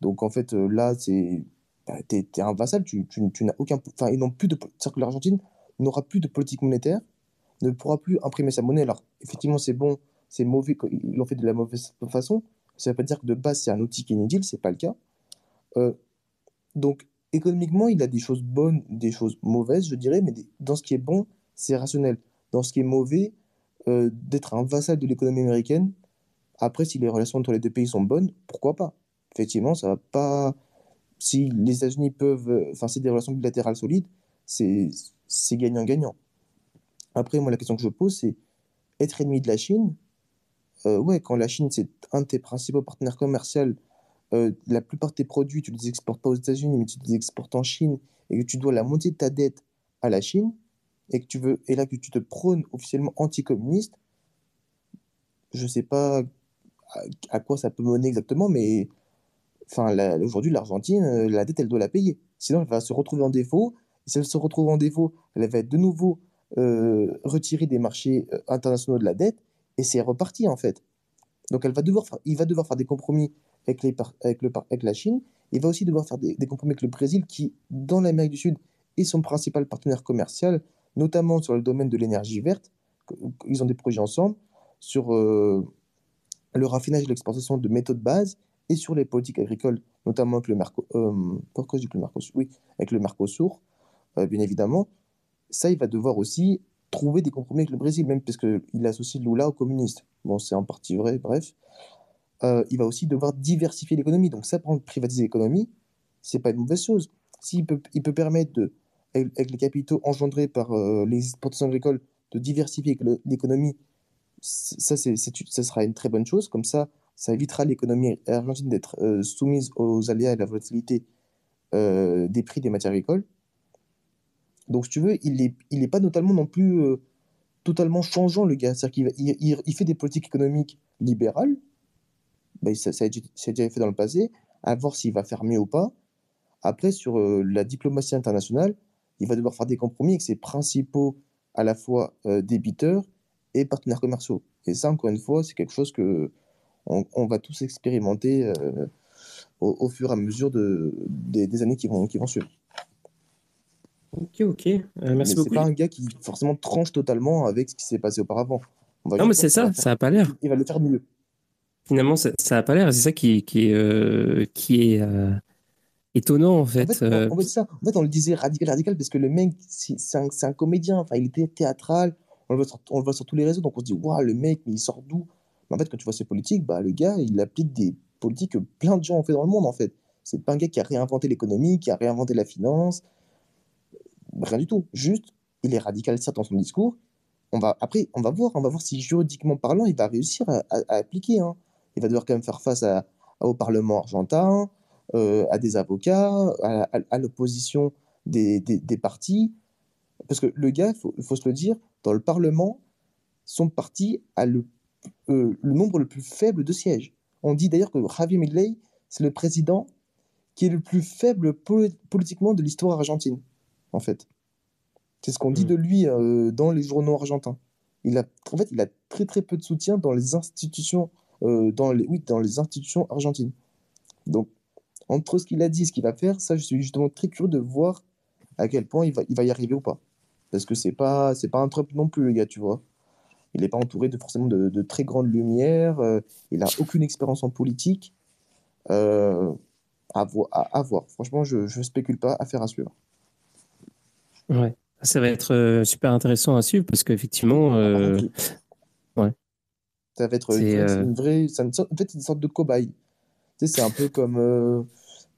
Donc en fait, là, c'est bah, tu es, un vassal, tu, tu, tu n'as aucun. Enfin, ils n'ont plus de. C'est-à-dire que l'Argentine n'aura plus de politique monétaire, ne pourra plus imprimer sa monnaie. Alors, effectivement, c'est bon, c'est mauvais, ils l'ont fait de la mauvaise façon. Ça ne veut pas dire que de base, c'est un outil qui est inutile, c'est pas le cas. Euh, donc, économiquement, il a des choses bonnes, des choses mauvaises, je dirais, mais dans ce qui est bon, c'est rationnel. Dans ce qui est mauvais, euh, d'être un vassal de l'économie américaine, après, si les relations entre les deux pays sont bonnes, pourquoi pas? Effectivement, ça va pas si les États-Unis peuvent, euh, enfin, c'est des relations bilatérales solides, c'est gagnant-gagnant. Après, moi, la question que je pose, c'est être ennemi de la Chine. Euh, ouais, quand la Chine, c'est un de tes principaux partenaires commerciaux, euh, la plupart de tes produits, tu ne les exportes pas aux États-Unis, mais tu les exportes en Chine, et que tu dois la moitié de ta dette à la Chine, et que tu veux, et là que tu te prônes officiellement anticommuniste, je ne sais pas à, quoi ça peut mener exactement, mais Enfin, aujourd'hui, l'Argentine, euh, la dette, elle doit la payer. Sinon, elle va se retrouver en défaut. si elle se retrouve en défaut, elle va être de nouveau euh, retirée des marchés internationaux de la dette. Et c'est reparti, en fait. Donc, elle va devoir il va devoir faire des compromis avec, les, avec, le, avec la Chine. Il va aussi devoir faire des, compromis avec le Brésil, qui, dans l'Amérique du Sud, est son principal partenaire commercial, notamment sur le domaine de l'énergie verte. Ils ont des projets ensemble sur le raffinage et l'exportation de métaux de base et sur les politiques agricoles, notamment avec le, Merco, euh, le Mercosur, oui, avec le Mercosur, euh, bien évidemment, ça, il va devoir aussi trouver des compromis avec le Brésil, même parce qu'il associe Lula aux communistes. Bon, c'est en partie vrai, bref. Euh, il va aussi devoir diversifier l'économie. Donc ça, prendre privatiser l'économie, c'est pas une mauvaise chose. S'il peut, il peut permettre, de, avec, les capitaux engendrés par euh, les exportations agricoles, de diversifier l'économie, ça, c'est, ça sera une très bonne chose. Comme ça, ça évitera l'économie argentine d'être euh, soumise aux aléas et à la volatilité des prix des matières agricoles. Donc, si tu veux, il n'est pas notamment non plus euh, totalement changeant, le gars. C'est-à-dire qu'il il, il, fait des politiques économiques libérales. Ben, ça, a déjà fait dans le passé. À voir s'il va faire mieux ou pas. Après, sur la diplomatie internationale, il va devoir faire des compromis avec ses principaux, à la fois débiteurs et partenaires commerciaux. Et ça, encore une fois, c'est quelque chose que on, va tous expérimenter euh, au, fur et à mesure de, des, années vont, qui vont suivre. Ok, ok. Euh, merci mais C'est pas un gars qui forcément tranche totalement avec ce qui s'est passé auparavant. non, mais c'est ça, ça n'a pas l'air. Il va le faire mieux. Finalement, ça n'a pas l'air, c'est ça qui, qui, euh, qui est étonnant en fait. En fait, ça, en fait, on le disait radical, radical, parce que le mec, c'est un, un, comédien, enfin, il était théâtral, on le, voit sur, on le voit sur tous les réseaux, donc on se dit, waouh, le mec, mais il sort d'où? En fait, quand tu vois ses politiques, bah, le gars, il applique des politiques que plein de gens ont fait dans le monde, en fait. C'est pas un gars qui a réinventé l'économie, qui a réinventé la finance. Rien du tout. Juste, il est radical certes dans son discours. On va, après, on va voir, on va voir si juridiquement parlant, il va réussir à, appliquer. Hein. Il va devoir quand même faire face au Parlement argentin, euh, à des avocats, à, l'opposition des, partis. Parce que le gars, il faut, se le dire, dans le Parlement, son parti a le, euh, le nombre le plus faible de sièges. On dit d'ailleurs que Javier Milei, c'est le président qui est le plus faible politiquement de l'histoire argentine, en fait. C'est ce qu'on dit hmm. de lui euh, dans les journaux argentins. Il a, en fait, il a très très peu de soutien dans les institutions, euh, dans les, oui, dans les institutions argentines. Donc, entre ce qu'il a dit et ce qu'il va faire, ça, je suis justement très curieux de voir à quel point il va, il va y arriver ou pas. Parce que c'est pas, c'est pas un Trump non plus, le gars, tu vois. Il n'est pas entouré de forcément de, très grandes lumières. Euh, il n'a aucune expérience en politique. À, à, voir. Franchement, je ne spécule pas. Affaire à suivre. Ouais, ça va être euh, super intéressant à suivre parce qu'effectivement. Euh, ouais. Ça va être euh, une, vraie. en fait, c'est une sorte de cobaye. Tu sais, c'est un peu comme.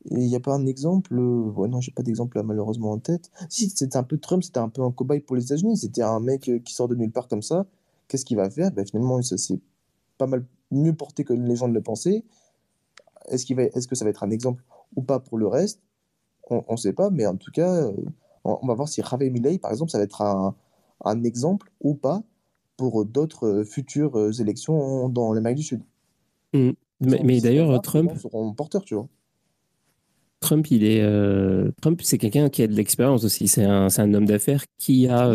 Il n'y a pas un exemple. Ouais, non, j'ai pas d'exemple malheureusement en tête. Si, c'était un peu Trump, c'était un peu un cobaye pour les États-Unis. C'était un mec qui sort de nulle part comme ça. Qu'est-ce qu'il va faire? Ben, Finalement, ça s'est pas mal mieux porté que les gens ne le pensaient. Est-ce va... est que ça va être un exemple ou pas pour le reste? On ne sait pas, mais en tout cas, euh, on, va voir si Javier Milei, par exemple, ça va être un, un exemple ou pas pour d'autres euh, futures euh, élections dans l'Amérique du Sud. Mmh. Mais, d'ailleurs, Trump. Seront porteurs, tu vois. Trump, il est Trump, c'est quelqu'un qui a de l'expérience aussi. C'est un, un, homme d'affaires qui a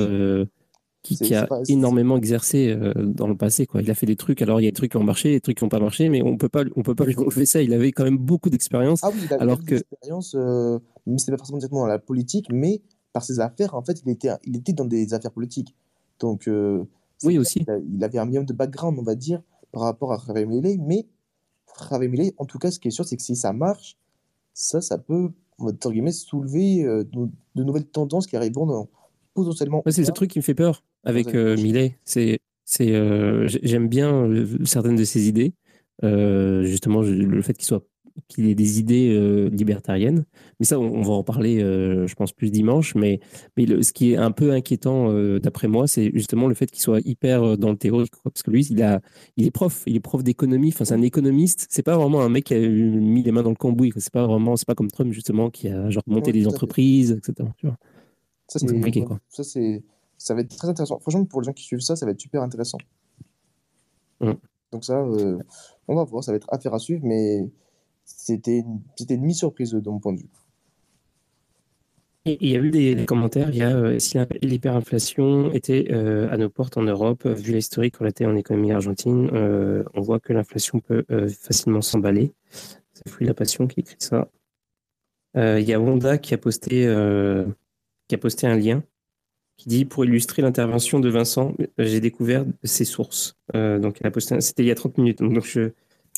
qui, a énormément exercé euh, dans le passé. Quoi. Il a fait des trucs, alors il y a des trucs qui ont marché, des trucs qui n'ont pas marché, mais on on peut pas lui enlever ça. Il avait quand même beaucoup d'expérience. Ah oui, il alors que d'expérience, euh, mais c'est pas forcément directement dans la politique, mais par ses affaires, en fait, il était, il était dans des affaires politiques. Donc, euh, oui aussi. Il, avait un minimum de background, on va dire, par rapport à Javier Milei, mais Javier Milei, en tout cas, ce qui est sûr, c'est que si ça marche, ça, ça peut, entre guillemets, soulever de, nouvelles tendances qui arriveront dans, potentiellement. c'est ce truc qui me fait peur avec euh, Millet. C'est, c'est, euh, j'aime bien euh, certaines de ses idées. justement, le fait qu'il soit qu'il ait des idées libertariennes. Mais ça, on, va en parler, je pense, plus dimanche. Mais, mais ce qui est un peu inquiétant, d'après moi, c'est justement le fait qu'il soit hyper dans le théorique. Parce que lui, il, a, il est prof, il est prof d'économie. Enfin, c'est un économiste. C'est pas vraiment un mec qui a mis les mains dans le cambouis. C'est pas vraiment, c'est pas comme Trump, justement, qui a genre monté des entreprises, etc. Ça, c'est compliqué, quoi. Ça, c'est ça va être très intéressant. Franchement, pour les gens qui suivent ça, ça va être super intéressant. Mm. Donc ça, euh, on va voir, ça va être affaire à suivre, mais c'était une, une mi-surprise de mon point de vue. Il y a eu des, commentaires, il y a euh, si l'hyperinflation était euh, à nos portes en Europe, vu l'historique relaté en économie argentine, on voit que l'inflation peut facilement s'emballer. C'est Fruit la Passion qui écrit ça. Il y a Wanda qui a posté, qui a posté un lien qui dit pour illustrer l'intervention de Vincent, j'ai découvert ses sources. Euh, donc, elle a posté, c'était il y a 30 minutes. Donc, je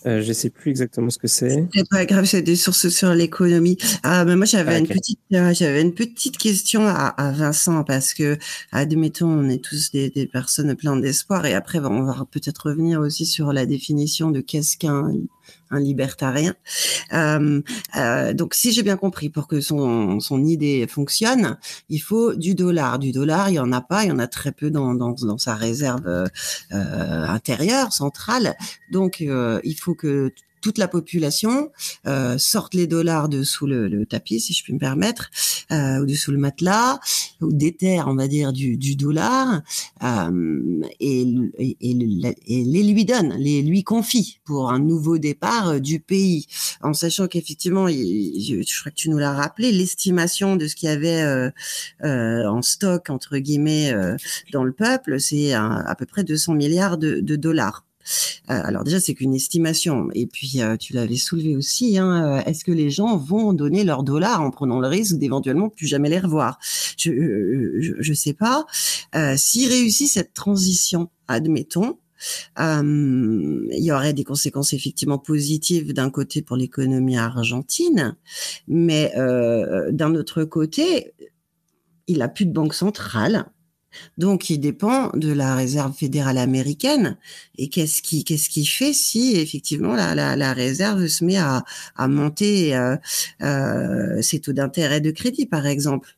euh, je sais plus exactement ce que c'est. C'est pas grave, c'est des sources sur l'économie. Ah, mais moi j'avais ah, une petite, euh, j'avais une petite question à, à, Vincent parce que, admettons, on est tous des, des personnes pleines d'espoir et après on va peut-être revenir aussi sur la définition de qu'est-ce qu'un un libertarien. Euh, euh, donc, si j'ai bien compris, pour que son, son idée fonctionne, il faut du dollar. Du dollar, il y en a pas, il y en a très peu dans, dans, dans sa réserve euh, intérieure, centrale. Donc, euh, il faut que toute la population euh, sorte les dollars de sous le, tapis, si je puis me permettre, euh, ou de sous le matelas, ou déterre, on va dire, du, dollar, euh, et, les lui donne, les lui confie pour un nouveau départ euh, du pays, en sachant qu'effectivement, je, crois que tu nous l'as rappelé, l'estimation de ce qu'il y avait euh, en stock entre guillemets dans le peuple, c'est à, peu près 200 milliards de dollars. Euh, alors déjà, c'est qu'une estimation. Et puis, euh, tu l'avais soulevé aussi, hein, euh, est-ce que les gens vont donner leurs dollars en prenant le risque d'éventuellement plus jamais les revoir? Je ne sais pas. S'ils réussissent cette transition, admettons, il y aurait des conséquences effectivement positives d'un côté pour l'économie argentine, mais d'un autre côté, il a plus de banque centrale Donc, il dépend de la réserve fédérale américaine. Et qu'est-ce qui, qu'est-ce qui fait si effectivement la, la, réserve se met à, à monter euh, euh, ses taux d'intérêt de crédit, par exemple?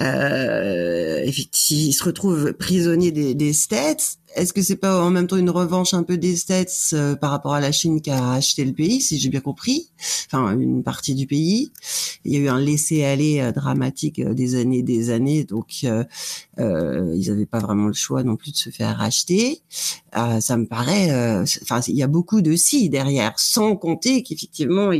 Euh, effectivement, il se retrouve prisonnier des, des States. Est-ce que c'est pas en même temps une revanche un peu des States euh, par rapport à la Chine qui a acheté le pays, si j'ai bien compris, enfin une partie du pays. Il y a eu un laisser-aller euh, dramatique euh, des années, des années, donc euh, ils n'avaient pas vraiment le choix non plus de se faire racheter. ça me paraît, enfin il y a beaucoup de si derrière, sans compter qu'effectivement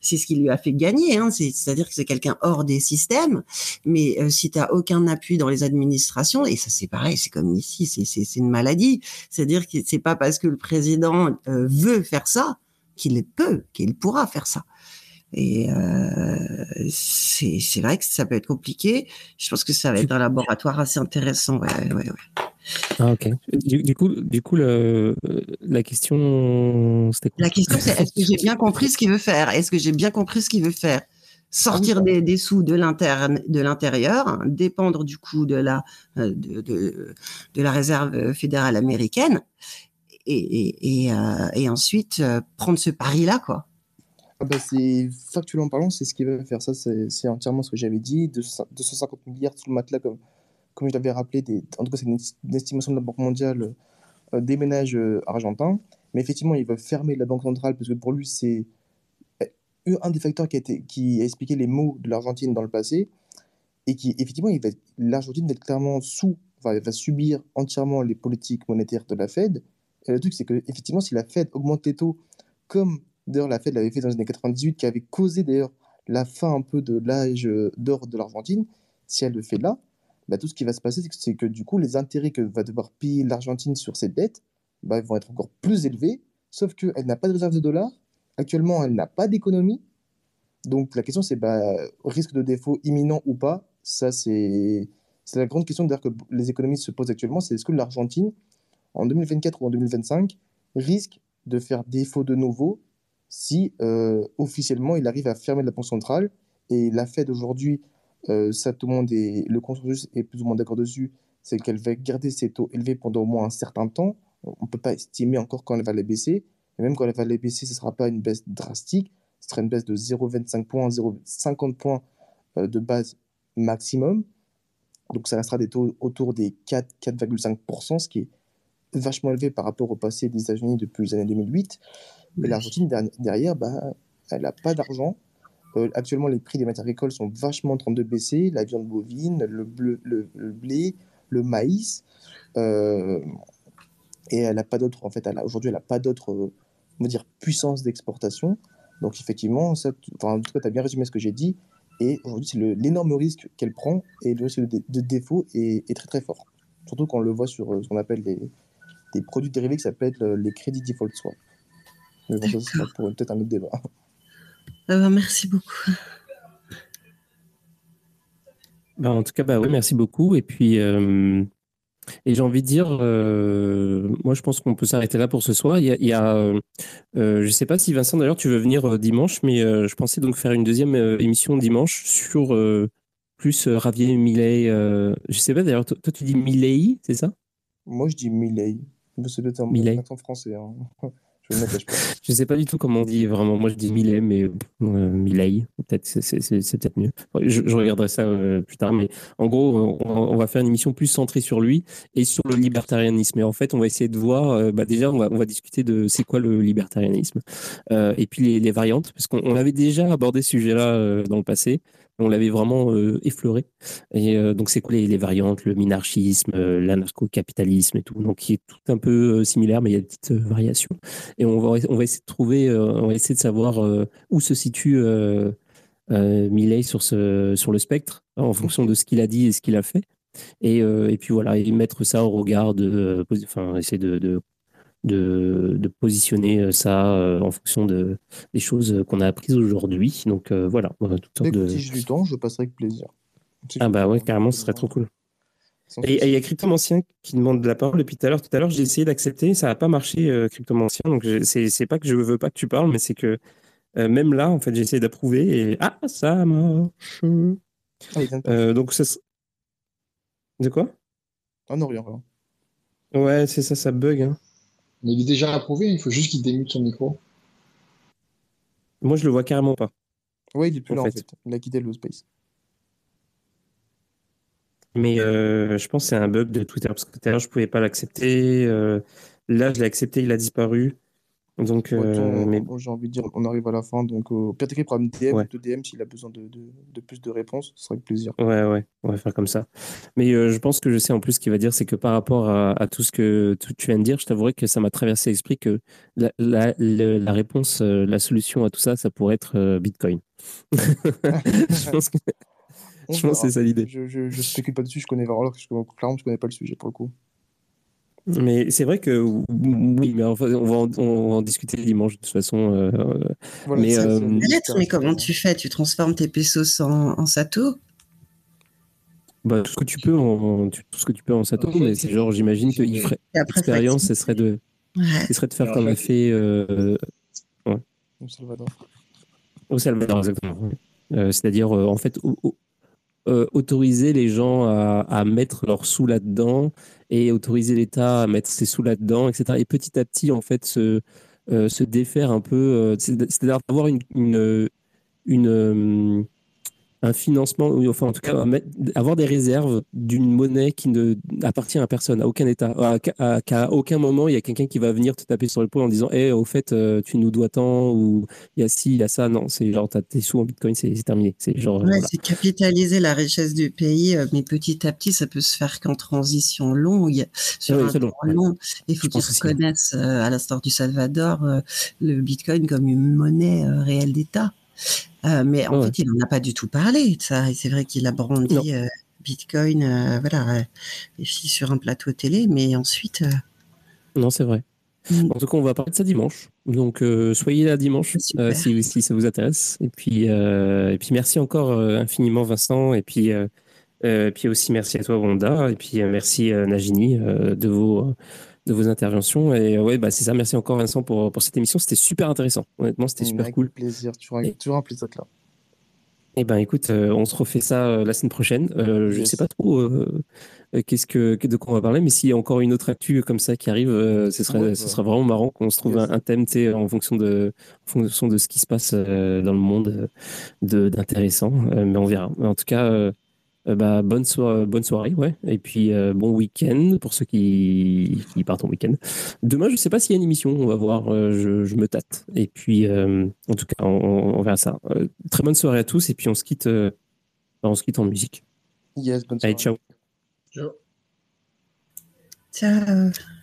c'est ce qui lui a fait gagner. Hein, C'est-à-dire que c'est quelqu'un hors des systèmes, mais si tu as aucun appui dans les administrations, et ça c'est pareil, c'est comme ici, c'est une maladie dit. C'est-à-dire que c'est pas parce que le président euh, veut faire ça qu'il peut, qu'il pourra faire ça. Et euh, c'est vrai que ça peut être compliqué. Je pense que ça va être un laboratoire assez intéressant. Ouais, ouais, ouais. Ah, ok. Du, coup, du coup le, la question, c'était La question, c'est est-ce que j'ai bien compris ce qu'il veut faire? Est-ce que j'ai bien compris ce qu'il veut faire? Sortir des, des, sous de l'interne, de l'intérieur, dépendre du coût de la euh, de, de, de la réserve fédérale américaine, et, et, et, euh, et ensuite euh, prendre ce pari-là, quoi. Ah bah c'est factuellement parlant, c'est ce qu'il veut faire. Ça, c'est entièrement ce que j'avais dit. 250 milliards sous le matelas, comme, comme je l'avais rappelé. Des, en tout cas, c'est une, estimation de la Banque mondiale des ménages argentins. Mais effectivement, il veut fermer la Banque centrale parce que pour lui, c'est un des facteurs qui a, expliqué les mots de l'Argentine dans le passé, et qui, effectivement, l'Argentine va être clairement sous, va, subir entièrement les politiques monétaires de la Fed. Et le truc, c'est que, effectivement, si la Fed augmente les taux, comme d'ailleurs la Fed l'avait fait dans les années 98, qui avait causé d'ailleurs la fin un peu de l'âge d'or de l'Argentine, si elle le fait là, bah, tout ce qui va se passer, c'est que, du coup, les intérêts que va devoir payer l'Argentine sur cette dette bah, vont être encore plus élevés, sauf qu'elle n'a pas de réserve de dollars, Actuellement, elle n'a pas d'économie. Donc la question, c'est bah, risque de défaut imminent ou pas? Ça, c'est la grande question que les économistes se posent actuellement. C'est est-ce que l'Argentine, en 2024 ou en 2025, risque de faire défaut de nouveau si euh, officiellement il arrive à fermer la Banque centrale? Et la Fed aujourd'hui, euh, ça tout le monde est, le consensus est plus ou moins d'accord dessus, c'est qu'elle va garder ses taux élevés pendant au moins un certain temps. On ne peut pas estimer encore quand elle va les baisser. Et même quand elle va les baisser, ce ne sera pas une baisse drastique. Ce sera une baisse de 0,25 points, 0,50 points euh, de base maximum. Donc ça restera des taux autour des 4, 4,5%, ce qui est vachement élevé par rapport au passé des États-Unis depuis les années 2008. Et l'Argentine, derrière, bah, elle n'a pas d'argent. Euh, actuellement, les prix des matières agricoles sont vachement en train de baisser. La viande bovine, le, le, blé, le maïs. Euh, et elle n'a pas d'autre, en fait, aujourd'hui, elle n'a pas d'autre on va dire, puissance d'exportation. Donc effectivement, ça, enfin, en tout cas, tu as bien résumé ce que j'ai dit. Et aujourd'hui, c'est l'énorme risque qu'elle prend et le risque de, défaut est, très très fort. Surtout quand on le voit sur euh, ce qu'on appelle des, des, produits dérivés qui s'appellent euh, les crédits default swap. Mais bon, ça, sera pour peut-être un autre débat. Ah bah, merci beaucoup. Bah, en tout cas, bah, oui, merci beaucoup. Et puis, euh, et j'ai envie de dire, euh, moi je pense qu'on peut s'arrêter là pour ce soir. Il y a, euh, euh, je ne sais pas si Vincent d'ailleurs tu veux venir dimanche, mais je pensais donc faire une deuxième émission dimanche sur plus Ravier Millet. je ne sais pas d'ailleurs, toi, tu dis Millet, c'est ça? Moi je dis Millet. C'est peut-être un français. Hein. Je ne sais pas du tout comment on dit vraiment. Moi, je dis Millet, mais euh, peut-être c'est peut-être mieux. Je, regarderai ça euh, plus tard. Mais en gros, on, va faire une émission plus centrée sur lui et sur le libertarianisme. Et en fait, on va essayer de voir. Euh, bah, déjà, on va, on va discuter de c'est quoi le libertarianisme euh, et puis les, les variantes, parce qu'on avait déjà abordé ce sujet-là dans le passé on l'avait vraiment euh, effleuré. Et euh, donc, c'est quoi les, variantes, le minarchisme, euh, l'anarcho-capitalisme et tout. Donc, qui est tout un peu similaire, mais il y a des petites variations. Et on va, on va essayer de trouver, on va essayer de savoir où se situe Millet sur, ce, sur le spectre, en fonction de ce qu'il a dit et ce qu'il a fait. Et, et, puis voilà, et mettre ça au regard de, enfin, essayer de, de de, de, positionner euh, ça euh, en fonction de, des choses qu'on a apprises aujourd'hui. Donc euh, voilà, Si j'ai du temps, je passerai avec plaisir. ah bah ouais, carrément, ce serait trop cool. Et il y a Cryptomancien qui demande de la parole depuis tout à l'heure. Tout à l'heure, j'ai essayé d'accepter, ça n'a pas marché, euh, Cryptomancien. Donc c'est pas que je veux pas que tu parles, mais c'est que même là, en fait, j'ai essayé d'approuver et ah, ça marche. Ah, donc ça, De quoi? Ah non, rien, rien. Ouais, c'est ça, ça bug. Hein. Mais il est déjà approuvé, il faut juste qu'il démute son micro. Moi, je le vois carrément pas. Ouais, il est plus En là, en fait. fait. Il a quitté le space. Mais euh, je pense que c'est un bug de Twitter parce que tout à l'heure, je pouvais pas l'accepter. euh, là, je l'ai accepté, il a disparu. Donc, euh, mais j'ai envie de dire, on arrive à la fin, donc euh, cas, il pourra me DM, Ouais. DM s'il a besoin de, de, de plus de réponses, ce sera avec plaisir. Ouais, ouais, on va faire comme ça. Mais euh, je pense que je sais en plus ce qu'il va dire, c'est que par rapport à, à tout ce que tu viens de dire, je t'avouerai que ça m'a traversé l'esprit que la, la, le- la réponse, euh, la solution à tout ça, ça pourrait être euh, Bitcoin. je pense que, je pense que c'est ça l'idée. Je, je spécule pas dessus, je connais vraiment, parce que clairement, je connais pas le sujet pour le coup. Mais c'est vrai que oui, mais enfin, on va en, on va en discuter dimanche de toute façon. euh, Voilà, Mais, euh, mais comment tu fais? Tu transformes tes pesos en, en sato? Bah, tout ce que tu peux en tu- tout ce que tu peux en Sato, mais c'est genre j'imagine après, l'expérience, ce serait de Ouais. ce serait de faire en comme a fait- euh, Au Salvador. Au Salvador, exactement. Euh, C'est-à-dire, euh, en fait, au- euh, autoriser les gens à, à mettre leurs sous là-dedans et autoriser l'État à mettre ses sous là-dedans, etc. Et petit à petit, en fait, se, euh, se défaire un peu, euh, c'est- c'est-à-dire avoir une, un financement, ou enfin en tout cas avoir des réserves d'une monnaie qui ne appartient à personne, à aucun État, à, aucun moment il y a quelqu'un qui va venir te taper sur l'épaule en disant, Eh, au fait, euh, tu nous dois tant, ou il y a ci, il y a ça. Non, c'est genre, t'as tes sous en Bitcoin, c'est terminé. C'est genre, Ouais, voilà. c'est capitaliser la richesse du pays, euh, mais petit à petit, ça peut se faire qu'en transition longue, sur Ouais, un long, temps long. Il faut qu'ils reconnaissent, euh, à l'instar du Salvador, le Bitcoin comme une monnaie réelle d'État. Euh, mais en Ouais. fait, il n'en a pas du tout parlé de ça. Et c'est vrai qu'il a brandi euh, Bitcoin, euh, voilà, sur un plateau télé, mais ensuite, Non, c'est vrai. Mm. En tout cas, on va parler de ça dimanche. Donc, euh, soyez là dimanche euh, si, si ça vous intéresse. Et puis, euh, et puis merci encore infiniment, Vincent. Et puis, et puis aussi, merci à toi, Wanda. Et puis, merci, Nagini, de, vos, de vos interventions. Et euh, ouais, bah, c'est ça. Merci encore, Vincent, pour, pour cette émission. C'était super intéressant. Honnêtement, c'était super avec cool. plaisir, toujours, avec- toujours un plaisir d'être là. Eh ben, écoute, euh, on se refait ça euh, la semaine prochaine. Euh, Je Yes. sais pas trop qu'est-ce que de quoi on va parler, mais s'il y a encore une autre actu comme ça qui arrive, ce serait, Ouais, ce serait vraiment marrant qu'on se trouve Yes. un, un thème, en fonction de, en fonction de ce qui se passe dans le monde de d'intéressant. Mais on verra. Mais en tout cas, euh, euh, bah, bonne soirée, bonne soirée, ouais. Et puis euh, bon week-end pour ceux qui, qui partent en week-end. Demain, je sais pas s'il y a une émission. On va voir. euh, je, je me tâte. Et puis, euh, en tout cas, on, on verra ça. Euh, très bonne soirée à tous. Et puis, on se quitte. euh, on se quitte en musique. Yes, bonne soirée. Allez, ciao. Ciao. ciao.